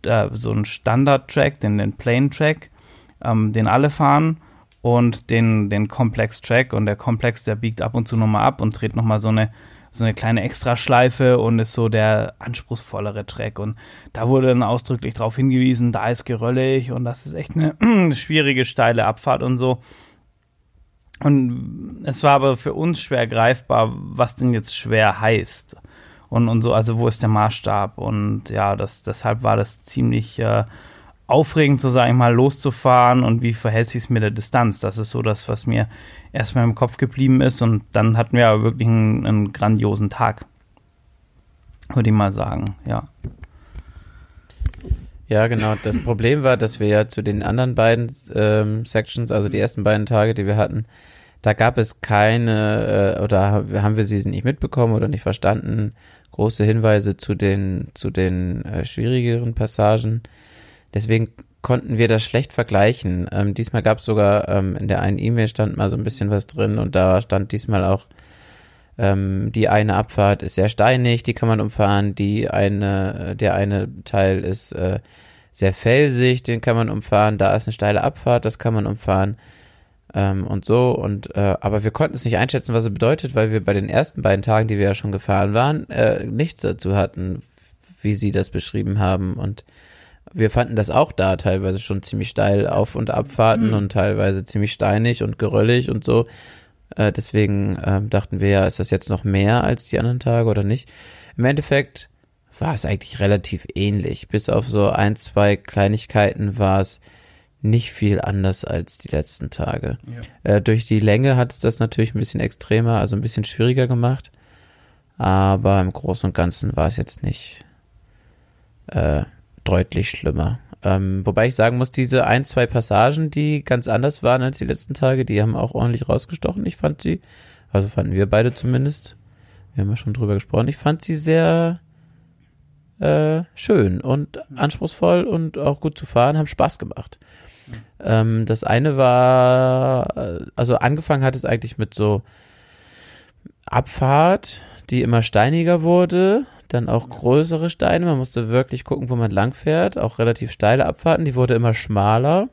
äh, so einen Standard-Track, den, den Plane-Track, ähm, den alle fahren und den, den Complex-Track und der Komplex, der biegt ab und zu nochmal ab und dreht nochmal so eine so eine kleine Extraschleife und ist so der anspruchsvollere Track. Und da wurde dann ausdrücklich darauf hingewiesen, da ist geröllig und das ist echt eine schwierige, steile Abfahrt und so. Und es war aber für uns schwer greifbar, was denn jetzt schwer heißt. Und, und so, also wo ist der Maßstab? Und ja, das, deshalb war das ziemlich äh, aufregend, so sage ich mal, loszufahren und wie verhält sich es mit der Distanz. Das ist so das, was mir erstmal im Kopf geblieben ist. Und dann hatten wir aber wirklich einen, einen grandiosen Tag. Würde ich mal sagen, ja. Ja, genau. Das Problem war, dass wir ja zu den anderen beiden ähm, Sections, also die ersten beiden Tage, die wir hatten, da gab es keine, äh, oder haben wir sie nicht mitbekommen oder nicht verstanden, große Hinweise zu den, zu den äh, schwierigeren Passagen. Deswegen konnten wir das schlecht vergleichen. Ähm, diesmal gab es sogar ähm, in der einen E-Mail stand mal so ein bisschen was drin und da stand diesmal auch ähm, die eine Abfahrt ist sehr steinig, die kann man umfahren. Die eine, der eine Teil ist äh, sehr felsig, den kann man umfahren. Da ist eine steile Abfahrt, das kann man umfahren ähm, und so. Und äh, aber wir konnten es nicht einschätzen, was es bedeutet, weil wir bei den ersten beiden Tagen, die wir ja schon gefahren waren, äh, nichts dazu hatten, wie sie das beschrieben haben und wir fanden das auch da teilweise schon ziemlich steil Auf- und Abfahrten mhm. und teilweise ziemlich steinig und geröllig und so. Äh, deswegen äh, dachten wir ja, ist das jetzt noch mehr als die anderen Tage oder nicht? Im Endeffekt war es eigentlich relativ ähnlich. Bis auf so ein, zwei Kleinigkeiten war es nicht viel anders als die letzten Tage. Ja. Äh, durch die Länge hat es das natürlich ein bisschen extremer, also ein bisschen schwieriger gemacht. Aber im Großen und Ganzen war es jetzt nicht äh, deutlich schlimmer. Ähm, wobei ich sagen muss, diese ein, zwei Passagen, die ganz anders waren als die letzten Tage, die haben auch ordentlich rausgestochen. Ich fand sie, also fanden wir beide zumindest, wir haben ja schon drüber gesprochen, ich fand sie sehr äh, schön und anspruchsvoll und auch gut zu fahren, haben Spaß gemacht. Ähm, das eine war, äh, also angefangen hat es eigentlich mit so Abfahrt, die immer steiniger wurde, dann auch größere Steine, man musste wirklich gucken, wo man lang fährt, auch relativ steile Abfahrten, die wurde immer schmaler.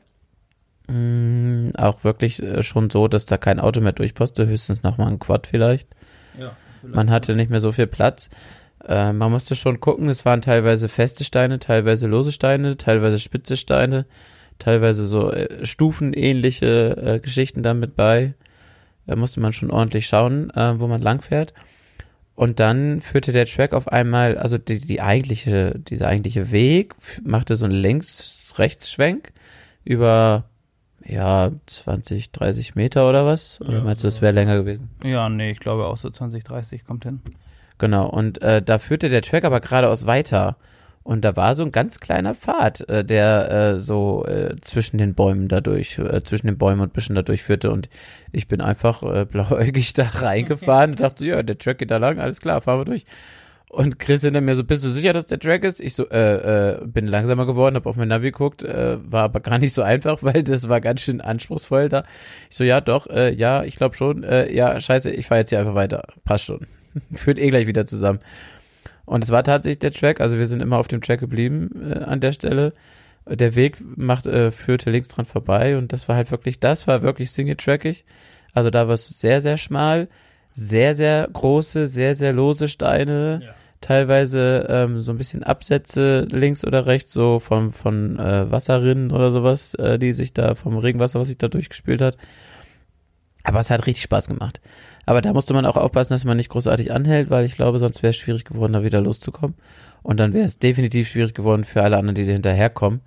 Mm, auch wirklich äh, schon so, dass da kein Auto mehr durchpasste, höchstens nochmal ein Quad vielleicht. Man hatte nicht mehr so viel Platz. Äh, man musste schon gucken, es waren teilweise feste Steine, teilweise lose Steine, teilweise spitze Steine, teilweise so äh, stufenähnliche äh, Geschichten damit bei. Da musste man schon ordentlich schauen, äh, wo man lang fährt. Und dann führte der Track auf einmal, also die, die eigentliche, dieser eigentliche Weg machte so einen Links-Rechts-Schwenk über, ja, 20, 30 Meter oder was? Oder meinst du, es wäre länger gewesen? Ja, nee, ich glaube auch so 20, 30 kommt hin. Genau, und äh, da führte der Track aber geradeaus weiter. Und da war so ein ganz kleiner Pfad, äh, der äh, so äh, zwischen den Bäumen dadurch, äh, zwischen den Bäumen und Büschen dadurch führte. Und ich bin einfach äh, blauäugig da reingefahren und dachte so, ja, der Track geht da lang, alles klar, fahren wir durch. Und Chris hinter mir so, bist du sicher, dass der Track ist? Ich so, äh, äh, bin langsamer geworden, hab auf mein Navi geguckt, äh, war aber gar nicht so einfach, weil das war ganz schön anspruchsvoll da. Ich so, ja, doch, äh, ja, ich glaube schon, äh, ja, scheiße, ich fahre jetzt hier einfach weiter. Passt schon. Führt eh gleich wieder zusammen. Und es war tatsächlich der Track, also wir sind immer auf dem Track geblieben äh, an der Stelle. Der Weg macht, äh, führte links dran vorbei und das war halt wirklich, das war wirklich single-trackig. Also da war es sehr, sehr schmal, sehr, sehr große, sehr, sehr lose Steine, teilweise ähm, so ein bisschen Absätze links oder rechts, so von, von äh, Wasserrinnen oder sowas, äh, die sich da vom Regenwasser, was sich da durchgespielt hat. Aber es hat richtig Spaß gemacht. Aber da musste man auch aufpassen, dass man nicht großartig anhält, weil ich glaube, sonst wäre es schwierig geworden, da wieder loszukommen. Und dann wäre es definitiv schwierig geworden für alle anderen, die da hinterherkommen.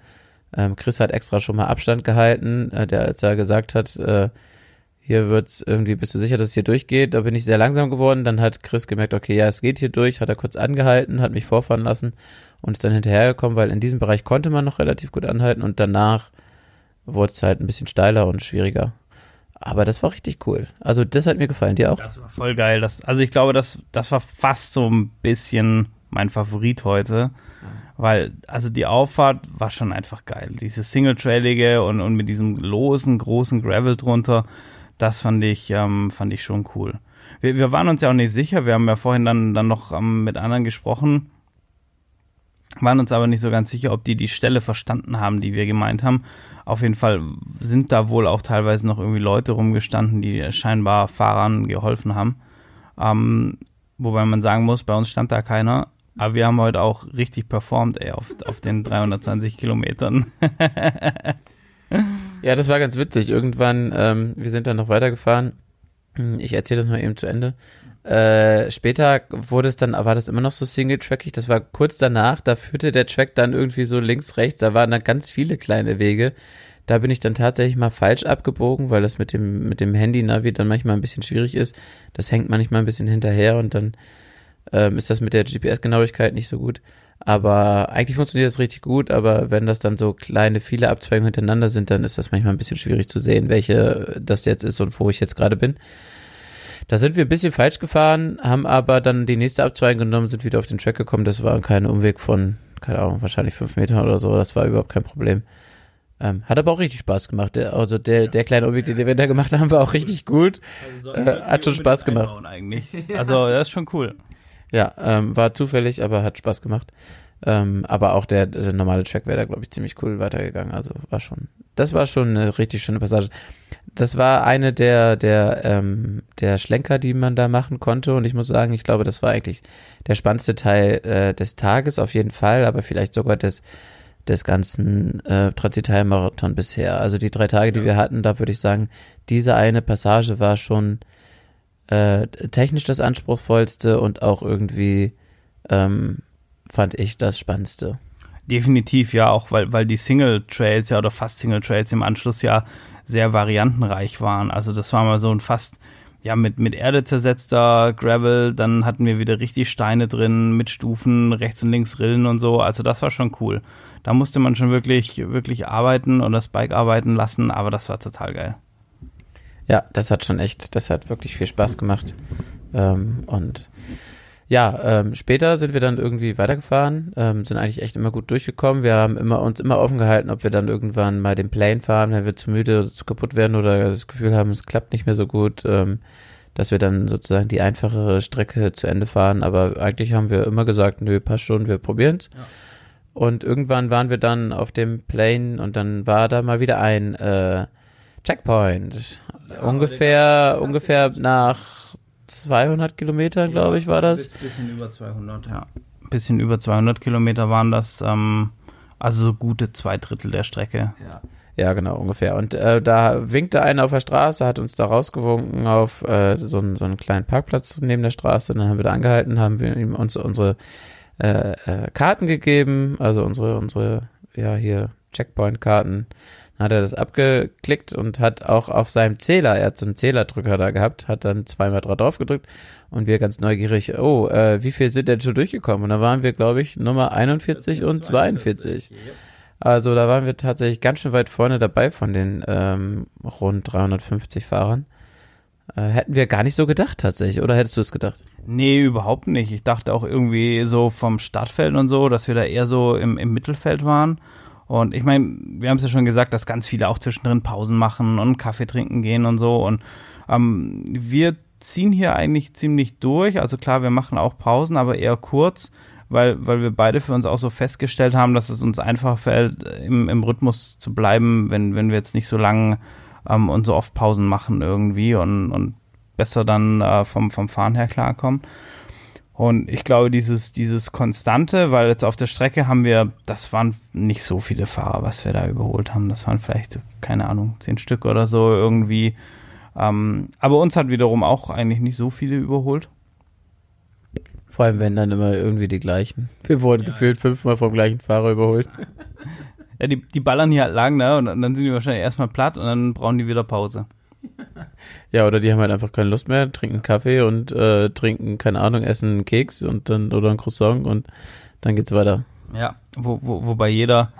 Ähm, Chris hat extra schon mal Abstand gehalten, äh, der als er gesagt hat, äh, hier wird's irgendwie, bist du sicher, dass es hier durchgeht? Da bin ich sehr langsam geworden. Dann hat Chris gemerkt, okay, ja, es geht hier durch, hat er kurz angehalten, hat mich vorfahren lassen und ist dann hinterhergekommen, weil in diesem Bereich konnte man noch relativ gut anhalten und danach wurde es halt ein bisschen steiler und schwieriger. Aber das war richtig cool. Also das hat mir gefallen. Dir auch? Das war voll geil. Das, also ich glaube, das, das war fast so ein bisschen mein Favorit heute. Weil, also die Auffahrt war schon einfach geil. Diese Single-Trailige und, und mit diesem losen, großen Gravel drunter, das fand ich, ähm, fand ich schon cool. Wir, wir waren uns ja auch nicht sicher. Wir haben ja vorhin dann, dann noch ähm, mit anderen gesprochen, waren uns aber nicht so ganz sicher, ob die die Stelle verstanden haben, die wir gemeint haben. Auf jeden Fall sind da wohl auch teilweise noch irgendwie Leute rumgestanden, die scheinbar Fahrern geholfen haben. Ähm, wobei man sagen muss, bei uns stand da keiner. Aber wir haben heute auch richtig performt, ey, auf, auf den 320 Kilometern. Ja, das war ganz witzig. Irgendwann, ähm, wir sind dann noch weitergefahren. Ich erzähle das mal eben zu Ende. Äh, später wurde es dann, war das immer noch so single-trackig. Das war kurz danach. Da führte der Track dann irgendwie so links, rechts. Da waren dann ganz viele kleine Wege. Da bin ich dann tatsächlich mal falsch abgebogen, weil das mit dem, mit dem Handy-Navi dann manchmal ein bisschen schwierig ist. Das hängt manchmal ein bisschen hinterher und dann ähm, ist das mit der GPS-Genauigkeit nicht so gut. Aber eigentlich funktioniert das richtig gut, aber wenn das dann so kleine, viele Abzweigungen hintereinander sind, dann ist das manchmal ein bisschen schwierig zu sehen, welche das jetzt ist und wo ich jetzt gerade bin. Da sind wir ein bisschen falsch gefahren, haben aber dann die nächste Abzweigung genommen, sind wieder auf den Track gekommen. Das war kein Umweg von, keine Ahnung, wahrscheinlich fünf Metern oder so. Das war überhaupt kein Problem. Ähm, hat aber auch richtig Spaß gemacht. Der, also der, der kleine Umweg, den wir da gemacht haben, war auch richtig gut. Äh, hat schon Spaß gemacht. Also, das ist schon cool. Ja, ähm, war zufällig, aber hat Spaß gemacht. Ähm, aber auch der, der normale Track wäre da, glaube ich, ziemlich cool weitergegangen. Also war schon, das war schon eine richtig schöne Passage. Das war eine der, der, ähm, der Schlenker, die man da machen konnte. Und ich muss sagen, ich glaube, das war eigentlich der spannendste Teil äh, des Tages auf jeden Fall, aber vielleicht sogar des, des ganzen äh, Transital-Marathon bisher. Also die drei Tage, die wir hatten, da würde ich sagen, diese eine Passage war schon äh, technisch das anspruchsvollste und auch irgendwie ähm, fand ich das Spannendste. Definitiv, ja, auch weil, weil die Single-Trails ja oder fast Single-Trails im Anschluss ja sehr variantenreich waren. Also das war mal so ein fast, ja, mit, mit Erde zersetzter Gravel, dann hatten wir wieder richtig Steine drin, mit Stufen, rechts und links Rillen und so. Also das war schon cool. Da musste man schon wirklich, wirklich arbeiten und das Bike arbeiten lassen, aber das war total geil. Ja, das hat schon echt, das hat wirklich viel Spaß gemacht. Ähm, und ja, ähm, später sind wir dann irgendwie weitergefahren, ähm, sind eigentlich echt immer gut durchgekommen. Wir haben immer uns immer offen gehalten, ob wir dann irgendwann mal den Plane fahren, wenn wir zu müde oder zu kaputt werden oder das Gefühl haben, es klappt nicht mehr so gut, ähm, dass wir dann sozusagen die einfachere Strecke zu Ende fahren. Aber eigentlich haben wir immer gesagt, nö, passt schon, wir probieren's. Und irgendwann waren wir dann auf dem Plane und dann war da mal wieder ein äh, Checkpoint. ungefähr, ungefähr nach 200 Kilometern, glaube ich, war das. Bisschen über 200, ja. Bisschen über 200 Kilometer waren das, ähm, also so gute zwei Drittel der Strecke. Ja, genau, ungefähr. Und äh, da winkte einer auf der Straße, hat uns da rausgewunken auf äh, so, einen, so einen kleinen Parkplatz neben der Straße. Und dann haben wir da angehalten, haben wir ihm uns unsere äh, äh, Karten gegeben, also unsere, unsere, ja, hier Checkpoint-Karten. Dann hat er das abgeklickt und hat auch auf seinem Zähler, er hat so einen Zählerdrücker da gehabt, hat dann zweimal dra- drauf gedrückt und wir ganz neugierig, oh, äh, wie viel sind denn schon durchgekommen? Und da waren wir, glaube ich, Nummer 41 und 42. Also da waren wir tatsächlich ganz schön weit vorne dabei von den ähm, rund 350 Fahrern. Äh, hätten wir gar nicht so gedacht tatsächlich, oder hättest du es gedacht? Nee, überhaupt nicht. Ich dachte auch irgendwie so vom Startfeld und so, dass wir da eher so im, im Mittelfeld waren. Und ich meine, wir haben es ja schon gesagt, dass ganz viele auch zwischendrin Pausen machen und Kaffee trinken gehen und so. Und ähm, wir ziehen hier eigentlich ziemlich durch. Also klar, wir machen auch Pausen, aber eher kurz, weil, weil wir beide für uns auch so festgestellt haben, dass es uns einfach fällt, im, im Rhythmus zu bleiben, wenn, wenn wir jetzt nicht so lang ähm, und so oft Pausen machen irgendwie und, und besser dann äh, vom, vom Fahren her klarkommen. Und ich glaube, dieses, dieses Konstante, weil jetzt auf der Strecke haben wir, das waren nicht so viele Fahrer, was wir da überholt haben. Das waren vielleicht, keine Ahnung, zehn Stück oder so irgendwie. Ähm, aber uns hat wiederum auch eigentlich nicht so viele überholt. Vor allem, wenn dann immer irgendwie die gleichen. Wir wurden gefühlt fünfmal vom gleichen Fahrer überholt. Ja, die, die ballern hier halt lang, ne? Und dann sind die wahrscheinlich erstmal platt und dann brauchen die wieder Pause. Ja, oder die haben halt einfach keine Lust mehr, trinken Kaffee und äh, trinken, keine Ahnung, essen einen Keks und dann oder ein Croissant und dann geht's weiter. Ja, wo, wo, wobei jeder,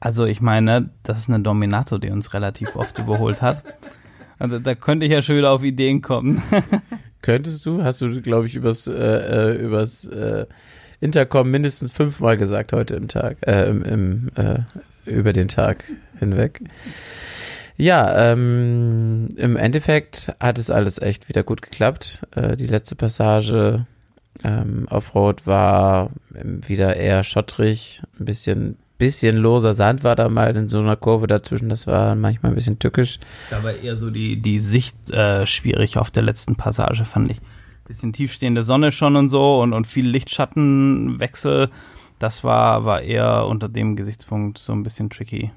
also ich meine, das ist eine Dominato, die uns relativ oft überholt hat. Also da könnte ich ja schon wieder auf Ideen kommen. Könntest du? Hast du, glaube ich, übers, äh, äh, übers äh, Intercom mindestens fünfmal gesagt heute im Tag, äh, im, im, äh, über den Tag hinweg. Ja, ähm, im Endeffekt hat es alles echt wieder gut geklappt. Äh, die letzte Passage ähm, Offroad war ähm, wieder eher schottrig, ein bisschen, bisschen loser Sand war da mal in so einer Kurve dazwischen. Das war manchmal ein bisschen tückisch. Da war eher so die, die Sicht äh, schwierig auf der letzten Passage, fand ich. Bisschen tiefstehende Sonne schon und so und, und viel Lichtschattenwechsel. Das war, war eher unter dem Gesichtspunkt so ein bisschen tricky.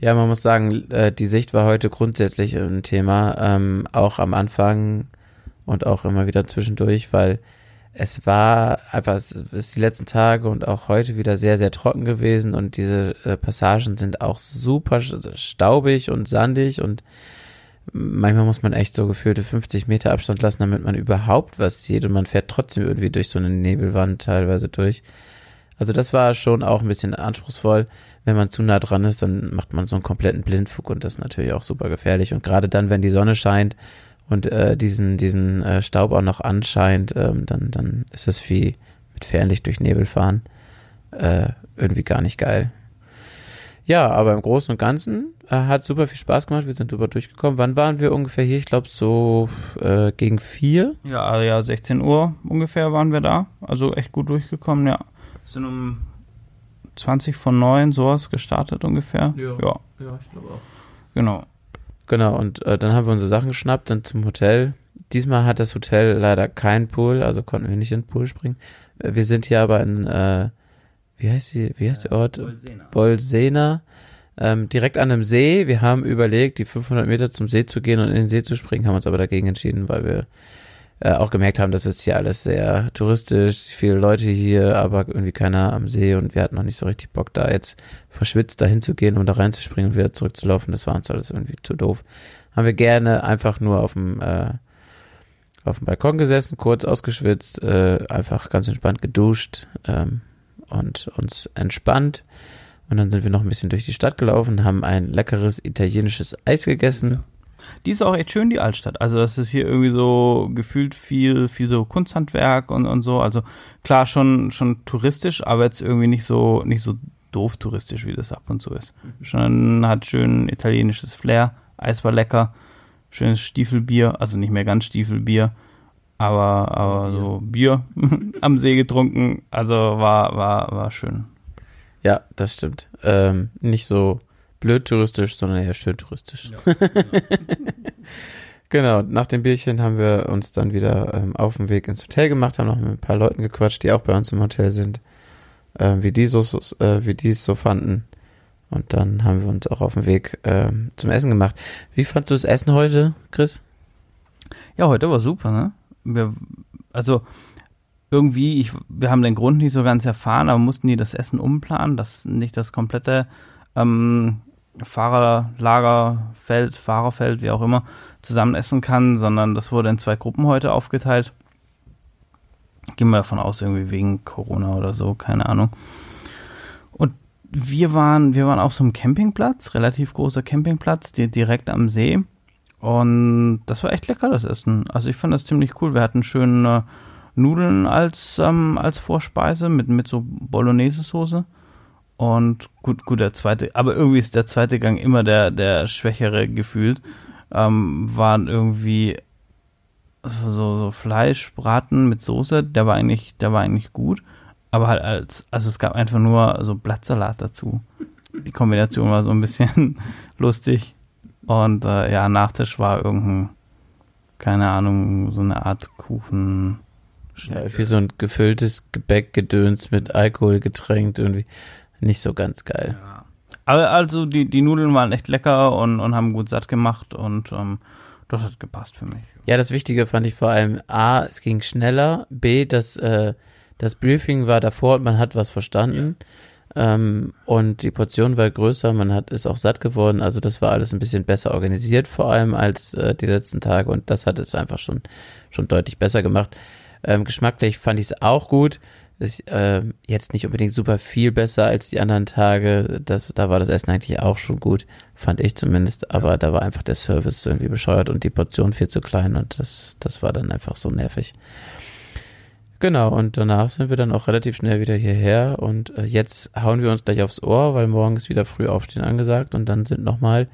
Ja, man muss sagen, äh, die Sicht war heute grundsätzlich ein Thema, ähm, auch am Anfang und auch immer wieder zwischendurch, weil es war einfach, es ist die letzten Tage und auch heute wieder sehr, sehr trocken gewesen und diese äh, Passagen sind auch super staubig und sandig und manchmal muss man echt so gefühlte 50 Meter Abstand lassen, damit man überhaupt was sieht und man fährt trotzdem irgendwie durch so eine Nebelwand teilweise durch. Also das war schon auch ein bisschen anspruchsvoll. Wenn man zu nah dran ist, dann macht man so einen kompletten Blindflug und das ist natürlich auch super gefährlich. Und gerade dann, wenn die Sonne scheint und äh, diesen, diesen äh, Staub auch noch anscheint, ähm, dann, dann ist es wie mit Fernlicht durch Nebel fahren. Äh, irgendwie gar nicht geil. Ja, aber im Großen und Ganzen äh, hat super viel Spaß gemacht. Wir sind drüber durchgekommen. Wann waren wir ungefähr hier? Ich glaube so äh, gegen vier. Ja, ja, 16 Uhr ungefähr waren wir da. Also echt gut durchgekommen, ja. Sind um 20 von 9 sowas gestartet ungefähr. Ja. ja. ich glaube auch. Genau. Genau, und äh, dann haben wir unsere Sachen geschnappt, dann zum Hotel. Diesmal hat das Hotel leider keinen Pool, also konnten wir nicht in den Pool springen. Äh, Wir sind hier aber in, äh, wie heißt die, wie heißt der Ort? Bolsena. Bolsena. Ähm, direkt an einem See. Wir haben überlegt, die 500 Meter zum See zu gehen und in den See zu springen, haben uns aber dagegen entschieden, weil wir äh, auch gemerkt haben, dass es hier alles sehr touristisch, viele Leute hier, aber irgendwie keiner am See und wir hatten noch nicht so richtig Bock, da jetzt verschwitzt dahin zu gehen und da reinzuspringen und wieder zurückzulaufen. Das war uns alles irgendwie zu doof. Haben wir gerne einfach nur auf dem äh, auf dem Balkon gesessen, kurz ausgeschwitzt, äh, einfach ganz entspannt geduscht ähm, und uns entspannt. Und dann sind wir noch ein bisschen durch die Stadt gelaufen, haben ein leckeres italienisches Eis gegessen. Die ist auch echt schön, die Altstadt. Also das ist hier irgendwie so gefühlt viel, viel so Kunsthandwerk und, und so. Also klar schon, schon touristisch, aber jetzt irgendwie nicht so, nicht so doof touristisch, wie das ab und zu ist. Schon hat schön italienisches Flair. Eis war lecker. Schönes Stiefelbier, also nicht mehr ganz Stiefelbier, aber, aber so Bier am See getrunken. Also war, war, war schön. Ja, das stimmt. Ähm, nicht so blöd touristisch, sondern eher schön touristisch. genau, nach dem Bierchen haben wir uns dann wieder ähm, auf den Weg ins Hotel gemacht, haben noch mit ein paar Leuten gequatscht, die auch bei uns im Hotel sind, ähm, wie die so, äh, wie die es so fanden. Und dann haben wir uns auch auf den Weg ähm, zum Essen gemacht. Wie fandst du das Essen heute, Chris? Ja, heute war super, ne? Wir, also irgendwie, ich, wir haben den Grund nicht so ganz erfahren, aber mussten die das Essen umplanen, dass nicht das komplette ähm, Fahrerlagerfeld, Fahrerfeld, wie auch immer, zusammen essen kann, sondern das wurde in zwei Gruppen heute aufgeteilt. Gehen wir davon aus, irgendwie wegen Corona oder so, keine Ahnung. Und wir waren, wir waren auf so einem Campingplatz, relativ großer Campingplatz, direkt am See. Und das war echt lecker, das Essen. Also ich fand das ziemlich cool. Wir hatten schöne Nudeln als, ähm, als Vorspeise mit, mit so Bolognese-Soße. Und gut, gut, der zweite, aber irgendwie ist der zweite Gang immer der, der schwächere gefühlt. Ähm, waren irgendwie so, so Fleischbraten mit Soße, der war eigentlich, der war eigentlich gut. Aber halt als, also es gab einfach nur so Blattsalat dazu. Die Kombination war so ein bisschen lustig. Und äh, ja, Nachtisch war irgendein, keine Ahnung, so eine Art Kuchen. Ja, wie so ein gefülltes Gebäckgedöns mit Alkohol getränkt, irgendwie nicht so ganz geil. Aber also die, die Nudeln waren echt lecker und, und haben gut satt gemacht und ähm, das hat gepasst für mich. Ja, das Wichtige fand ich vor allem A, es ging schneller, B, das, äh, das Briefing war davor und man hat was verstanden. Ähm, und die Portion war größer, man hat ist auch satt geworden, also das war alles ein bisschen besser organisiert, vor allem als äh, die letzten Tage und das hat es einfach schon, schon deutlich besser gemacht. Ähm, geschmacklich fand ich es auch gut. Ist, äh, jetzt nicht unbedingt super viel besser als die anderen Tage. Das, da war das Essen eigentlich auch schon gut, fand ich zumindest. Aber da war einfach der Service irgendwie bescheuert und die Portion viel zu klein und das, das war dann einfach so nervig. Genau, und danach sind wir dann auch relativ schnell wieder hierher und äh, jetzt hauen wir uns gleich aufs Ohr, weil morgen ist wieder früh aufstehen angesagt und dann sind nochmal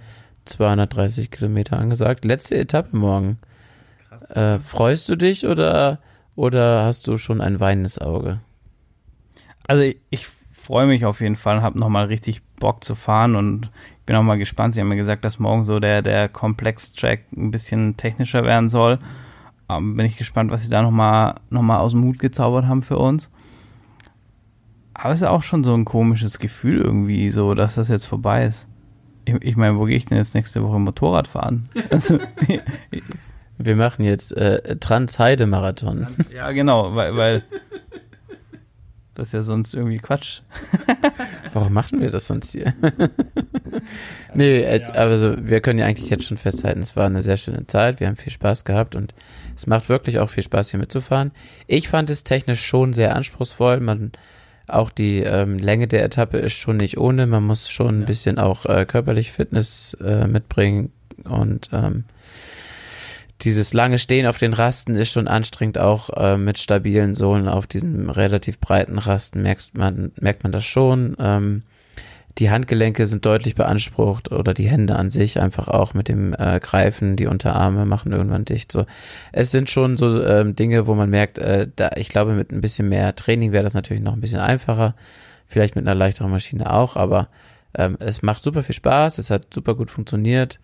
230 Kilometer angesagt. Letzte Etappe morgen. Äh, freust du dich oder, oder hast du schon ein weinendes Auge? Also ich, ich freue mich auf jeden Fall, habe nochmal richtig Bock zu fahren und ich bin auch mal gespannt. Sie haben mir gesagt, dass morgen so der, der Komplex-Track ein bisschen technischer werden soll. Ähm, bin ich gespannt, was sie da nochmal noch mal aus dem Hut gezaubert haben für uns. Aber es ist auch schon so ein komisches Gefühl irgendwie, so, dass das jetzt vorbei ist. Ich, ich meine, wo gehe ich denn jetzt nächste Woche Motorrad fahren? Also, Wir machen jetzt äh, Trans-Heide-Marathon. ja, genau, weil, weil das ist ja sonst irgendwie Quatsch. Warum machen wir das sonst hier? nee, äh, also wir können ja eigentlich jetzt schon festhalten, es war eine sehr schöne Zeit, wir haben viel Spaß gehabt und es macht wirklich auch viel Spaß hier mitzufahren. Ich fand es technisch schon sehr anspruchsvoll, man auch die ähm, Länge der Etappe ist schon nicht ohne, man muss schon ein bisschen auch äh, körperlich Fitness äh, mitbringen und ähm, dieses lange Stehen auf den Rasten ist schon anstrengend, auch äh, mit stabilen Sohlen auf diesen relativ breiten Rasten merkt man, merkt man das schon. Ähm, die Handgelenke sind deutlich beansprucht oder die Hände an sich einfach auch mit dem äh, Greifen, die Unterarme machen irgendwann dicht. So, es sind schon so ähm, Dinge, wo man merkt, äh, da ich glaube mit ein bisschen mehr Training wäre das natürlich noch ein bisschen einfacher, vielleicht mit einer leichteren Maschine auch, aber ähm, es macht super viel Spaß, es hat super gut funktioniert,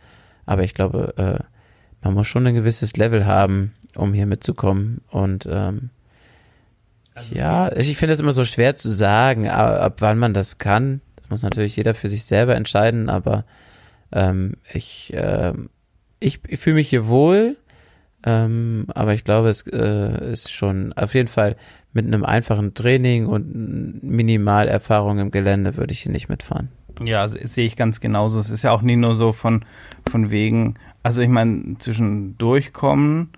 aber ich glaube äh, man muss schon ein gewisses Level haben, um hier mitzukommen. Und ähm, ja, ich finde es immer so schwer zu sagen, ab, ab wann man das kann. Das muss natürlich jeder für sich selber entscheiden, aber ähm, ich, äh, ich, ich fühle mich hier wohl, ähm, aber ich glaube, es äh, ist schon auf jeden Fall mit einem einfachen Training und Minimalerfahrung im Gelände würde ich hier nicht mitfahren. Ja, sehe ich ganz genauso. Es ist ja auch nie nur so von, von wegen, also ich meine, zwischen durchkommen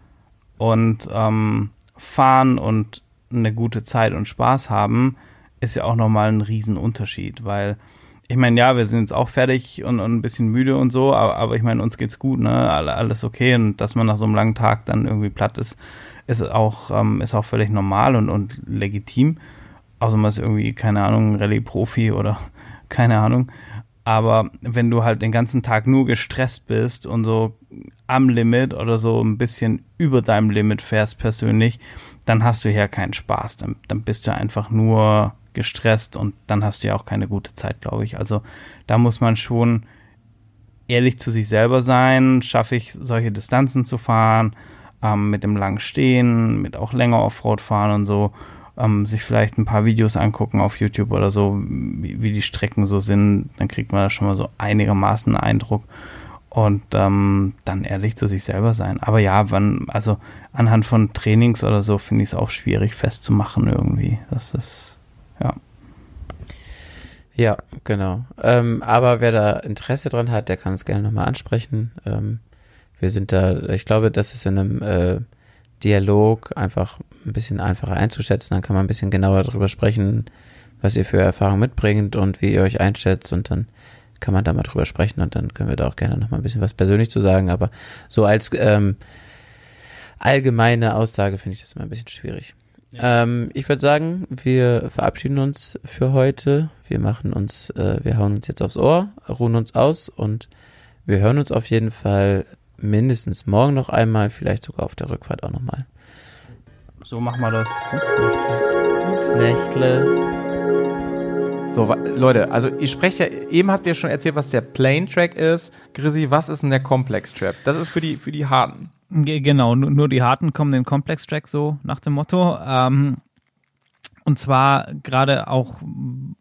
und ähm, fahren und eine gute Zeit und Spaß haben, ist ja auch nochmal ein Riesenunterschied, weil ich meine, ja, wir sind jetzt auch fertig und, und ein bisschen müde und so, aber, aber ich meine, uns geht's gut, ne? Alle- Alles okay. Und dass man nach so einem langen Tag dann irgendwie platt ist, ist auch, ähm, ist auch völlig normal und, und legitim. Außer man ist irgendwie, keine Ahnung, Rallye-Profi oder keine Ahnung. Aber wenn du halt den ganzen Tag nur gestresst bist und so am Limit oder so ein bisschen über deinem Limit fährst persönlich, dann hast du ja keinen Spaß. Dann, dann bist du einfach nur gestresst und dann hast du ja auch keine gute Zeit, glaube ich. Also da muss man schon ehrlich zu sich selber sein. Schaffe ich solche Distanzen zu fahren, ähm, mit dem langen Stehen, mit auch länger Offroad fahren und so. Ähm, sich vielleicht ein paar Videos angucken auf YouTube oder so, wie, wie die Strecken so sind, dann kriegt man da schon mal so einigermaßen einen Eindruck und ähm, dann ehrlich zu sich selber sein. Aber ja, wann, also anhand von Trainings oder so finde ich es auch schwierig festzumachen irgendwie. Das ist, ja. Ja, genau. Ähm, aber wer da Interesse dran hat, der kann uns gerne nochmal ansprechen. Ähm, wir sind da, ich glaube, das ist in einem äh, Dialog einfach ein bisschen einfacher einzuschätzen. Dann kann man ein bisschen genauer darüber sprechen, was ihr für Erfahrungen mitbringt und wie ihr euch einschätzt und dann kann man da mal drüber sprechen und dann können wir da auch gerne nochmal ein bisschen was persönlich zu sagen. Aber so als ähm, allgemeine Aussage finde ich das immer ein bisschen schwierig. Ähm, ich würde sagen, wir verabschieden uns für heute. Wir machen uns, äh, wir hauen uns jetzt aufs Ohr, ruhen uns aus und wir hören uns auf jeden Fall mindestens morgen noch einmal, vielleicht sogar auf der Rückfahrt auch nochmal. So machen wir das. Nächtle. So, wa- Leute, also ich spreche ja, eben habt ihr schon erzählt, was der Plane Track ist. Grissi, was ist denn der Complex Trap? Das ist für die, für die Harten. Ge- Genau, nur, nur die Harten kommen den Complex-Track so nach dem Motto. Ähm, und zwar gerade auch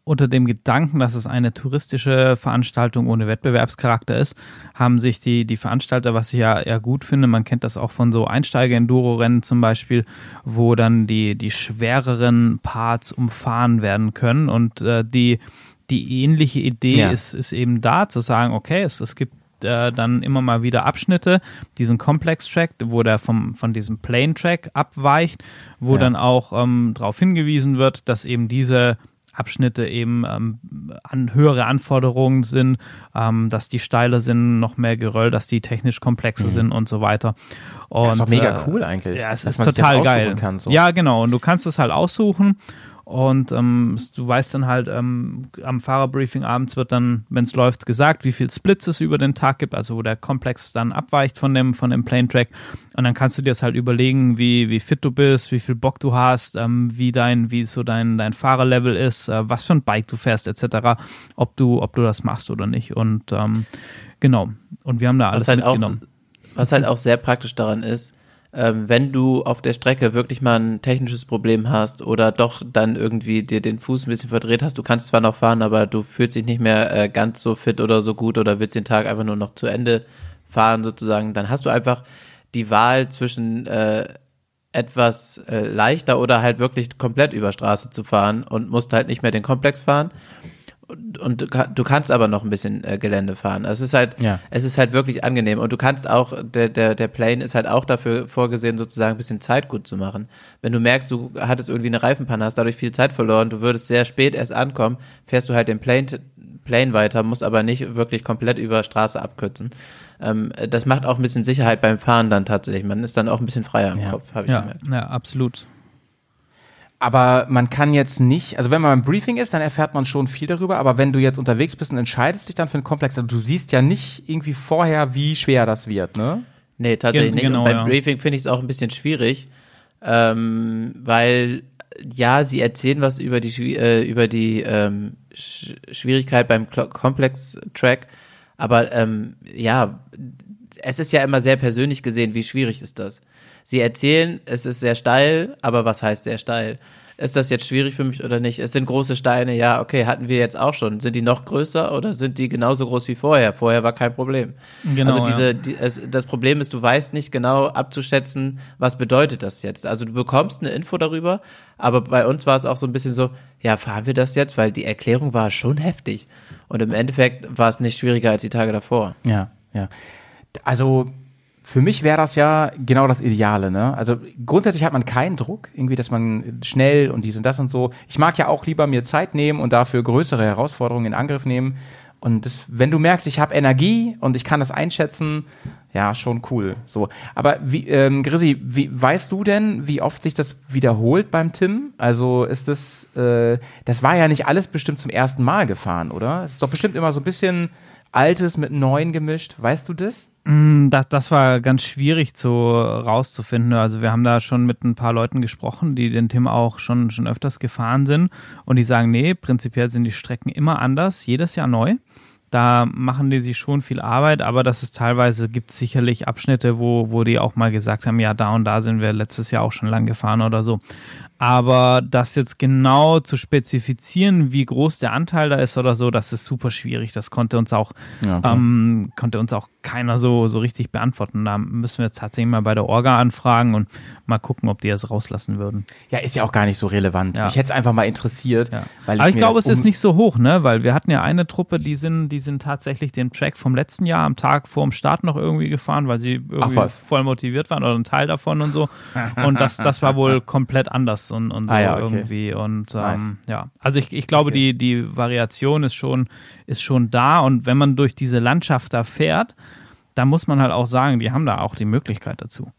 unter dem Gedanken, dass es eine touristische Veranstaltung ohne Wettbewerbscharakter ist, haben sich die, die Veranstalter, was ich ja eher gut finde, man kennt das auch von so Einsteiger-Enduro-Rennen zum Beispiel, wo dann die, die schwereren Parts umfahren werden können. Und äh, die, die ähnliche Idee Ja. ist, ist eben da, zu sagen, okay, es, es gibt äh, dann immer mal wieder Abschnitte, diesen Complex-Track, wo der vom, von diesem Plane-Track abweicht, wo Ja. dann auch ähm, darauf hingewiesen wird, dass eben diese Abschnitte eben ähm, an höhere Anforderungen sind, ähm, dass die steiler sind, noch mehr Geröll, dass die technisch komplexer sind und so weiter. Und, das ist doch mega äh, cool eigentlich. ja, es ist total geil. Kann, so. Ja, genau. Und du kannst es halt aussuchen. Und ähm, du weißt dann halt, ähm, am Fahrerbriefing abends wird dann, wenn es läuft, gesagt, wie viel Splits es über den Tag gibt, also wo der Komplex dann abweicht von dem, von dem Plane Track. Und dann kannst du dir das halt überlegen, wie, wie fit du bist, wie viel Bock du hast, ähm, wie dein, wie so dein, dein Fahrerlevel ist, äh, was für ein Bike du fährst, etc., ob du, ob du das machst oder nicht. Und ähm, genau. Und wir haben da alles Was halt, auch, mitgenommen. was halt auch sehr praktisch daran ist, ähm, wenn du auf der Strecke wirklich mal ein technisches Problem hast oder doch dann irgendwie dir den Fuß ein bisschen verdreht hast, du kannst zwar noch fahren, aber du fühlst dich nicht mehr äh, ganz so fit oder so gut oder willst den Tag einfach nur noch zu Ende fahren sozusagen, dann hast du einfach die Wahl zwischen äh, etwas äh, leichter oder halt wirklich komplett über Straße zu fahren und musst halt nicht mehr den Komplex fahren. Und, und du, ka- du kannst aber noch ein bisschen äh, Gelände fahren. Also Es ist halt, Ja. es ist halt wirklich angenehm. Und du kannst auch, der, der, der Plane ist halt auch dafür vorgesehen, sozusagen ein bisschen Zeit gut zu machen. Wenn du merkst, du hattest irgendwie eine Reifenpanne, hast dadurch viel Zeit verloren, du würdest sehr spät erst ankommen, fährst du halt den Plane, Plane weiter, musst aber nicht wirklich komplett über Straße abkürzen. Ähm, das macht auch ein bisschen Sicherheit beim Fahren dann tatsächlich. Man ist dann auch ein bisschen freier im Ja. Kopf, habe ich Ja, gemerkt. ja, absolut. Aber man kann jetzt nicht, also wenn man beim Briefing ist, dann erfährt man schon viel darüber, aber wenn du jetzt unterwegs bist und entscheidest dich dann für einen Komplex, also du siehst ja nicht irgendwie vorher, wie schwer das wird, ne? Nee, tatsächlich nicht. genau, und beim ja. Briefing finde ich es auch ein bisschen schwierig, ähm, weil ja, sie erzählen was über die äh, über die ähm, Sch Schwierigkeit beim Klo- Complex Track, aber ähm, ja, es ist ja immer sehr persönlich gesehen, wie schwierig ist das. Sie erzählen, es ist sehr steil, aber was heißt sehr steil? Ist das jetzt schwierig für mich oder nicht? Es sind große Steine, ja, okay, hatten wir jetzt auch schon. Sind die noch größer oder sind die genauso groß wie vorher? Vorher war kein Problem. Genau, also diese, ja. die, es, das Problem ist, du weißt nicht genau abzuschätzen, was bedeutet das jetzt. Also du bekommst eine Info darüber, aber bei uns war es auch so ein bisschen so, ja, fahren wir das jetzt, weil die Erklärung war schon heftig. Und im Endeffekt war es nicht schwieriger als die Tage davor. Ja, ja. Also für mich wäre das ja genau das Ideale, ne? Also grundsätzlich hat man keinen Druck, irgendwie, dass man schnell und dies und das und so. Ich mag ja auch lieber mir Zeit nehmen und dafür größere Herausforderungen in Angriff nehmen. Und das, wenn du merkst, ich habe Energie und ich kann das einschätzen, ja, schon cool. So, aber wie, ähm, Grisi, wie weißt du denn, wie oft sich das wiederholt beim Tim? Also ist das, äh, das war ja nicht alles bestimmt zum ersten Mal gefahren, oder? Es ist doch bestimmt immer so ein bisschen Altes mit Neuen gemischt. Weißt du das? Mm, Das, das war ganz schwierig zu rauszufinden. Also wir haben da schon mit ein paar Leuten gesprochen, die den Tim auch schon, schon öfters gefahren sind und die sagen, nee, prinzipiell sind die Strecken immer anders, jedes Jahr neu. Da machen die sich schon viel Arbeit, aber das ist teilweise, gibt sicherlich Abschnitte, wo, wo die auch mal gesagt haben, ja, da und da sind wir letztes Jahr auch schon lang gefahren oder so. Aber das jetzt genau zu spezifizieren, wie groß der Anteil da ist oder so, das ist super schwierig. Das konnte uns auch, Ja, okay. ähm, konnte uns auch keiner so, so richtig beantworten. Da müssen wir jetzt tatsächlich mal bei der Orga anfragen und mal gucken, ob die es rauslassen würden. Ja, ist ja auch gar nicht so relevant. Ja. Mich hätte es einfach mal interessiert. Ja. Weil Aber ich glaube, das es ist um- nicht so hoch, ne? Weil wir hatten ja eine Truppe, die sind, die sind tatsächlich den Track vom letzten Jahr am Tag vor dem Start noch irgendwie gefahren, weil sie irgendwie voll motiviert waren oder ein Teil davon und so. Und das, das war wohl komplett anders und, und so Ah ja, okay. irgendwie. Und Nice. ähm, ja, also ich, ich glaube, die, die Variation ist schon, ist schon da. Und wenn man durch diese Landschaft da fährt, da muss man halt auch sagen, die haben da auch die Möglichkeit dazu.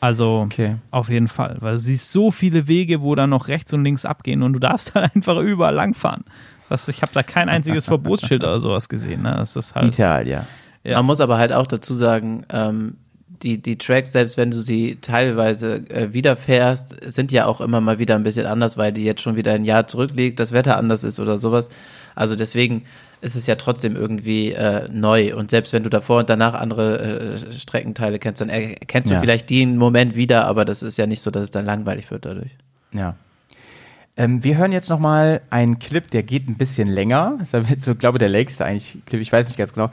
Also Okay. auf jeden Fall, weil du siehst so viele Wege, wo dann noch rechts und links abgehen und du darfst halt einfach überall langfahren. Was, ich habe da kein einziges Verbotsschild oder sowas gesehen. Ne? Das ist halt. Italia. Ja. Man muss aber halt auch dazu sagen, ähm, die, die Tracks, selbst wenn du sie teilweise äh, wiederfährst, sind ja auch immer mal wieder ein bisschen anders, weil die jetzt schon wieder ein Jahr zurückliegt, das Wetter anders ist oder sowas. Also deswegen ist es ja trotzdem irgendwie äh, neu. Und selbst wenn du davor und danach andere äh, Streckenteile kennst, dann erkennst du Ja. vielleicht den Moment wieder, aber das ist ja nicht so, dass es dann langweilig wird dadurch. Ja. Ähm, wir hören jetzt noch mal einen Clip, der geht ein bisschen länger. Das ist jetzt so, glaube der längste eigentlich Clip, ich weiß nicht ganz genau.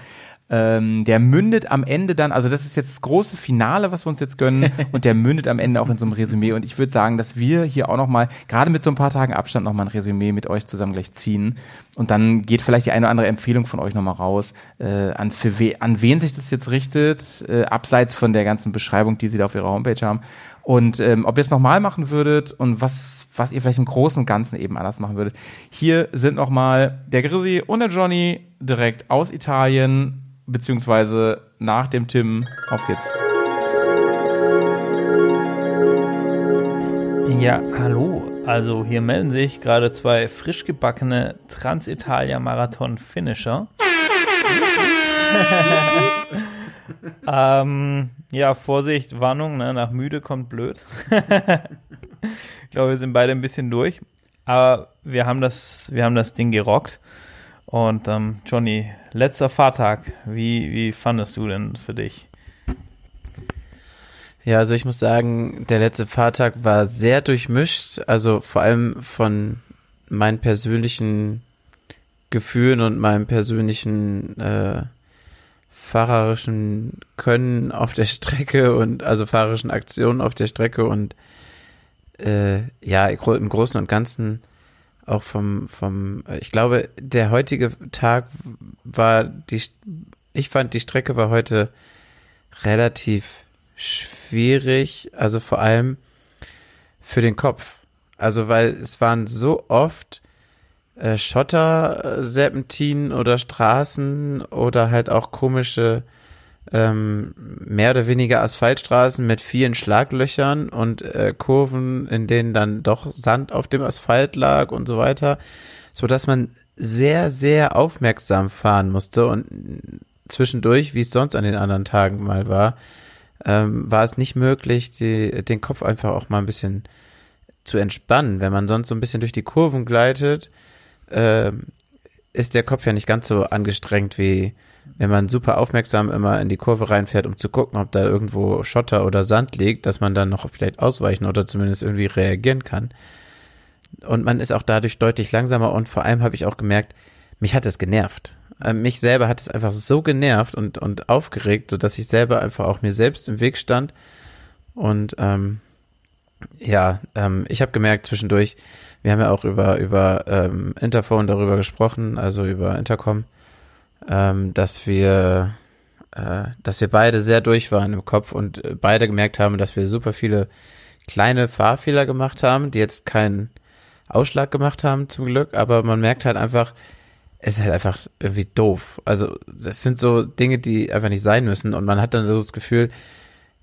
Ähm, der mündet am Ende dann, also das ist jetzt das große Finale, was wir uns jetzt gönnen, und der mündet am Ende auch in so einem Resümee. Und ich würde sagen, dass wir hier auch noch mal, gerade mit so ein paar Tagen Abstand, noch mal ein Resümee mit euch zusammen gleich ziehen. Und dann geht vielleicht die eine oder andere Empfehlung von euch noch mal raus, äh, an, für we an wen sich das jetzt richtet, äh, abseits von der ganzen Beschreibung, die sie da auf ihrer Homepage haben. Und ähm, ob ihr es nochmal machen würdet und was, was ihr vielleicht im Großen und Ganzen eben anders machen würdet. Hier sind nochmal der Grisi und der Johnny direkt aus Italien, beziehungsweise nach dem Tim. Auf geht's. Ja, hallo. Also hier melden sich gerade zwei frisch gebackene Transitalia-Marathon-Finisher. ähm, ja, Vorsicht, Warnung, ne, nach müde kommt blöd. ich glaube, wir sind beide ein bisschen durch. Aber wir haben das, wir haben das Ding gerockt. Und ähm, Johnny, letzter Fahrtag, wie, wie fandest du denn für dich? Ja, also ich muss sagen, der letzte Fahrtag war sehr durchmischt, also vor allem von meinen persönlichen Gefühlen und meinem persönlichen äh, fahrerischen Können auf der Strecke und also fahrerischen Aktionen auf der Strecke und äh, ja, im Großen und Ganzen auch vom, vom, ich glaube, der heutige Tag war die, ich fand die Strecke war heute relativ schwierig, also vor allem für den Kopf. Also weil es waren so oft äh, Schotter, Serpentinen oder Straßen oder halt auch komische ähm, mehr oder weniger Asphaltstraßen mit vielen Schlaglöchern und äh, Kurven, in denen dann doch Sand auf dem Asphalt lag und so weiter, so dass man sehr sehr aufmerksam fahren musste und zwischendurch, wie es sonst an den anderen Tagen mal war, ähm, war es nicht möglich, die, den Kopf einfach auch mal ein bisschen zu entspannen. Wenn man sonst so ein bisschen durch die Kurven gleitet, ähm, ist der Kopf ja nicht ganz so angestrengt wie wenn man super aufmerksam immer in die Kurve reinfährt, um zu gucken, ob da irgendwo Schotter oder Sand liegt, dass man dann noch vielleicht ausweichen oder zumindest irgendwie reagieren kann. Und man ist auch dadurch deutlich langsamer und vor allem habe ich auch gemerkt, mich hat es genervt. Äh, Mich selber hat es einfach so genervt und, und aufgeregt, sodass ich selber einfach auch mir selbst im Weg stand. Und ähm, ja, ähm, ich habe gemerkt zwischendurch, wir haben ja auch über, über ähm, Interphone darüber gesprochen, also über Intercom, ähm, dass wir äh, dass wir beide sehr durch waren im Kopf und äh, beide gemerkt haben, dass wir super viele kleine Fahrfehler gemacht haben, die jetzt keinen Ausschlag gemacht haben zum Glück, aber man merkt halt einfach, es ist halt einfach irgendwie doof. Also das sind so Dinge, die einfach nicht sein müssen und man hat dann so das Gefühl,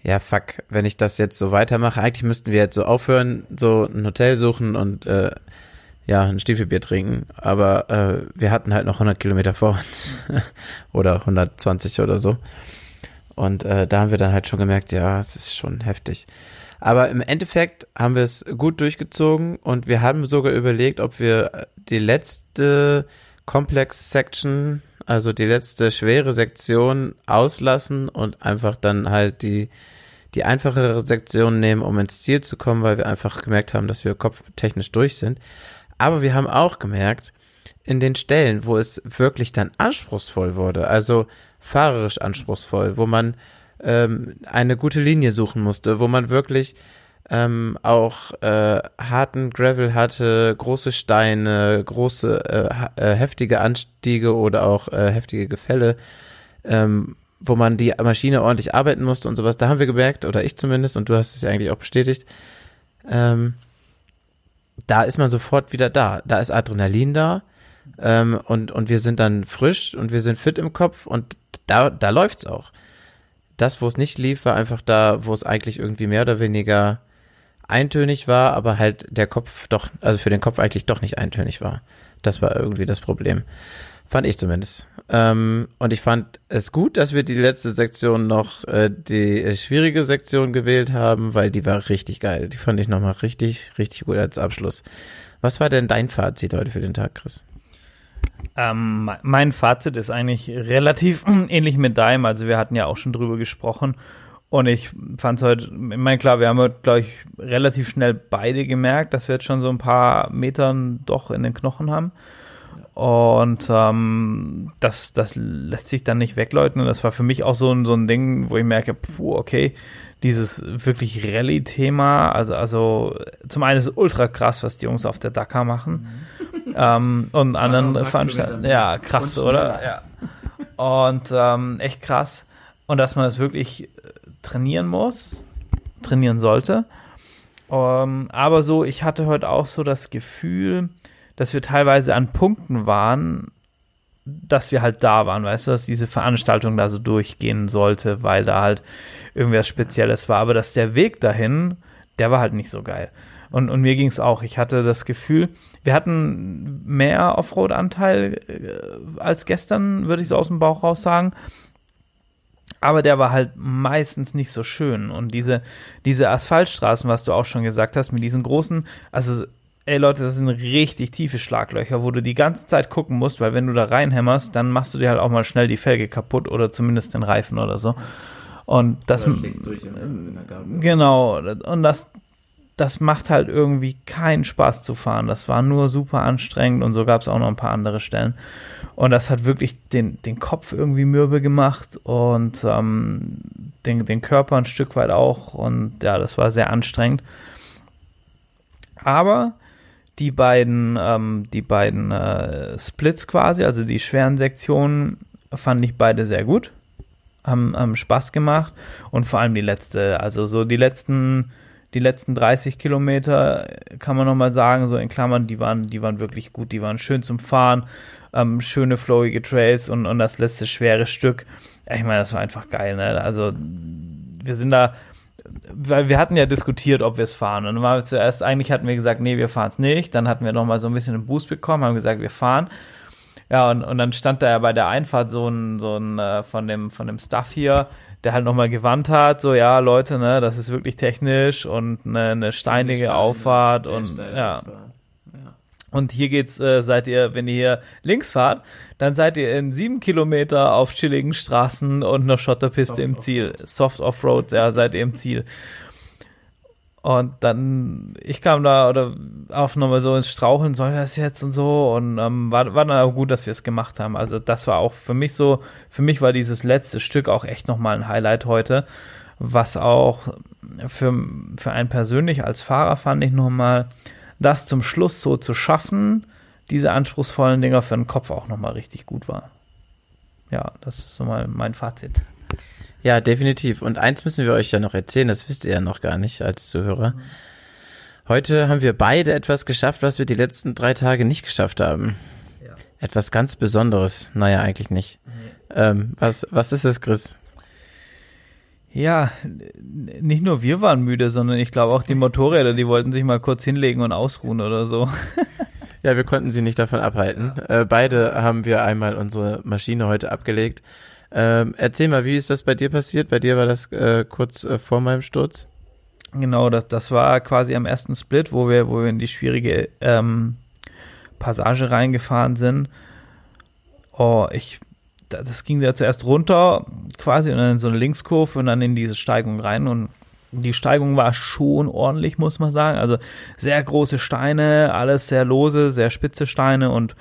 ja fuck, wenn ich das jetzt so weitermache, eigentlich müssten wir jetzt so aufhören, so ein Hotel suchen und äh, ja, ein Stiefelbier trinken, aber äh, wir hatten halt noch 100 Kilometer vor uns oder 120 oder so. Und äh, da haben wir dann halt schon gemerkt, ja, es ist schon heftig. Aber im Endeffekt haben wir es gut durchgezogen und wir haben sogar überlegt, ob wir die letzte Complex Section, also die letzte schwere Sektion auslassen und einfach dann halt die, die einfachere Sektion nehmen, um ins Ziel zu kommen, weil wir einfach gemerkt haben, dass wir kopftechnisch durch sind. Aber wir haben auch gemerkt, in den Stellen, wo es wirklich dann anspruchsvoll wurde, also fahrerisch anspruchsvoll, wo man ähm, eine gute Linie suchen musste, wo man wirklich ähm, auch äh, harten Gravel hatte, große Steine, große äh, äh, heftige Anstiege oder auch äh, heftige Gefälle, ähm, wo man die Maschine ordentlich arbeiten musste und sowas. Da haben wir gemerkt, oder ich zumindest, und du hast es ja eigentlich auch bestätigt, ähm, da ist man sofort wieder da. Da ist Adrenalin da ähm, und, und wir sind dann frisch und wir sind fit im Kopf und da, da läuft's auch. Das, wo es nicht lief, war einfach da, wo es eigentlich irgendwie mehr oder weniger eintönig war, aber halt der Kopf doch, also für den Kopf eigentlich doch nicht eintönig war. Das war irgendwie das Problem. Fand ich zumindest. Ähm, und ich fand es gut, dass wir die letzte Sektion noch äh, die schwierige Sektion gewählt haben, weil die war richtig geil. Die fand ich nochmal richtig, richtig gut als Abschluss. Was war denn dein Fazit heute für den Tag, Chris? Ähm, mein Fazit ist eigentlich relativ ähnlich mit deinem. Also wir hatten ja auch schon drüber gesprochen. Und ich fand es heute, ich meine, klar, wir haben heute, glaube ich, relativ schnell beide gemerkt, dass wir jetzt schon so ein paar Metern doch in den Knochen haben. Und ähm, das, das lässt sich dann nicht wegleugnen. Das war für mich auch so ein, so ein Ding, wo ich merke, puh, okay, dieses wirklich Rallye-Thema, also, also zum einen ist es ultra krass, was die Jungs auf der Dakar machen. Mhm. ähm, und anderen Veranstaltungen, ja, krass, oder? Ja. Und ähm, echt krass. Und dass man es das wirklich trainieren muss, trainieren sollte. Ähm, aber so, ich hatte heute auch so das Gefühl, dass wir teilweise an Punkten waren, dass wir halt da waren, weißt du, dass diese Veranstaltung da so durchgehen sollte, weil da halt irgendwas Spezielles war. Aber dass der Weg dahin, der war halt nicht so geil. Und, und mir ging es auch. Ich hatte das Gefühl, wir hatten mehr Offroad-Anteil äh, als gestern, würde ich so aus dem Bauch raus sagen aber der war halt meistens nicht so schön. Und diese, diese Asphaltstraßen, was du auch schon gesagt hast, mit diesen großen, also ey Leute, das sind richtig tiefe Schlaglöcher, wo du die ganze Zeit gucken musst, weil wenn du da reinhämmerst, dann machst du dir halt auch mal schnell die Felge kaputt oder zumindest den Reifen oder so. Und das, genau, und das, das macht halt irgendwie keinen Spaß zu fahren. Das war nur super anstrengend und so gab es auch noch ein paar andere Stellen. Und das hat wirklich den, den Kopf irgendwie mürbe gemacht und ähm, den, den Körper ein Stück weit auch. Und ja, das war sehr anstrengend. Aber die beiden, ähm, die beiden äh, Splits quasi, also die schweren Sektionen, fand ich beide sehr gut. Haben, haben Spaß gemacht. Und vor allem die letzte, also so die letzten die letzten 30 Kilometer kann man nochmal sagen, so in Klammern, die waren, die waren wirklich gut, die waren schön zum Fahren, ähm, schöne flowige Trails und, und das letzte schwere Stück. Ich meine, das war einfach geil, ne? Also wir sind da, weil wir hatten ja diskutiert, ob wir es fahren. Und dann waren wir zuerst, eigentlich hatten wir gesagt, nee, wir fahren es nicht. Dann hatten wir nochmal so ein bisschen einen Boost bekommen, haben gesagt, wir fahren. Ja, und, und dann stand da ja bei der Einfahrt so ein, so ein äh, von dem, von dem Stuff hier, der halt nochmal gewandt hat, so ja, Leute, ne, das ist wirklich technisch und eine, eine steinige Steine, Auffahrt und ja. Und hier geht's, äh, seid ihr, wenn ihr hier links fahrt, dann seid ihr in sieben Kilometer auf chilligen Straßen und einer Schotterpiste Soft im Ziel. Soft Offroad, ja, seid ihr im Ziel. Und dann, ich kam da oder auch nochmal so ins Straucheln, soll das jetzt und so. Und ähm, war, war dann auch gut, dass wir es gemacht haben. Also das war auch für mich so, für mich war dieses letzte Stück auch echt nochmal ein Highlight heute. Was auch für, für einen persönlich als Fahrer fand ich nochmal, das zum Schluss so zu schaffen, diese anspruchsvollen Dinger für den Kopf auch nochmal richtig gut war. Ja, das ist so mal mein Fazit. Ja, definitiv. Und eins müssen wir euch ja noch erzählen, das wisst ihr ja noch gar nicht als Zuhörer. Heute haben wir beide etwas geschafft, was wir die letzten drei Tage nicht geschafft haben. Etwas ganz Besonderes. Naja, eigentlich nicht. Ähm, was, was ist es, Chris? Ja, nicht nur wir waren müde, sondern ich glaube auch die Motorräder, die wollten sich mal kurz hinlegen und ausruhen oder so. Ja, wir konnten sie nicht davon abhalten. Äh, beide haben wir einmal unsere Maschine heute abgelegt. Ähm, erzähl mal, wie ist das bei dir passiert? Bei dir war das äh, kurz äh, vor meinem Sturz. Genau, das, das war quasi am ersten Split, wo wir, wo wir in die schwierige ähm, Passage reingefahren sind. Oh, ich, das ging ja zuerst runter, quasi, und dann in so eine Linkskurve und dann in diese Steigung rein. Und die Steigung war schon ordentlich, muss man sagen. Also sehr große Steine, alles sehr lose, sehr spitze Steine und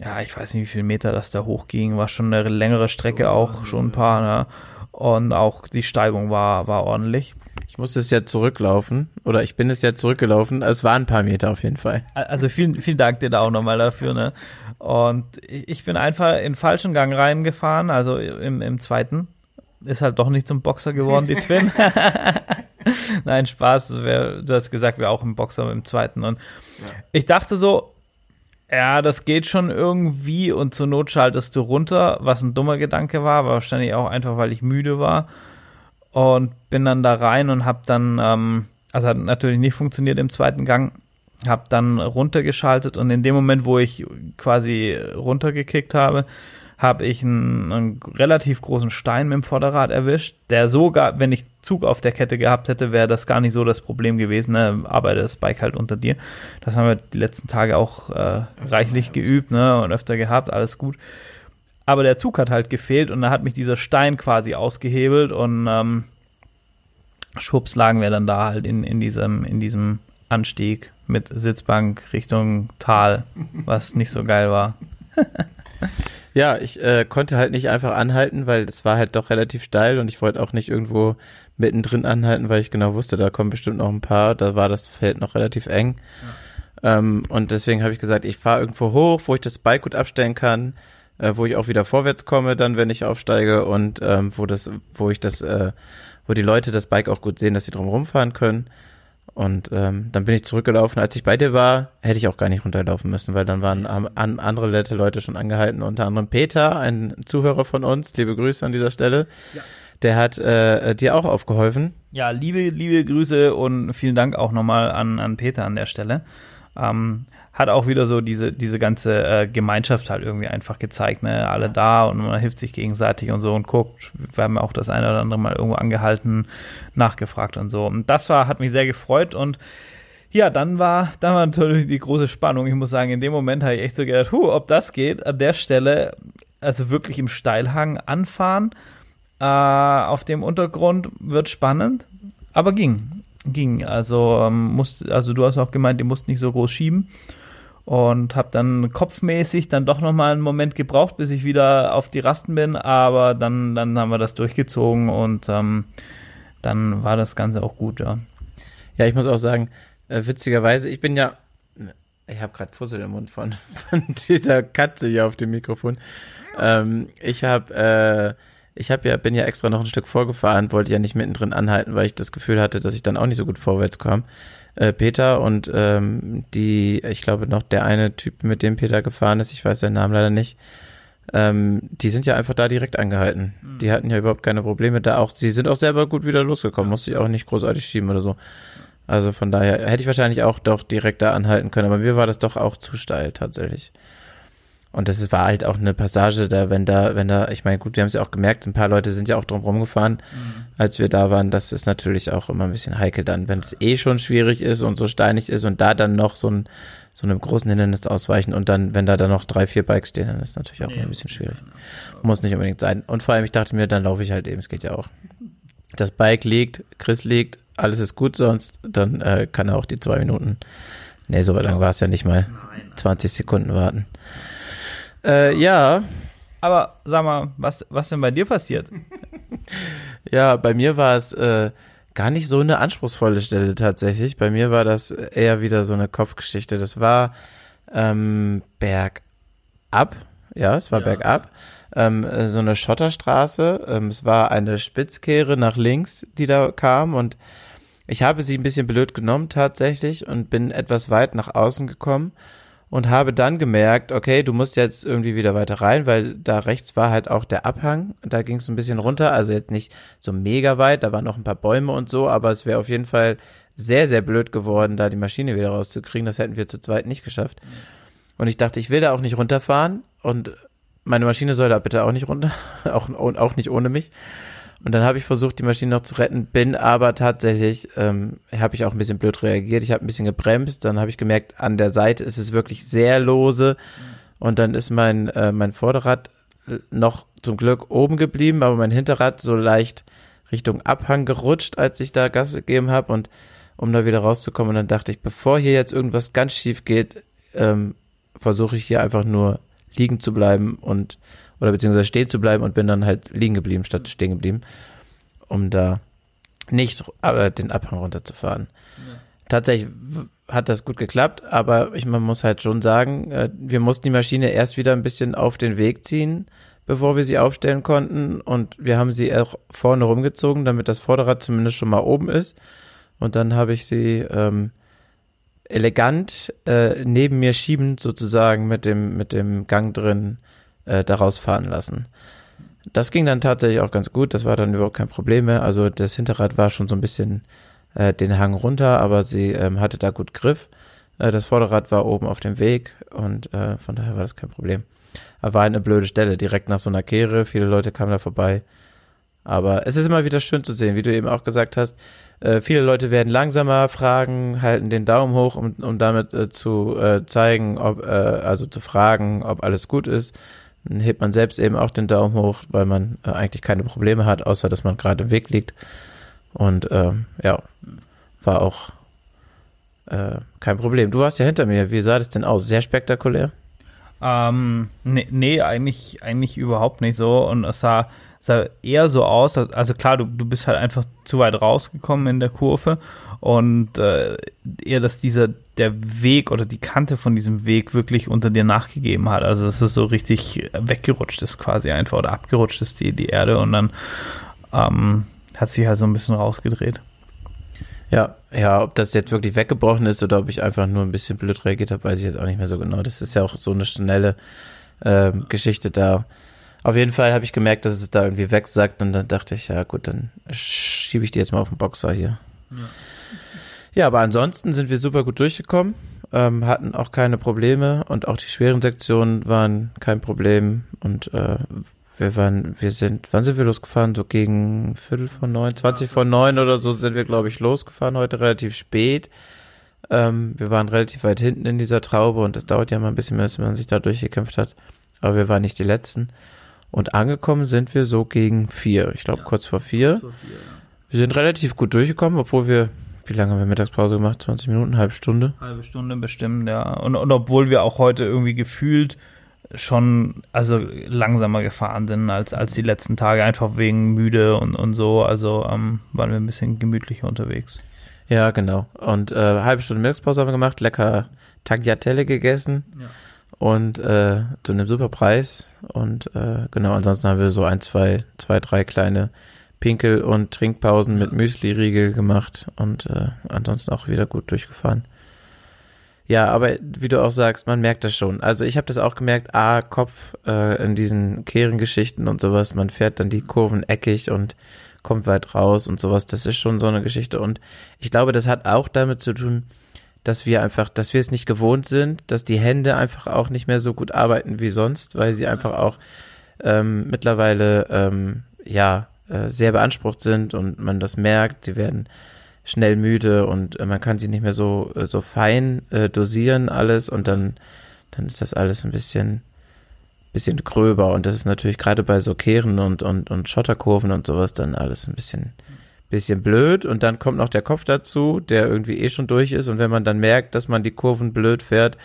ja, ich weiß nicht, wie viele Meter das da hochging, war schon eine längere Strecke auch, schon ein paar, ne? Und auch die Steigung war, war ordentlich. Ich musste es ja zurücklaufen oder ich bin es ja zurückgelaufen. Es waren ein paar Meter auf jeden Fall. Also vielen, vielen Dank dir da auch nochmal dafür, ne? Und ich bin einfach in den falschen Gang reingefahren, also im, im zweiten. Ist halt doch nicht zum Boxer geworden, die Twin. Nein, Spaß. Wer, du hast gesagt, wir auch im Boxer im zweiten. Und ich dachte so, ja, das geht schon irgendwie und zur Not schaltest du runter, was ein dummer Gedanke war, aber wahrscheinlich auch einfach, weil ich müde war. Und bin dann da rein und hab dann, ähm, also hat natürlich nicht funktioniert im zweiten Gang, hab dann runtergeschaltet und in dem Moment, wo ich quasi runtergekickt habe, habe ich einen, einen relativ großen Stein mit dem Vorderrad erwischt, der sogar, wenn ich Zug auf der Kette gehabt hätte, wäre das gar nicht so das Problem gewesen, ne? aber das Bike halt unter dir. Das haben wir die letzten Tage auch äh, reichlich geübt ne? und öfter gehabt, alles gut. Aber der Zug hat halt gefehlt und da hat mich dieser Stein quasi ausgehebelt und ähm, schwupps lagen wir dann da halt in, in, diesem, in diesem Anstieg mit Sitzbank Richtung Tal, was nicht so geil war. Ja, ich äh, konnte halt nicht einfach anhalten, weil es war halt doch relativ steil und ich wollte auch nicht irgendwo mittendrin anhalten, weil ich genau wusste, da kommen bestimmt noch ein paar. Da war das Feld noch relativ eng. Ähm, und deswegen habe ich gesagt, ich fahre irgendwo hoch, wo ich das Bike gut abstellen kann, äh, wo ich auch wieder vorwärts komme, dann wenn ich aufsteige und ähm, wo das, wo ich das, äh, wo die Leute das Bike auch gut sehen, dass sie drum rumfahren können. Und ähm, dann bin ich zurückgelaufen. Als ich bei dir war, hätte ich auch gar nicht runterlaufen müssen, weil dann waren an, an, andere nette Leute schon angehalten, unter anderem Peter, ein Zuhörer von uns. Liebe Grüße an dieser Stelle. Der hat äh, dir auch aufgeholfen. Ja, liebe, liebe Grüße und vielen Dank auch nochmal an, an Peter an der Stelle. Ähm, hat auch wieder so diese, diese ganze äh, Gemeinschaft halt irgendwie einfach gezeigt, ne? Alle da und man hilft sich gegenseitig und so und guckt. Wir haben ja auch das eine oder andere Mal irgendwo angehalten, nachgefragt und so. Und das war, hat mich sehr gefreut und ja, dann war, dann war natürlich die große Spannung. Ich muss sagen, in dem Moment habe ich echt so gedacht, huh, ob das geht, an der Stelle, also wirklich im Steilhang anfahren, äh, auf dem Untergrund wird spannend, aber ging. Ging. Also, ähm, musst, also du hast auch gemeint, die musst nicht so groß schieben. Und habe dann kopfmäßig dann doch nochmal einen Moment gebraucht, bis ich wieder auf die Rasten bin. Aber dann, dann haben wir das durchgezogen und ähm, dann war das Ganze auch gut, ja. Ja, ich muss auch sagen, äh, witzigerweise, ich bin ja, ich habe gerade Fussel im Mund von, von dieser Katze hier auf dem Mikrofon. Ähm, ich habe, äh, ich habe ja, bin ja extra noch ein Stück vorgefahren, wollte ja nicht mittendrin anhalten, weil ich das Gefühl hatte, dass ich dann auch nicht so gut vorwärts kam. Äh, Peter und ähm, die, ich glaube noch der eine Typ, mit dem Peter gefahren ist, ich weiß seinen Namen leider nicht, ähm, die sind ja einfach da direkt angehalten. Die hatten ja überhaupt keine Probleme da auch. Sie sind auch selber gut wieder losgekommen, musste ich auch nicht großartig schieben oder so. Also von daher hätte ich wahrscheinlich auch doch direkt da anhalten können, aber mir war das doch auch zu steil tatsächlich. Und das war halt auch eine Passage da, wenn da, wenn da, ich meine, gut, wir haben es ja auch gemerkt, ein paar Leute sind ja auch drum rumgefahren, als wir da waren. Das ist natürlich auch immer ein bisschen heikel dann, wenn es eh schon schwierig ist und so steinig ist und da dann noch so ein, so einem großen Hindernis ausweichen und dann, wenn da dann noch drei, vier Bikes stehen, dann ist natürlich auch immer ein bisschen schwierig. Muss nicht unbedingt sein. Und vor allem, ich dachte mir, dann laufe ich halt eben, es geht ja auch. Das Bike liegt, Chris liegt, alles ist gut sonst, dann äh, kann er auch die zwei Minuten, nee, so lang war es ja nicht mal, 20 Sekunden warten. Äh, ja, Aber sag mal, was, was denn bei dir passiert? ja, bei mir war es äh, gar nicht so eine anspruchsvolle Stelle tatsächlich. Bei mir war das eher wieder so eine Kopfgeschichte. Das war ähm, bergab, Ja, es war Ja. bergab. Ähm, äh, so eine Schotterstraße. Ähm, es war eine Spitzkehre nach links, die da kam und ich habe sie ein bisschen blöd genommen tatsächlich und bin etwas weit nach außen gekommen und habe dann gemerkt, okay, du musst jetzt irgendwie wieder weiter rein, weil da rechts war halt auch der Abhang. Da ging es ein bisschen runter, also jetzt nicht so mega weit, da waren noch ein paar Bäume und so, aber es wäre auf jeden Fall sehr, sehr blöd geworden, da die Maschine wieder rauszukriegen. Das hätten wir zu zweit nicht geschafft. Und ich dachte, ich will da auch nicht runterfahren und meine Maschine soll da bitte auch nicht runter, auch, auch nicht ohne mich. Und dann habe ich versucht, die Maschine noch zu retten, bin aber tatsächlich, ähm, habe ich auch ein bisschen blöd reagiert. Ich habe ein bisschen gebremst, dann habe ich gemerkt, an der Seite ist es wirklich sehr lose. Und dann ist mein, äh, mein Vorderrad noch zum Glück oben geblieben, aber mein Hinterrad so leicht Richtung Abhang gerutscht, als ich da Gas gegeben habe und um da wieder rauszukommen. Und dann dachte ich, bevor hier jetzt irgendwas ganz schief geht, ähm, versuche ich hier einfach nur liegen zu bleiben und oder beziehungsweise stehen zu bleiben und bin dann halt liegen geblieben statt stehen geblieben, um da nicht äh, den Abhang runterzufahren. Tatsächlich w- hat das gut geklappt, aber ich, man muss halt schon sagen, äh, wir mussten die Maschine erst wieder ein bisschen auf den Weg ziehen, bevor wir sie aufstellen konnten. Und wir haben sie auch vorne rumgezogen, damit das Vorderrad zumindest schon mal oben ist. Und dann habe ich sie ähm, elegant äh, neben mir schiebend sozusagen mit dem mit dem Gang drin äh, daraus fahren lassen. Das ging dann tatsächlich auch ganz gut, das war dann überhaupt kein Problem mehr. Also das Hinterrad war schon so ein bisschen äh, den Hang runter, aber sie ähm, hatte da gut Griff. Äh, das Vorderrad war oben auf dem Weg und äh, von daher war das kein Problem. Aber war eine blöde Stelle, direkt nach so einer Kehre, viele Leute kamen da vorbei. Aber es ist immer wieder schön zu sehen, wie du eben auch gesagt hast, äh, viele Leute werden langsamer, fragen, halten den Daumen hoch, um, um damit äh, zu äh, zeigen, ob, äh, also zu fragen, ob alles gut ist. Dann hebt man selbst eben auch den Daumen hoch, weil man äh, eigentlich keine Probleme hat, außer dass man gerade im Weg liegt. Und ähm, ja, war auch äh, kein Problem. Du warst ja hinter mir. Wie sah das denn aus? Sehr spektakulär. Ähm, nee, nee, eigentlich, eigentlich überhaupt nicht so. Und es sah, sah eher so aus, als- also klar, du, du bist halt einfach zu weit rausgekommen in der Kurve und äh, eher, dass dieser, der Weg oder die Kante von diesem Weg wirklich unter dir nachgegeben hat. Also, dass es so richtig weggerutscht ist quasi einfach oder abgerutscht ist die, die Erde und dann ähm, hat sich halt so ein bisschen rausgedreht. Ja, ja, ob das jetzt wirklich weggebrochen ist oder ob ich einfach nur ein bisschen blöd reagiert habe, weiß ich jetzt auch nicht mehr so genau. Das ist ja auch so eine schnelle ähm, Geschichte da. Auf jeden Fall habe ich gemerkt, dass es da irgendwie wegsackt und dann dachte ich, ja gut, dann schiebe ich die jetzt mal auf den Boxer hier. Ja, aber ansonsten sind wir super gut durchgekommen, ähm, hatten auch keine Probleme und auch die schweren Sektionen waren kein Problem und äh, wir waren, wir sind, wann sind wir losgefahren? So gegen Viertel von neun, 20 von neun oder so sind wir, glaube ich, losgefahren heute relativ spät. Ähm, wir waren relativ weit hinten in dieser Traube und das dauert ja mal ein bisschen mehr, bis man sich da durchgekämpft hat. Aber wir waren nicht die Letzten. Und angekommen sind wir so gegen vier. Ich glaube, kurz vor vier. Wir sind relativ gut durchgekommen, obwohl wir, wie lange haben wir Mittagspause gemacht? 20 Minuten, halbe Stunde? Halbe Stunde bestimmt, ja. Und, und obwohl wir auch heute irgendwie gefühlt schon also langsamer gefahren sind als, als die letzten Tage, einfach wegen müde und, und so. Also ähm, waren wir ein bisschen gemütlicher unterwegs. Ja, genau. Und äh, halbe Stunde Mittagspause haben wir gemacht, lecker Tagliatelle gegessen Ja. Und äh, zu einem super Preis. Und äh, genau, ansonsten haben wir so ein, zwei, zwei, drei kleine Pinkel- und Trinkpausen mit Müsli-Riegel gemacht und äh, ansonsten auch wieder gut durchgefahren. Ja, aber wie du auch sagst, man merkt das schon. Also ich habe das auch gemerkt, A, Kopf äh, in diesen Kehrengeschichten und sowas, man fährt dann die Kurven eckig und kommt weit raus und sowas. Das ist schon so eine Geschichte. Und ich glaube, das hat auch damit zu tun, dass wir einfach, dass wir es nicht gewohnt sind, dass die Hände einfach auch nicht mehr so gut arbeiten wie sonst, weil sie einfach auch ähm, mittlerweile ähm, ja äh, sehr beansprucht sind und man das merkt. Sie werden schnell müde und äh, man kann sie nicht mehr so äh, so fein äh, dosieren alles und dann dann ist das alles ein bisschen bisschen gröber und das ist natürlich gerade bei so Kehren und und und Schotterkurven und sowas dann alles ein bisschen bisschen blöd und dann kommt noch der Kopf dazu, der irgendwie eh schon durch ist und wenn man dann merkt, dass man die Kurven blöd fährt,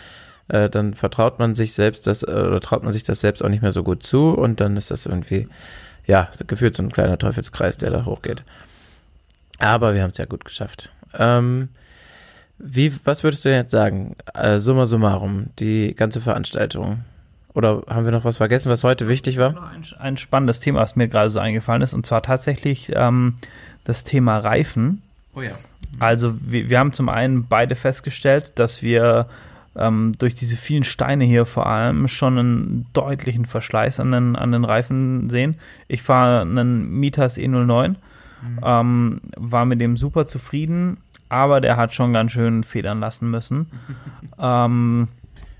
äh, dann vertraut man sich selbst das äh, oder traut man sich das selbst auch nicht mehr so gut zu und dann ist das irgendwie ja gefühlt so ein kleiner Teufelskreis, der da hochgeht. Aber wir haben es ja gut geschafft. Ähm, wie, was würdest du jetzt sagen? Äh, summa summarum, die ganze Veranstaltung. Oder haben wir noch was vergessen, was heute wichtig war? Ein, ein spannendes Thema, was mir gerade so eingefallen ist, und zwar tatsächlich ähm, das Thema Reifen. Oh ja. Also wir, wir haben zum einen beide festgestellt, dass wir ähm, durch diese vielen Steine hier vor allem schon einen deutlichen Verschleiß an den, an den Reifen sehen. Ich fahre einen Mitas E09, ähm, war mit dem super zufrieden, aber der hat schon ganz schön federn lassen müssen. ähm,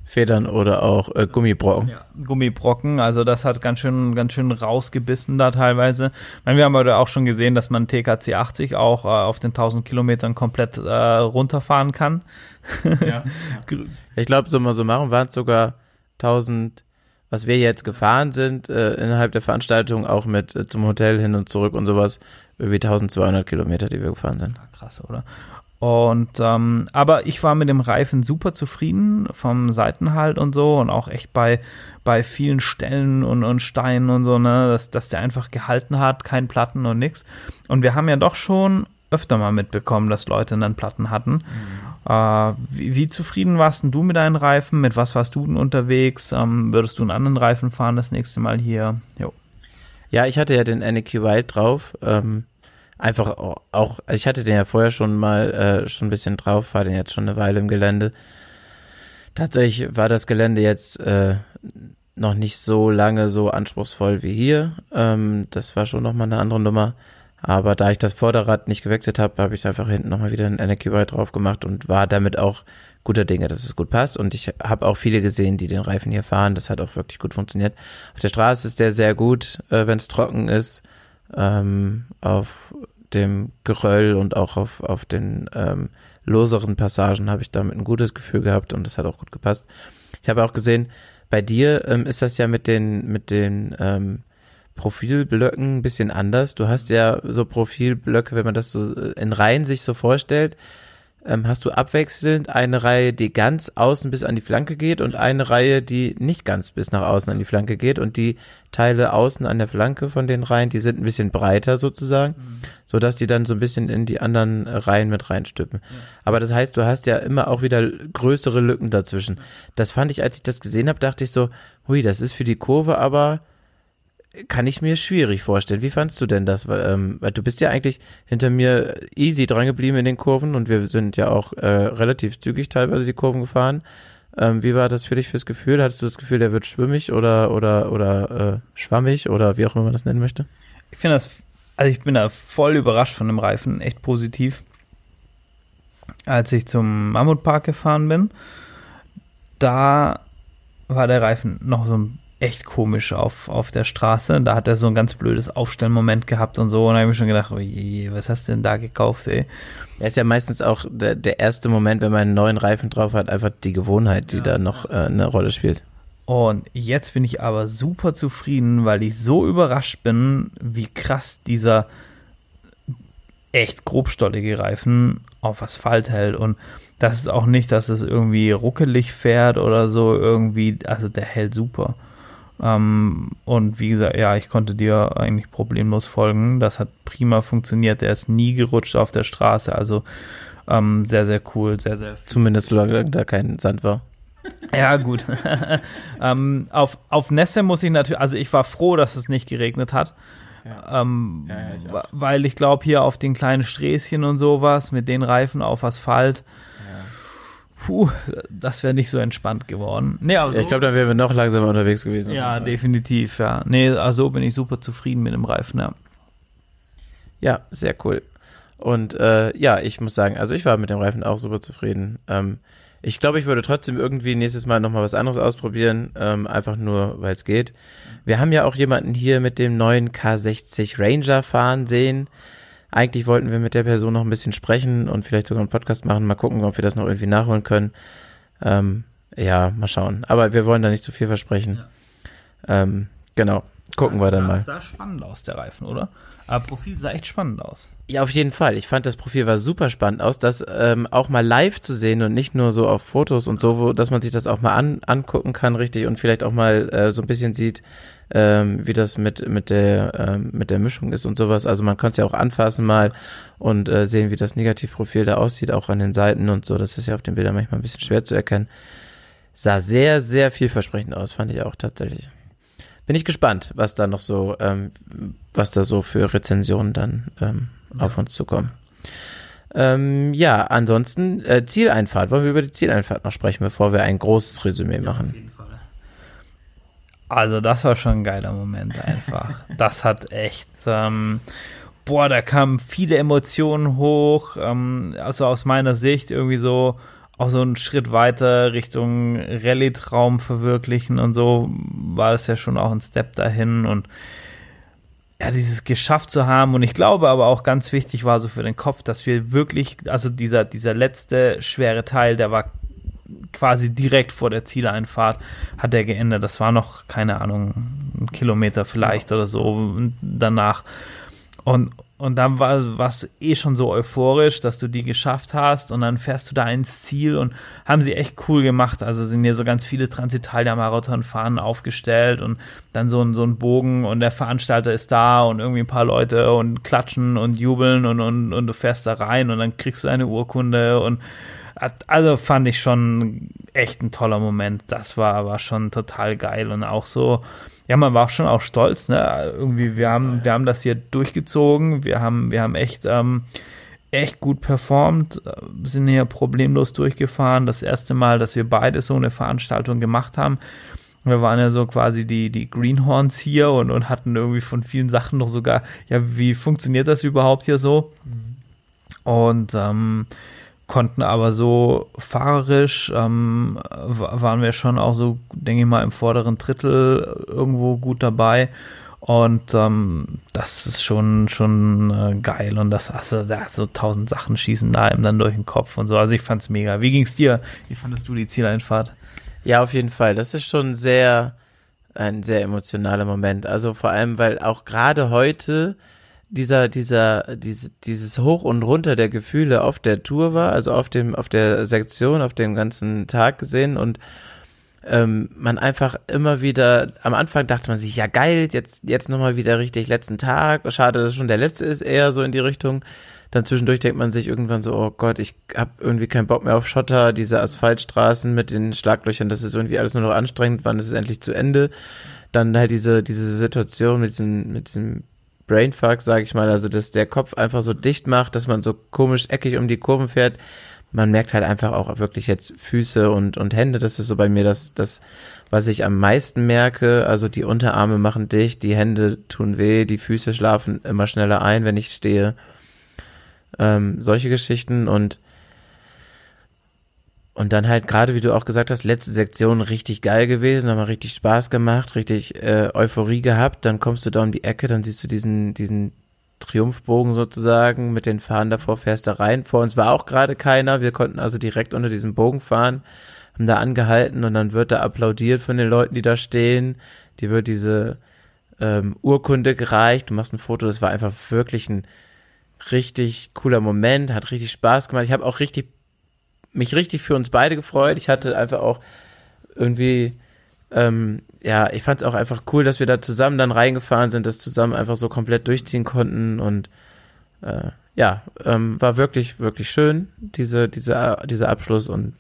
Federn oder auch äh, Gummibrocken. Gummibrocken, also das hat ganz schön, ganz schön rausgebissen da teilweise. Ich meine, wir haben heute auch schon gesehen, dass man TKC 80 auch äh, auf den 1000 Kilometern komplett äh, runterfahren kann. Ja. Ich glaube, so mal so machen waren es sogar 1000, was wir jetzt gefahren sind, äh, innerhalb der Veranstaltung, auch mit äh, zum Hotel hin und zurück und sowas, irgendwie 1200 Kilometer, die wir gefahren sind. Krass, oder? Und ähm, aber ich war mit dem Reifen super zufrieden vom Seitenhalt und so und auch echt bei bei vielen Stellen und, und Steinen und so, ne, dass, dass der einfach gehalten hat, kein Platten und nix. Und wir haben ja doch schon öfter mal mitbekommen, dass Leute dann Platten hatten. Äh, wie, wie zufrieden warst denn du mit deinen Reifen? Mit was warst du denn unterwegs? Ähm, würdest du einen anderen Reifen fahren das nächste Mal hier? Jo. Ja, ich hatte ja den NQ Wild drauf. Ähm, einfach au- auch, also ich hatte den ja vorher schon mal äh, schon ein bisschen drauf, war den jetzt schon eine Weile im Gelände. Tatsächlich war das Gelände jetzt äh, noch nicht so lange so anspruchsvoll wie hier. Ähm, das war schon nochmal eine andere Nummer. Aber da ich das Vorderrad nicht gewechselt habe, habe ich einfach hinten nochmal wieder einen NQ Wild drauf gemacht und war damit auch guter Dinge, dass es gut passt. Und ich habe auch viele gesehen, die den Reifen hier fahren. Das hat auch wirklich gut funktioniert. Auf der Straße ist der sehr gut, äh, wenn es trocken ist. Ähm, auf dem Geröll und auch auf, auf den ähm, loseren Passagen habe ich damit ein gutes Gefühl gehabt und das hat auch gut gepasst. Ich habe auch gesehen, bei dir ähm, ist das ja mit den, mit den ähm, Profilblöcken ein bisschen anders. Du hast ja so Profilblöcke, wenn man das so äh, in Reihen sich so vorstellt, ähm, hast du abwechselnd eine Reihe, die ganz außen bis an die Flanke geht und eine Reihe, die nicht ganz bis nach außen an die Flanke geht und die Teile außen an der Flanke von den Reihen, die sind ein bisschen breiter sozusagen, so dass die dann so ein bisschen in die anderen Reihen mit reinstüppen. Aber das heißt, du hast ja immer auch wieder größere Lücken dazwischen. Das fand ich, als ich das gesehen habe, dachte ich so, hui, das ist für die Kurve aber kann ich mir schwierig vorstellen. Wie fandst du denn das? Weil, ähm, weil du bist ja eigentlich hinter mir easy dran geblieben in den Kurven und wir sind ja auch äh, relativ zügig teilweise die Kurven gefahren. Ähm, wie war das für dich fürs Gefühl? Hattest du das Gefühl, der wird schwimmig oder oder oder äh, schwammig oder wie auch immer man das nennen möchte? Ich finde das, also ich bin da voll überrascht von dem Reifen, echt positiv. Als ich zum Mammutpark gefahren bin, da war der Reifen noch so ein echt komisch auf, auf der Straße. Da hat er so ein ganz blödes Aufstellmoment gehabt und so. Und da habe ich mir schon gedacht, oh je, was hast du denn da gekauft, ey? Ja, ist ja meistens auch der, der erste Moment, wenn man einen neuen Reifen drauf hat, einfach die Gewohnheit, die da noch äh, eine Rolle spielt. Und jetzt bin ich aber super zufrieden, weil ich so überrascht bin, wie krass dieser echt grobstollige Reifen auf Asphalt hält. Und das ist auch nicht, dass es irgendwie ruckelig fährt oder so irgendwie. Also der hält super. Ähm, und wie gesagt, ja, ich konnte dir eigentlich problemlos folgen. Das hat prima funktioniert. Der ist nie gerutscht auf der Straße. Also ähm, sehr, sehr cool, sehr, sehr Zumindest solange da kein Sand war. ja, gut. ähm, auf, auf Nässe muss ich natürlich, also ich war froh, dass es nicht geregnet hat. Ähm, Ja, ja, ich weil ich glaube, hier auf den kleinen Sträßchen und sowas mit den Reifen auf Asphalt, puh, das wäre nicht so entspannt geworden. Nee, aber Ja, ich so- glaube, dann wären wir noch langsamer unterwegs gewesen. ja, definitiv, ja. Nee, also bin ich super zufrieden mit dem Reifen, ja. Ja, sehr cool. Und äh, ja, ich muss sagen, also ich war mit dem Reifen auch super zufrieden. Ähm, ich glaube, ich würde trotzdem irgendwie nächstes Mal nochmal was anderes ausprobieren, ähm, einfach nur, weil es geht. Wir haben ja auch jemanden hier mit dem neuen K60 Ranger fahren sehen. Eigentlich wollten wir mit der Person noch ein bisschen sprechen und vielleicht sogar einen Podcast machen. Mal gucken, ob wir das noch irgendwie nachholen können. Ähm, ja, mal schauen. Aber wir wollen da nicht zu viel versprechen. Ähm, genau. Gucken wir dann sah, mal. Sah spannend aus, der Reifen, oder? Aber Profil sah echt spannend aus. Ja, auf jeden Fall. Ich fand das Profil war super spannend aus, das ähm, auch mal live zu sehen und nicht nur so auf Fotos und so, wo, dass man sich das auch mal an, angucken kann, richtig, und vielleicht auch mal äh, so ein bisschen sieht, ähm, wie das mit mit der ähm, mit der Mischung ist und sowas. Also man kann es ja auch anfassen mal und äh, sehen, wie das Negativprofil da aussieht, auch an den Seiten und so. Das ist ja auf den Bildern manchmal ein bisschen schwer zu erkennen. sah sehr, sehr vielversprechend aus, fand ich auch tatsächlich. Bin ich gespannt, was da noch so, ähm, was da so für Rezensionen dann ähm, auf uns zukommen. Ähm, ja, ansonsten äh, Zieleinfahrt. Wollen wir über die Zieleinfahrt noch sprechen, bevor wir ein großes Resümee machen? Also das war schon ein geiler Moment einfach. das hat echt, ähm, boah, da kamen viele Emotionen hoch. Ähm, also aus meiner Sicht irgendwie so auch so einen Schritt weiter Richtung Rallye-Traum verwirklichen und so war es ja schon auch ein Step dahin und ja, dieses geschafft zu haben und ich glaube aber auch ganz wichtig war so für den Kopf, dass wir wirklich, also dieser, dieser letzte schwere Teil, der war quasi direkt vor der Zieleinfahrt hat der geendet. Das war noch, keine Ahnung, ein Kilometer vielleicht oder so danach. Und, und dann war, warst du eh schon so euphorisch, dass du die geschafft hast und dann fährst du da ins Ziel und haben sie echt cool gemacht. Also sind hier so ganz viele Transitalia-Marathon-Fahnen aufgestellt und dann so ein, so ein Bogen und der Veranstalter ist da und irgendwie ein paar Leute und klatschen und jubeln und, und, und du fährst da rein und dann kriegst du eine Urkunde und also fand ich schon echt ein toller Moment. Das war, war schon total geil und auch so, ja, man war schon auch stolz, ne? Irgendwie, wir haben, wir haben das hier durchgezogen, wir haben, wir haben echt, ähm, echt gut performt, sind hier problemlos durchgefahren. Das erste Mal, dass wir beide so eine Veranstaltung gemacht haben. Wir waren ja so quasi die, die Greenhorns hier und, und hatten irgendwie von vielen Sachen noch sogar, ja, wie funktioniert das überhaupt hier so? Und ähm, konnten aber so fahrerisch ähm, waren wir schon auch so, denke ich mal, im vorderen Drittel irgendwo gut dabei. Und ähm, das ist schon, schon äh, geil. Und das, also da so tausend Sachen schießen da eben dann durch den Kopf und so. Also ich fand's mega. Wie ging's dir? Wie fandest du die Zieleinfahrt? Ja, auf jeden Fall. Das ist schon sehr, ein sehr emotionaler Moment. Also vor allem, weil auch gerade heute dieser, dieser, diese, dieses Hoch und Runter der Gefühle auf der Tour war, also auf dem, auf der Sektion, auf dem ganzen Tag gesehen und ähm, man einfach immer wieder, am Anfang dachte man sich, ja geil, jetzt, jetzt nochmal wieder richtig letzten Tag, schade, dass es schon der letzte ist, eher so in die Richtung. Dann zwischendurch denkt man sich irgendwann so, oh Gott, ich hab irgendwie keinen Bock mehr auf Schotter, diese Asphaltstraßen mit den Schlaglöchern, das ist irgendwie alles nur noch anstrengend, wann ist es endlich zu Ende? Dann halt diese, diese Situation mit diesem, mit diesem Brainfuck, sage ich mal, also dass der Kopf einfach so dicht macht, dass man so komisch eckig um die Kurven fährt. Man merkt halt einfach auch wirklich jetzt Füße und, und Hände. Das ist so bei mir das, das, was ich am meisten merke. Also die Unterarme machen dicht, die Hände tun weh, die Füße schlafen immer schneller ein, wenn ich stehe. Ähm, solche Geschichten und und dann halt gerade, wie du auch gesagt hast, letzte Sektion richtig geil gewesen, wir richtig Spaß gemacht, richtig äh, Euphorie gehabt. Dann kommst du da um die Ecke, dann siehst du diesen, diesen Triumphbogen sozusagen mit den Fahnen davor, fährst da rein. Vor uns war auch gerade keiner, wir konnten also direkt unter diesem Bogen fahren, haben da angehalten und dann wird da applaudiert von den Leuten, die da stehen. Die wird diese ähm, Urkunde gereicht, du machst ein Foto, das war einfach wirklich ein richtig cooler Moment, hat richtig Spaß gemacht. Ich habe auch richtig mich richtig für uns beide gefreut. Ich hatte einfach auch irgendwie, ähm, ja, ich fand es auch einfach cool, dass wir da zusammen dann reingefahren sind, das zusammen einfach so komplett durchziehen konnten und äh, ja, ähm, war wirklich, wirklich schön, diese, diese, dieser Abschluss und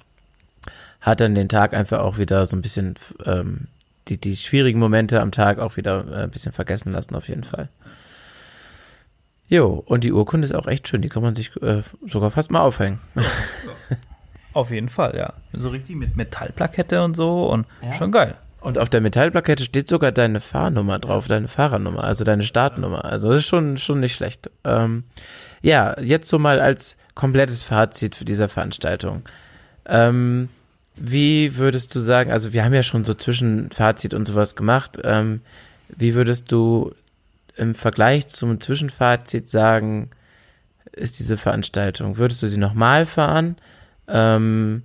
hat dann den Tag einfach auch wieder so ein bisschen ähm, die, die schwierigen Momente am Tag auch wieder äh, ein bisschen vergessen lassen, auf jeden Fall. Jo, und die Urkunde ist auch echt schön, die kann man sich äh, sogar fast mal aufhängen. Auf jeden Fall, ja. So richtig mit Metallplakette und so und ja. schon geil. Und auf der Metallplakette steht sogar deine Fahrnummer drauf, deine Fahrernummer, also deine Startnummer. Also das ist schon, schon nicht schlecht. Ähm, ja, jetzt so mal als komplettes Fazit für diese Veranstaltung. Ähm, wie würdest du sagen, also wir haben ja schon so Zwischenfazit und sowas gemacht. Ähm, wie würdest du im Vergleich zum Zwischenfazit sagen, ist diese Veranstaltung? Würdest du sie nochmal fahren? Ähm,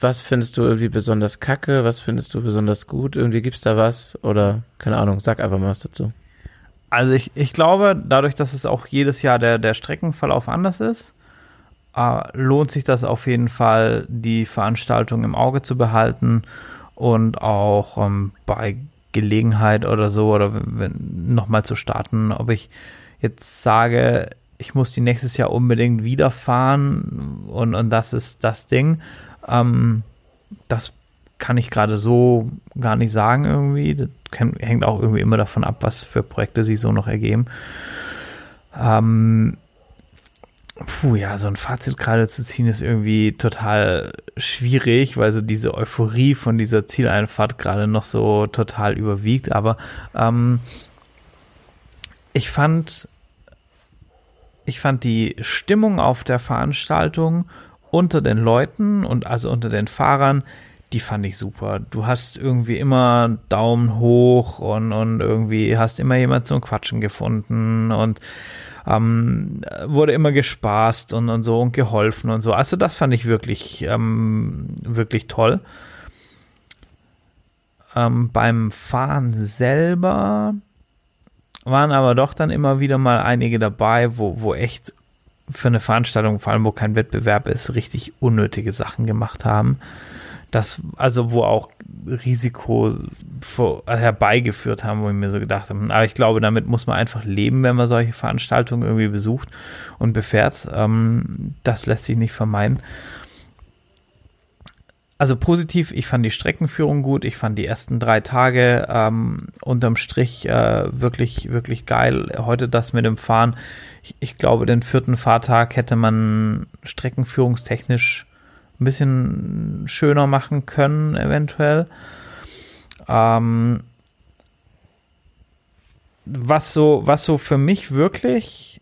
was findest du irgendwie besonders kacke? Was findest du besonders gut? Irgendwie gibt's da was? Oder keine Ahnung, sag einfach mal was dazu. Also ich, ich glaube, dadurch, dass es auch jedes Jahr der, der Streckenverlauf anders ist, äh, lohnt sich das auf jeden Fall, die Veranstaltung im Auge zu behalten und auch ähm, bei Gelegenheit oder so oder nochmal zu starten, ob ich jetzt sage, ich muss die nächstes Jahr unbedingt wieder fahren und, und das ist das Ding. Ähm, das kann ich gerade so gar nicht sagen irgendwie. Das hängt auch irgendwie immer davon ab, was für Projekte sich so noch ergeben. Ähm, puh, ja, so ein Fazit gerade zu ziehen ist irgendwie total schwierig, weil so diese Euphorie von dieser Zieleinfahrt gerade noch so total überwiegt. Aber ähm, ich fand, ich fand die Stimmung auf der Veranstaltung unter den Leuten und also unter den Fahrern die fand ich super. Du hast irgendwie immer Daumen hoch und, und irgendwie hast immer jemand zum Quatschen gefunden und ähm, wurde immer gespaßt und, und so und geholfen und so. Also das fand ich wirklich, ähm, wirklich toll. Ähm, beim Fahren selber waren aber doch dann immer wieder mal einige dabei, wo, wo echt für eine Veranstaltung, vor allem wo kein Wettbewerb ist, richtig unnötige Sachen gemacht haben das, also wo auch Risiko vor, herbeigeführt haben, wo ich mir so gedacht habe, aber ich glaube, damit muss man einfach leben, wenn man solche Veranstaltungen irgendwie besucht und befährt. Ähm, das lässt sich nicht vermeiden. Also positiv, ich fand die Streckenführung gut, ich fand die ersten drei Tage ähm, unterm Strich äh, wirklich, wirklich geil. Heute das mit dem Fahren, ich, ich glaube, den vierten Fahrtag hätte man streckenführungstechnisch ein bisschen schöner machen können, eventuell. Ähm, was so, was so für mich wirklich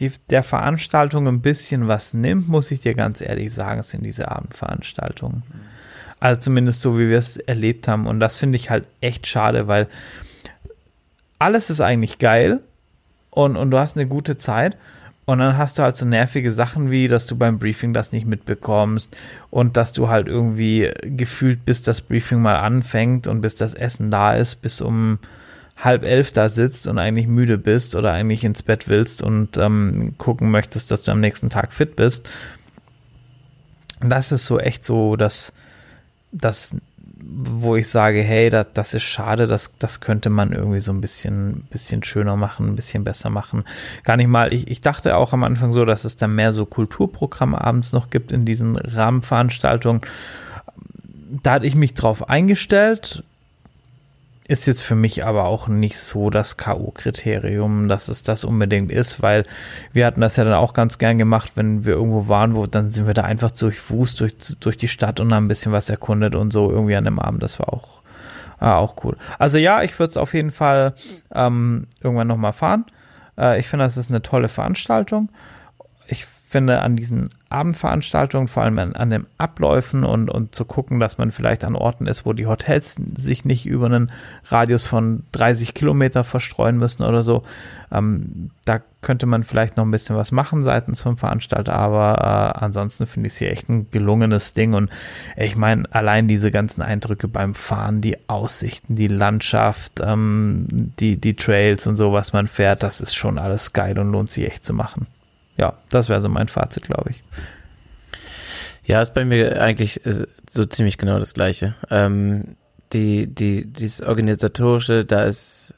die, der Veranstaltung ein bisschen was nimmt, muss ich dir ganz ehrlich sagen, sind diese Abendveranstaltungen. Also zumindest so, wie wir es erlebt haben. Und das finde ich halt echt schade, weil alles ist eigentlich geil und, und du hast eine gute Zeit. Und dann hast du halt so nervige Sachen wie, dass du beim Briefing das nicht mitbekommst und dass du halt irgendwie gefühlt, bis das Briefing mal anfängt und bis das Essen da ist, bis um halb elf da sitzt und eigentlich müde bist oder eigentlich ins Bett willst und ähm, gucken möchtest, dass du am nächsten Tag fit bist. Das ist so echt so das, das wo ich sage, hey, das, das ist schade, das, das könnte man irgendwie so ein bisschen, bisschen schöner machen, ein bisschen besser machen. Gar nicht mal, ich, ich dachte auch am Anfang so, dass es dann mehr so Kulturprogramme abends noch gibt in diesen Rahmenveranstaltungen. Da hatte ich mich drauf eingestellt, ist jetzt für mich aber auch nicht so das K.O.-Kriterium, dass es das unbedingt ist, weil wir hatten das ja dann auch ganz gern gemacht, wenn wir irgendwo waren, wo dann sind wir da einfach durchfußt durch, durch die Stadt und haben ein bisschen was erkundet und so irgendwie an dem Abend. Das war auch, äh, auch cool. Also ja, ich würde es auf jeden Fall ähm, irgendwann nochmal fahren. Äh, ich finde, das ist eine tolle Veranstaltung. Ich finde an diesen Abendveranstaltungen, vor allem an, an den Abläufen und, und zu gucken, dass man vielleicht an Orten ist, wo die Hotels sich nicht über einen Radius von 30 Kilometer verstreuen müssen oder so. Ähm, da könnte man vielleicht noch ein bisschen was machen seitens vom Veranstalter, aber äh, ansonsten finde ich es hier echt ein gelungenes Ding und ich meine, allein diese ganzen Eindrücke beim Fahren, die Aussichten, die Landschaft, ähm, die, die Trails und so, was man fährt, das ist schon alles geil und lohnt sich echt zu machen ja, das wäre so mein Fazit, glaube ich. Ja, ist bei mir eigentlich äh, so ziemlich genau das Gleiche. Ähm, die, die, dieses organisatorische, da ist,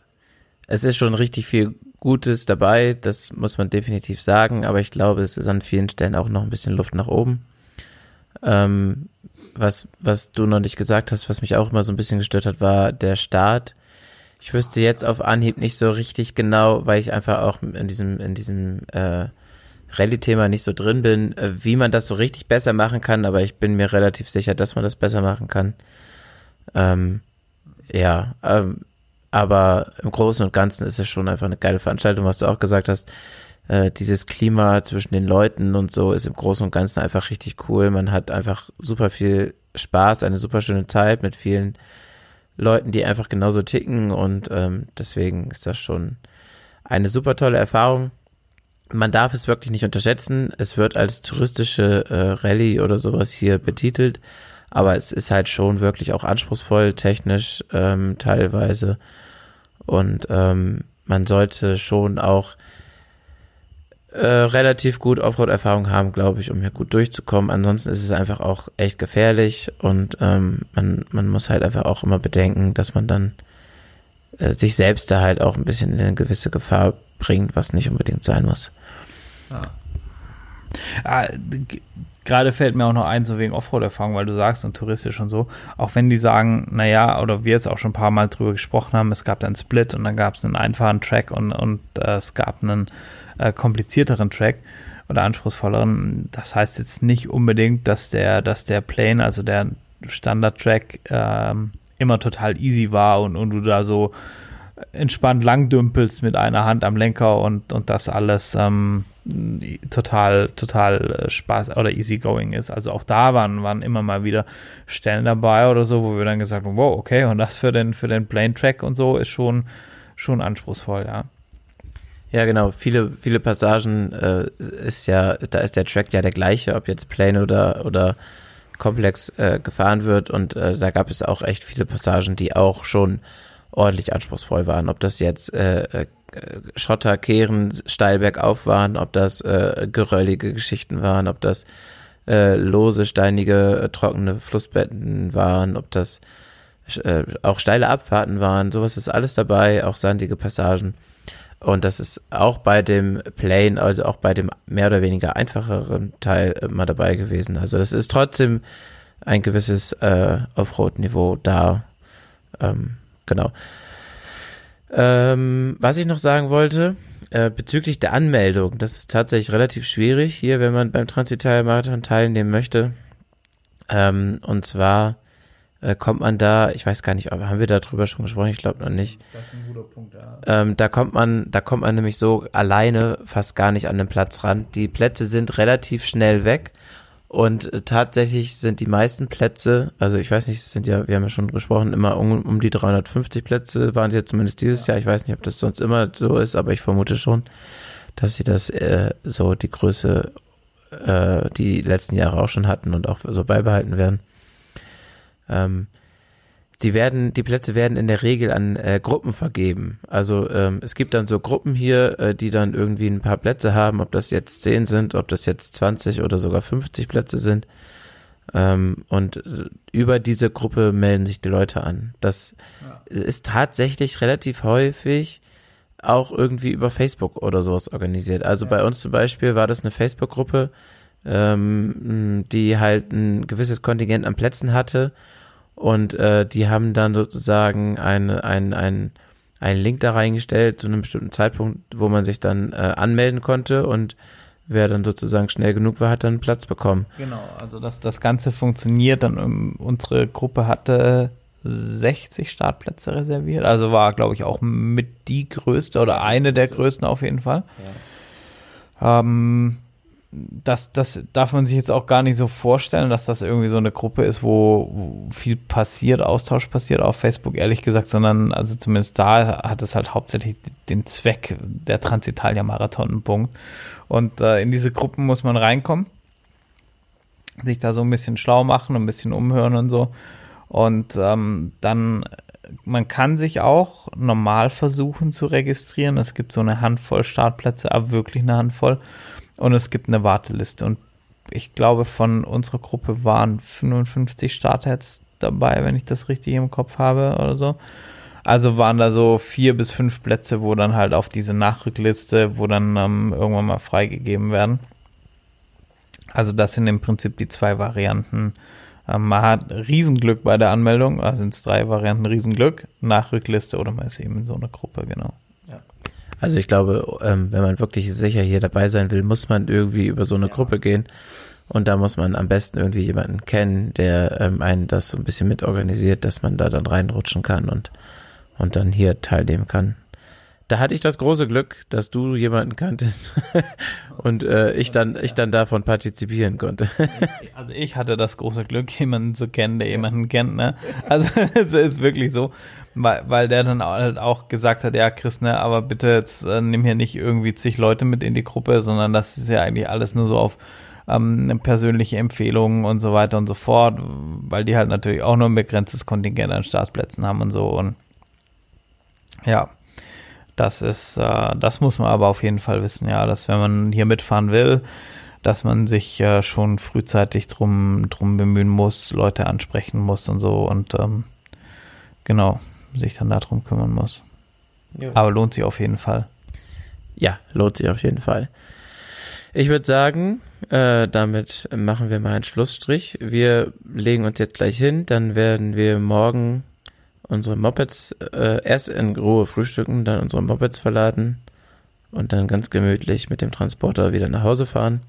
es ist schon richtig viel Gutes dabei, das muss man definitiv sagen, aber ich glaube, es ist an vielen Stellen auch noch ein bisschen Luft nach oben. Ähm, was, was du noch nicht gesagt hast, was mich auch immer so ein bisschen gestört hat, war der Start. Ich wüsste jetzt auf Anhieb nicht so richtig genau, weil ich einfach auch in diesem, in diesem äh, Rallye-Thema nicht so drin bin, äh, wie man das so richtig besser machen kann, aber ich bin mir relativ sicher, dass man das besser machen kann. Ähm, ja, ähm, aber im Großen und Ganzen ist es schon einfach eine geile Veranstaltung, was du auch gesagt hast. Äh, dieses Klima zwischen den Leuten und so ist im Großen und Ganzen einfach richtig cool. Man hat einfach super viel Spaß, eine super schöne Zeit mit vielen Leuten, die einfach genauso ticken und ähm, deswegen ist das schon eine super tolle Erfahrung man darf es wirklich nicht unterschätzen. Es wird als touristische äh, Rallye oder sowas hier betitelt, aber es ist halt schon wirklich auch anspruchsvoll, technisch ähm, teilweise. Und ähm, man sollte schon auch äh, relativ gut Offroad-Erfahrung haben, glaube ich, um hier gut durchzukommen. Ansonsten ist es einfach auch echt gefährlich und ähm, man, man muss halt einfach auch immer bedenken, dass man dann äh, sich selbst da halt auch ein bisschen in eine gewisse Gefahr bringt, was nicht unbedingt sein muss. Ah, gerade fällt mir auch noch ein, so wegen Offroad-Erfahrung, weil du sagst und touristisch und so, auch wenn die sagen, naja, oder wir jetzt auch schon ein paar Mal drüber gesprochen haben, es gab dann Split und dann gab es einen einfachen Track und, und äh, es gab einen äh, komplizierteren Track oder anspruchsvolleren. Das heißt jetzt nicht unbedingt, dass der, dass der Plane, also der Standard-Track, ähm, immer total easy war und, und du da so entspannt langdümpelst mit einer Hand am Lenker und, und das alles ähm, total, total äh, Spaß oder easygoing ist. Also auch da waren, waren immer mal wieder Stellen dabei oder so, wo wir dann gesagt haben, wow, okay, und das für den, für den Plane Track und so ist schon, schon anspruchsvoll, ja. Ja, genau. Viele, viele Passagen äh, ist ja, da ist der Track ja der gleiche, ob jetzt Plane oder, oder Komplex äh, gefahren wird. Und äh, da gab es auch echt viele Passagen, die auch schon ordentlich anspruchsvoll waren. Ob das jetzt äh, äh, Schotter, Kehren, steil bergauf waren, ob das äh, geröllige Geschichten waren, ob das äh, lose, steinige, äh, trockene Flussbetten waren, ob das äh, auch steile Abfahrten waren. Sowas ist alles dabei, auch sandige Passagen. Und das ist auch bei dem Plane, also auch bei dem mehr oder weniger einfacheren Teil äh, mal dabei gewesen. Also das ist trotzdem ein gewisses äh, Offroad-Niveau da. Ähm, genau. Ähm, was ich noch sagen wollte, äh, bezüglich der Anmeldung, das ist tatsächlich relativ schwierig hier, wenn man beim Transitalia-Marathon teilnehmen möchte. Ähm, und zwar äh, kommt man da, ich weiß gar nicht, aber haben wir darüber schon gesprochen? Ich glaube noch nicht. Das ist ein guter Punkt, ja. Ähm, da kommt man, da kommt man nämlich so alleine fast gar nicht an den Platz ran. Die Plätze sind relativ schnell weg und äh, tatsächlich sind die meisten Plätze, also ich weiß nicht, es sind ja, wir haben ja schon gesprochen, immer um, um die 350 Plätze waren sie jetzt zumindest dieses Jahr. Ich weiß nicht, ob das sonst immer so ist, aber ich vermute schon, dass sie das äh, so die Größe äh, die letzten Jahre auch schon hatten und auch so beibehalten werden. Ähm, die werden, die Plätze werden in der Regel an äh, Gruppen vergeben. Also ähm, es gibt dann so Gruppen hier, äh, die dann irgendwie ein paar Plätze haben, ob das jetzt 10 sind, ob das jetzt 20 oder sogar 50 Plätze sind. Ähm, und über diese Gruppe melden sich die Leute an. Das ja. ist tatsächlich relativ häufig auch irgendwie über Facebook oder sowas organisiert. Also ja. bei uns zum Beispiel war das eine Facebook-Gruppe, ähm, die halt ein gewisses Kontingent an Plätzen hatte und äh, die haben dann sozusagen einen ein, ein, ein Link da reingestellt zu einem bestimmten Zeitpunkt, wo man sich dann äh, anmelden konnte und wer dann sozusagen schnell genug war, hat dann Platz bekommen. Genau, also das, das Ganze funktioniert dann, um, unsere Gruppe hatte 60 Startplätze reserviert, also war, glaube ich, auch mit die größte oder eine der größten auf jeden Fall. Ja. Ähm, das, das darf man sich jetzt auch gar nicht so vorstellen, dass das irgendwie so eine Gruppe ist, wo, viel passiert, Austausch passiert auf Facebook, ehrlich gesagt, sondern also zumindest da hat es halt hauptsächlich den Zweck der Transitalia-Marathon-Punkt. Und äh, in diese Gruppen muss man reinkommen, sich da so ein bisschen schlau machen, ein bisschen umhören und so. Und ähm, dann, man kann sich auch normal versuchen zu registrieren. Es gibt so eine Handvoll Startplätze, aber wirklich eine Handvoll und es gibt eine Warteliste. Und ich glaube, von unserer Gruppe waren 55 Startheads dabei, wenn ich das richtig im Kopf habe oder so. Also waren da so vier bis fünf Plätze, wo dann halt auf diese Nachrückliste, wo dann ähm, irgendwann mal freigegeben werden. Also das sind im Prinzip die zwei Varianten. Ähm, man hat Riesenglück bei der Anmeldung, also sind es drei Varianten Riesenglück, Nachrückliste oder man ist eben in so einer Gruppe, genau. Also ich glaube, ähm, wenn man wirklich sicher hier dabei sein will, muss man irgendwie über so eine ja. Gruppe gehen. Und da muss man am besten irgendwie jemanden kennen, der ähm, einen das so ein bisschen mitorganisiert, dass man da dann reinrutschen kann und, und dann hier teilnehmen kann. Da hatte ich das große Glück, dass du jemanden kanntest und äh, ich dann ich dann davon partizipieren konnte. also ich hatte das große Glück, jemanden zu kennen, der jemanden kennt. Ne? Also es ist wirklich so weil, weil der dann halt auch gesagt hat, ja, Chris, ne, aber bitte jetzt äh, nimm hier nicht irgendwie zig Leute mit in die Gruppe, sondern das ist ja eigentlich alles nur so auf ähm, persönliche Empfehlungen und so weiter und so fort, weil die halt natürlich auch nur ein begrenztes Kontingent an Startplätzen haben und so und ja, das ist, äh, das muss man aber auf jeden Fall wissen, ja, dass wenn man hier mitfahren will, dass man sich äh, schon frühzeitig drum, drum bemühen muss, Leute ansprechen muss und so und ähm, genau, sich dann darum kümmern muss. Ja. Aber lohnt sich auf jeden Fall. Ja, lohnt sich auf jeden Fall. Ich würde sagen, äh, damit machen wir mal einen Schlussstrich. Wir legen uns jetzt gleich hin, dann werden wir morgen unsere Mopeds äh, erst in Ruhe frühstücken, dann unsere Mopeds verladen und dann ganz gemütlich mit dem Transporter wieder nach Hause fahren.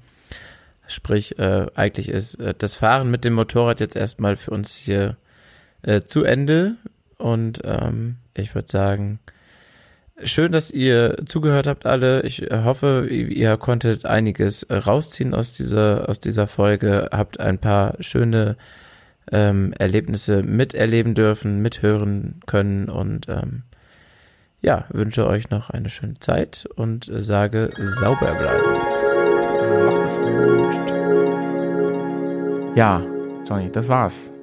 Sprich, äh, eigentlich ist äh, das Fahren mit dem Motorrad jetzt erstmal für uns hier äh, zu Ende. Und ähm, ich würde sagen, schön, dass ihr zugehört habt alle. Ich hoffe, ihr konntet einiges äh, rausziehen aus dieser, aus dieser Folge, habt ein paar schöne ähm, Erlebnisse miterleben dürfen, mithören können und ähm, ja, wünsche euch noch eine schöne Zeit und sage sauber bleiben. Macht es gut. Ja, Johnny, das war's.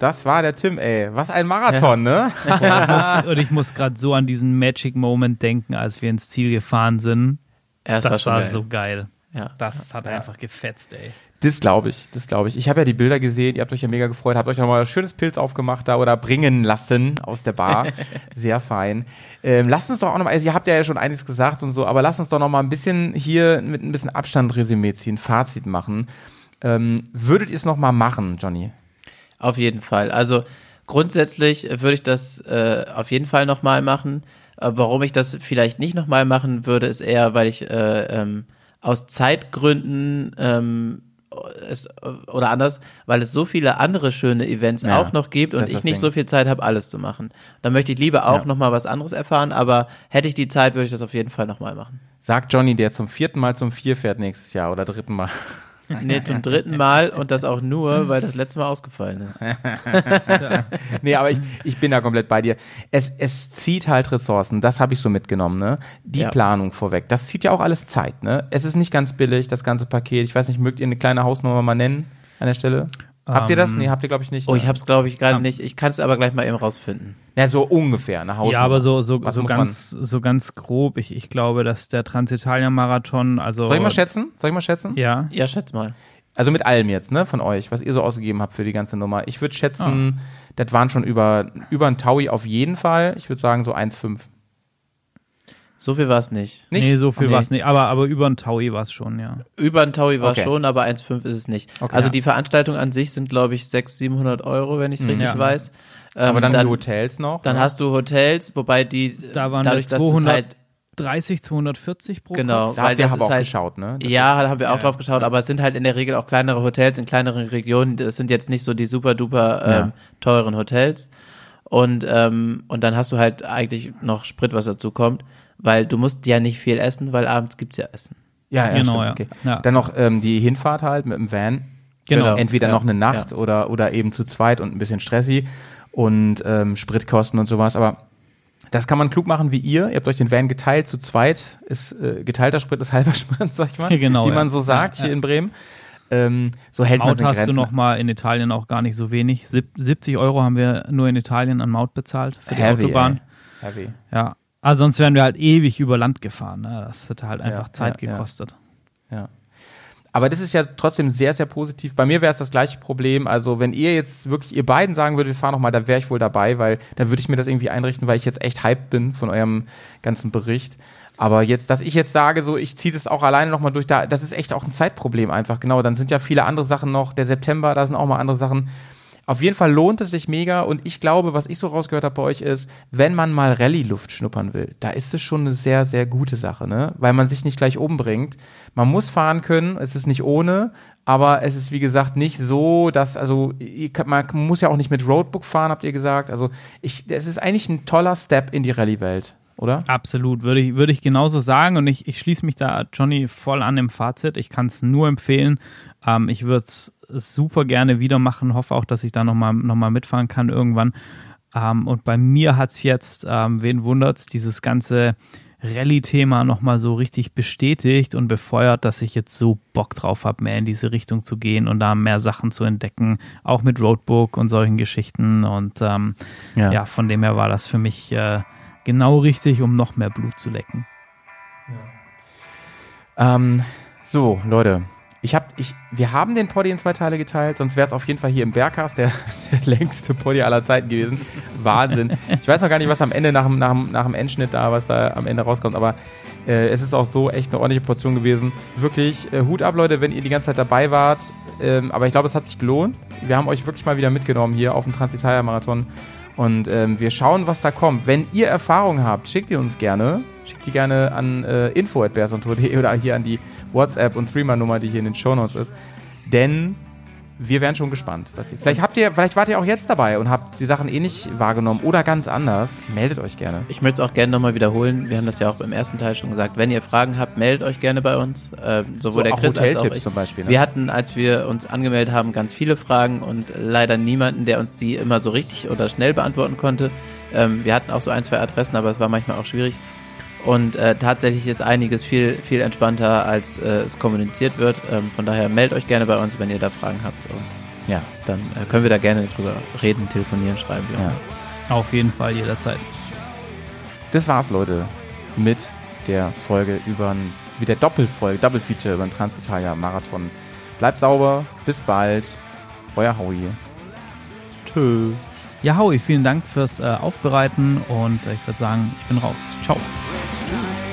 Das war der Tim, ey. Was ein Marathon, ne? Und ich muss, und ich muss gerade so an diesen Magic Moment denken, als wir ins Ziel gefahren sind. Ja, es Das schon war geil. so geil. Ja. Das hat einfach gefetzt, ey. Das glaube ich, das glaube ich. Ich habe ja die Bilder gesehen, ihr habt euch ja mega gefreut, habt euch nochmal ein schönes Pilz aufgemacht da oder bringen lassen aus der Bar. Sehr fein. Ähm, lasst uns doch auch nochmal, also ihr habt ja schon einiges gesagt und so, aber lasst uns doch nochmal ein bisschen hier mit ein bisschen Abstand Resümee ziehen, Fazit machen. Ähm, würdet ihr es nochmal machen, Johnny? Auf jeden Fall. Also grundsätzlich würde ich das äh, auf jeden Fall nochmal machen. Äh, warum ich das vielleicht nicht nochmal machen würde, ist eher, weil ich äh, ähm, aus Zeitgründen ähm, es, oder anders, weil es so viele andere schöne Events Ja, auch noch gibt und ich nicht Ding. so viel Zeit habe, alles zu machen. Da möchte ich lieber auch Ja. noch mal was anderes erfahren, aber hätte ich die Zeit, würde ich das auf jeden Fall nochmal machen. Sagt Johnny, der zum vierten Mal zum Vier fährt nächstes Jahr oder dritten Mal. Nee, zum dritten Mal und das auch nur, weil das letzte Mal ausgefallen ist. nee, aber ich, ich bin da komplett bei dir. Es, es zieht halt Ressourcen, das habe ich so mitgenommen, ne? Die Ja. Planung vorweg. Das zieht ja auch alles Zeit, ne? Es ist nicht ganz billig, das ganze Paket. Ich weiß nicht, mögt ihr eine kleine Hausnummer mal nennen an der Stelle? Habt ihr das? Ähm, Nee, habt ihr, glaube ich, nicht. Oh, ich habe es, glaube ich, gerade Ja. nicht. Ich kann es aber gleich mal eben rausfinden. Ja, so ungefähr, eine Hausnummer. Ja, aber so, so, Was so, ganz, so ganz grob. Ich, ich glaube, dass der Transitalia-Marathon, also. Soll ich mal schätzen? Soll ich mal schätzen? Ja. Ja, schätz mal. Also mit allem jetzt, ne, von euch, was ihr so ausgegeben habt für die ganze Nummer. Ich würde schätzen, Ah. das waren schon über, über ein Taui auf jeden Fall. Ich würde sagen so 1,5. So viel war es nicht. Nicht? Nee, so viel Nee. war es nicht. Aber, aber über ein Taui war es schon, ja. Über ein Taui war Okay. schon, aber 1,5 ist es nicht. Okay. also Ja. die Veranstaltung an sich sind, glaube ich, 600, 700 Euro, wenn ich es richtig Ja. weiß. Ähm, Aber dann, dann, die Hotels noch. dann ne? hast du Hotels, wobei die Da waren dadurch, wir dass es 200 halt 30, 240 pro Genau. Kopf. da weil das aber ist auch halt- geschaut, ne? Das Ja, da haben wir auch Ja. drauf geschaut, aber es sind halt in der Regel auch kleinere Hotels in kleineren Regionen. Das sind jetzt nicht so die super duper ähm, Ja. teuren Hotels. Und, ähm, und dann hast du halt eigentlich noch Sprit, was dazu kommt, weil du musst ja nicht viel essen, weil abends gibt's ja Essen. Ja, ja Genau, ja. Okay. Ja. Dann noch ähm, die Hinfahrt halt mit dem Van. Genau. Entweder Ja. noch eine Nacht oder, oder eben zu zweit und ein bisschen Stressi und ähm, Spritkosten und sowas. Aber das kann man klug machen wie ihr. Ihr habt euch den Van geteilt zu zweit. Ist äh, geteilter Sprit ist halber Sprit, sag ich mal. Genau, Wie man so sagt hier in Bremen. Ähm, so hält man Maut es in hast du Grenzen. noch mal in Italien auch gar nicht so wenig. Sieb- 70 Euro haben wir nur in Italien an Maut bezahlt für die Heavy, Autobahn. ey. Heavy. Ja. Also sonst wären wir halt ewig über Land gefahren. Ne? Das hätte halt einfach Ja, Zeit ja, ja. gekostet. Ja. Aber das ist ja trotzdem sehr, sehr positiv. Bei mir wäre es das gleiche Problem. Also, wenn ihr jetzt wirklich, ihr beiden sagen würdet, wir fahren noch mal, da wäre ich wohl dabei, weil dann würde ich mir das irgendwie einrichten, weil ich jetzt echt hyped bin von eurem ganzen Bericht. Aber jetzt, dass ich jetzt sage, so, ich ziehe das auch alleine noch mal durch, da, das ist echt auch ein Zeitproblem einfach. Genau, dann sind ja viele andere Sachen noch. Der September, da sind auch mal andere Sachen. Auf jeden Fall lohnt es sich mega und ich glaube, was ich so rausgehört habe bei euch ist, wenn man mal Rallye-Luft schnuppern will, da ist es schon eine sehr, sehr gute Sache, ne? Weil man sich nicht gleich umbringt. Man muss fahren können, es ist nicht ohne, aber es ist wie gesagt nicht so, dass, also man muss ja auch nicht mit Roadbook fahren, habt ihr gesagt. Also ich, es ist eigentlich ein toller Step in die Rallye-Welt, oder? Absolut, würde ich, würde ich genauso sagen. Und ich, ich schließe mich da Johnny voll an im Fazit. Ich kann es nur empfehlen. Ähm, ich würde es super gerne wieder machen. Hoffe auch, dass ich da nochmal noch mal mitfahren kann irgendwann. Ähm, und bei mir hat es jetzt, ähm, wen wundert's, dieses ganze Rallye-Thema nochmal so richtig bestätigt und befeuert, dass ich jetzt so Bock drauf habe, mehr in diese Richtung zu gehen und da mehr Sachen zu entdecken, auch mit Roadbook und solchen Geschichten. Und ähm, Ja. ja, von dem her war das für mich äh, genau richtig, um noch mehr Blut zu lecken. Ähm, so, Leute. Ich hab, ich, wir haben den Poddy in zwei Teile geteilt, sonst wäre es auf jeden Fall hier im Bergcast der, der längste Poddy aller Zeiten gewesen. Wahnsinn. Ich weiß noch gar nicht, was am Ende nach dem, nach dem, nach dem Endschnitt da, was da am Ende rauskommt, aber Äh, es ist auch so echt eine ordentliche Portion gewesen. Wirklich, äh, Hut ab, Leute, wenn ihr die ganze Zeit dabei wart. Ähm, aber ich glaube, es hat sich gelohnt. Wir haben euch wirklich mal wieder mitgenommen hier auf dem Transitalia-Marathon. Und ähm, wir schauen, was da kommt. Wenn ihr Erfahrungen habt, schickt ihr uns gerne. Schickt die gerne an äh, info.bearsontour.de oder hier an die WhatsApp- und Threema-Nummer, die hier in den Shownotes ist. Denn wir wären schon gespannt. Was ihr, vielleicht habt ihr, vielleicht wart ihr auch jetzt dabei und habt die Sachen ähnlich wahrgenommen oder ganz anders. Meldet euch gerne. Ich möchte es auch gerne nochmal wiederholen. Wir haben das ja auch im ersten Teil schon gesagt. Wenn ihr Fragen habt, meldet euch gerne bei uns. Ähm, sowohl So der Chris als auch Hoteltipps ich. zum Beispiel, ne? Wir hatten, als wir uns angemeldet haben, ganz viele Fragen und leider niemanden, der uns die immer so richtig oder schnell beantworten konnte. Ähm, wir hatten auch so ein, zwei Adressen, aber es war manchmal auch schwierig. Und äh, tatsächlich ist einiges viel, viel entspannter, als äh, es kommuniziert wird. Ähm, von daher meldet euch gerne bei uns, wenn ihr da Fragen habt. Und ja, dann äh, können wir da gerne drüber reden, telefonieren, schreiben. Wie auch Ja. immer. Auf jeden Fall jederzeit. Das war's, Leute, mit der Folge über mit der Doppelfolge, Double Feature über den Transitalia Marathon. Bleibt sauber, bis bald. Euer Howie. Tschö. Ja, Howie, vielen Dank fürs äh, Aufbereiten und äh, ich würde sagen, ich bin raus. Ciao. time.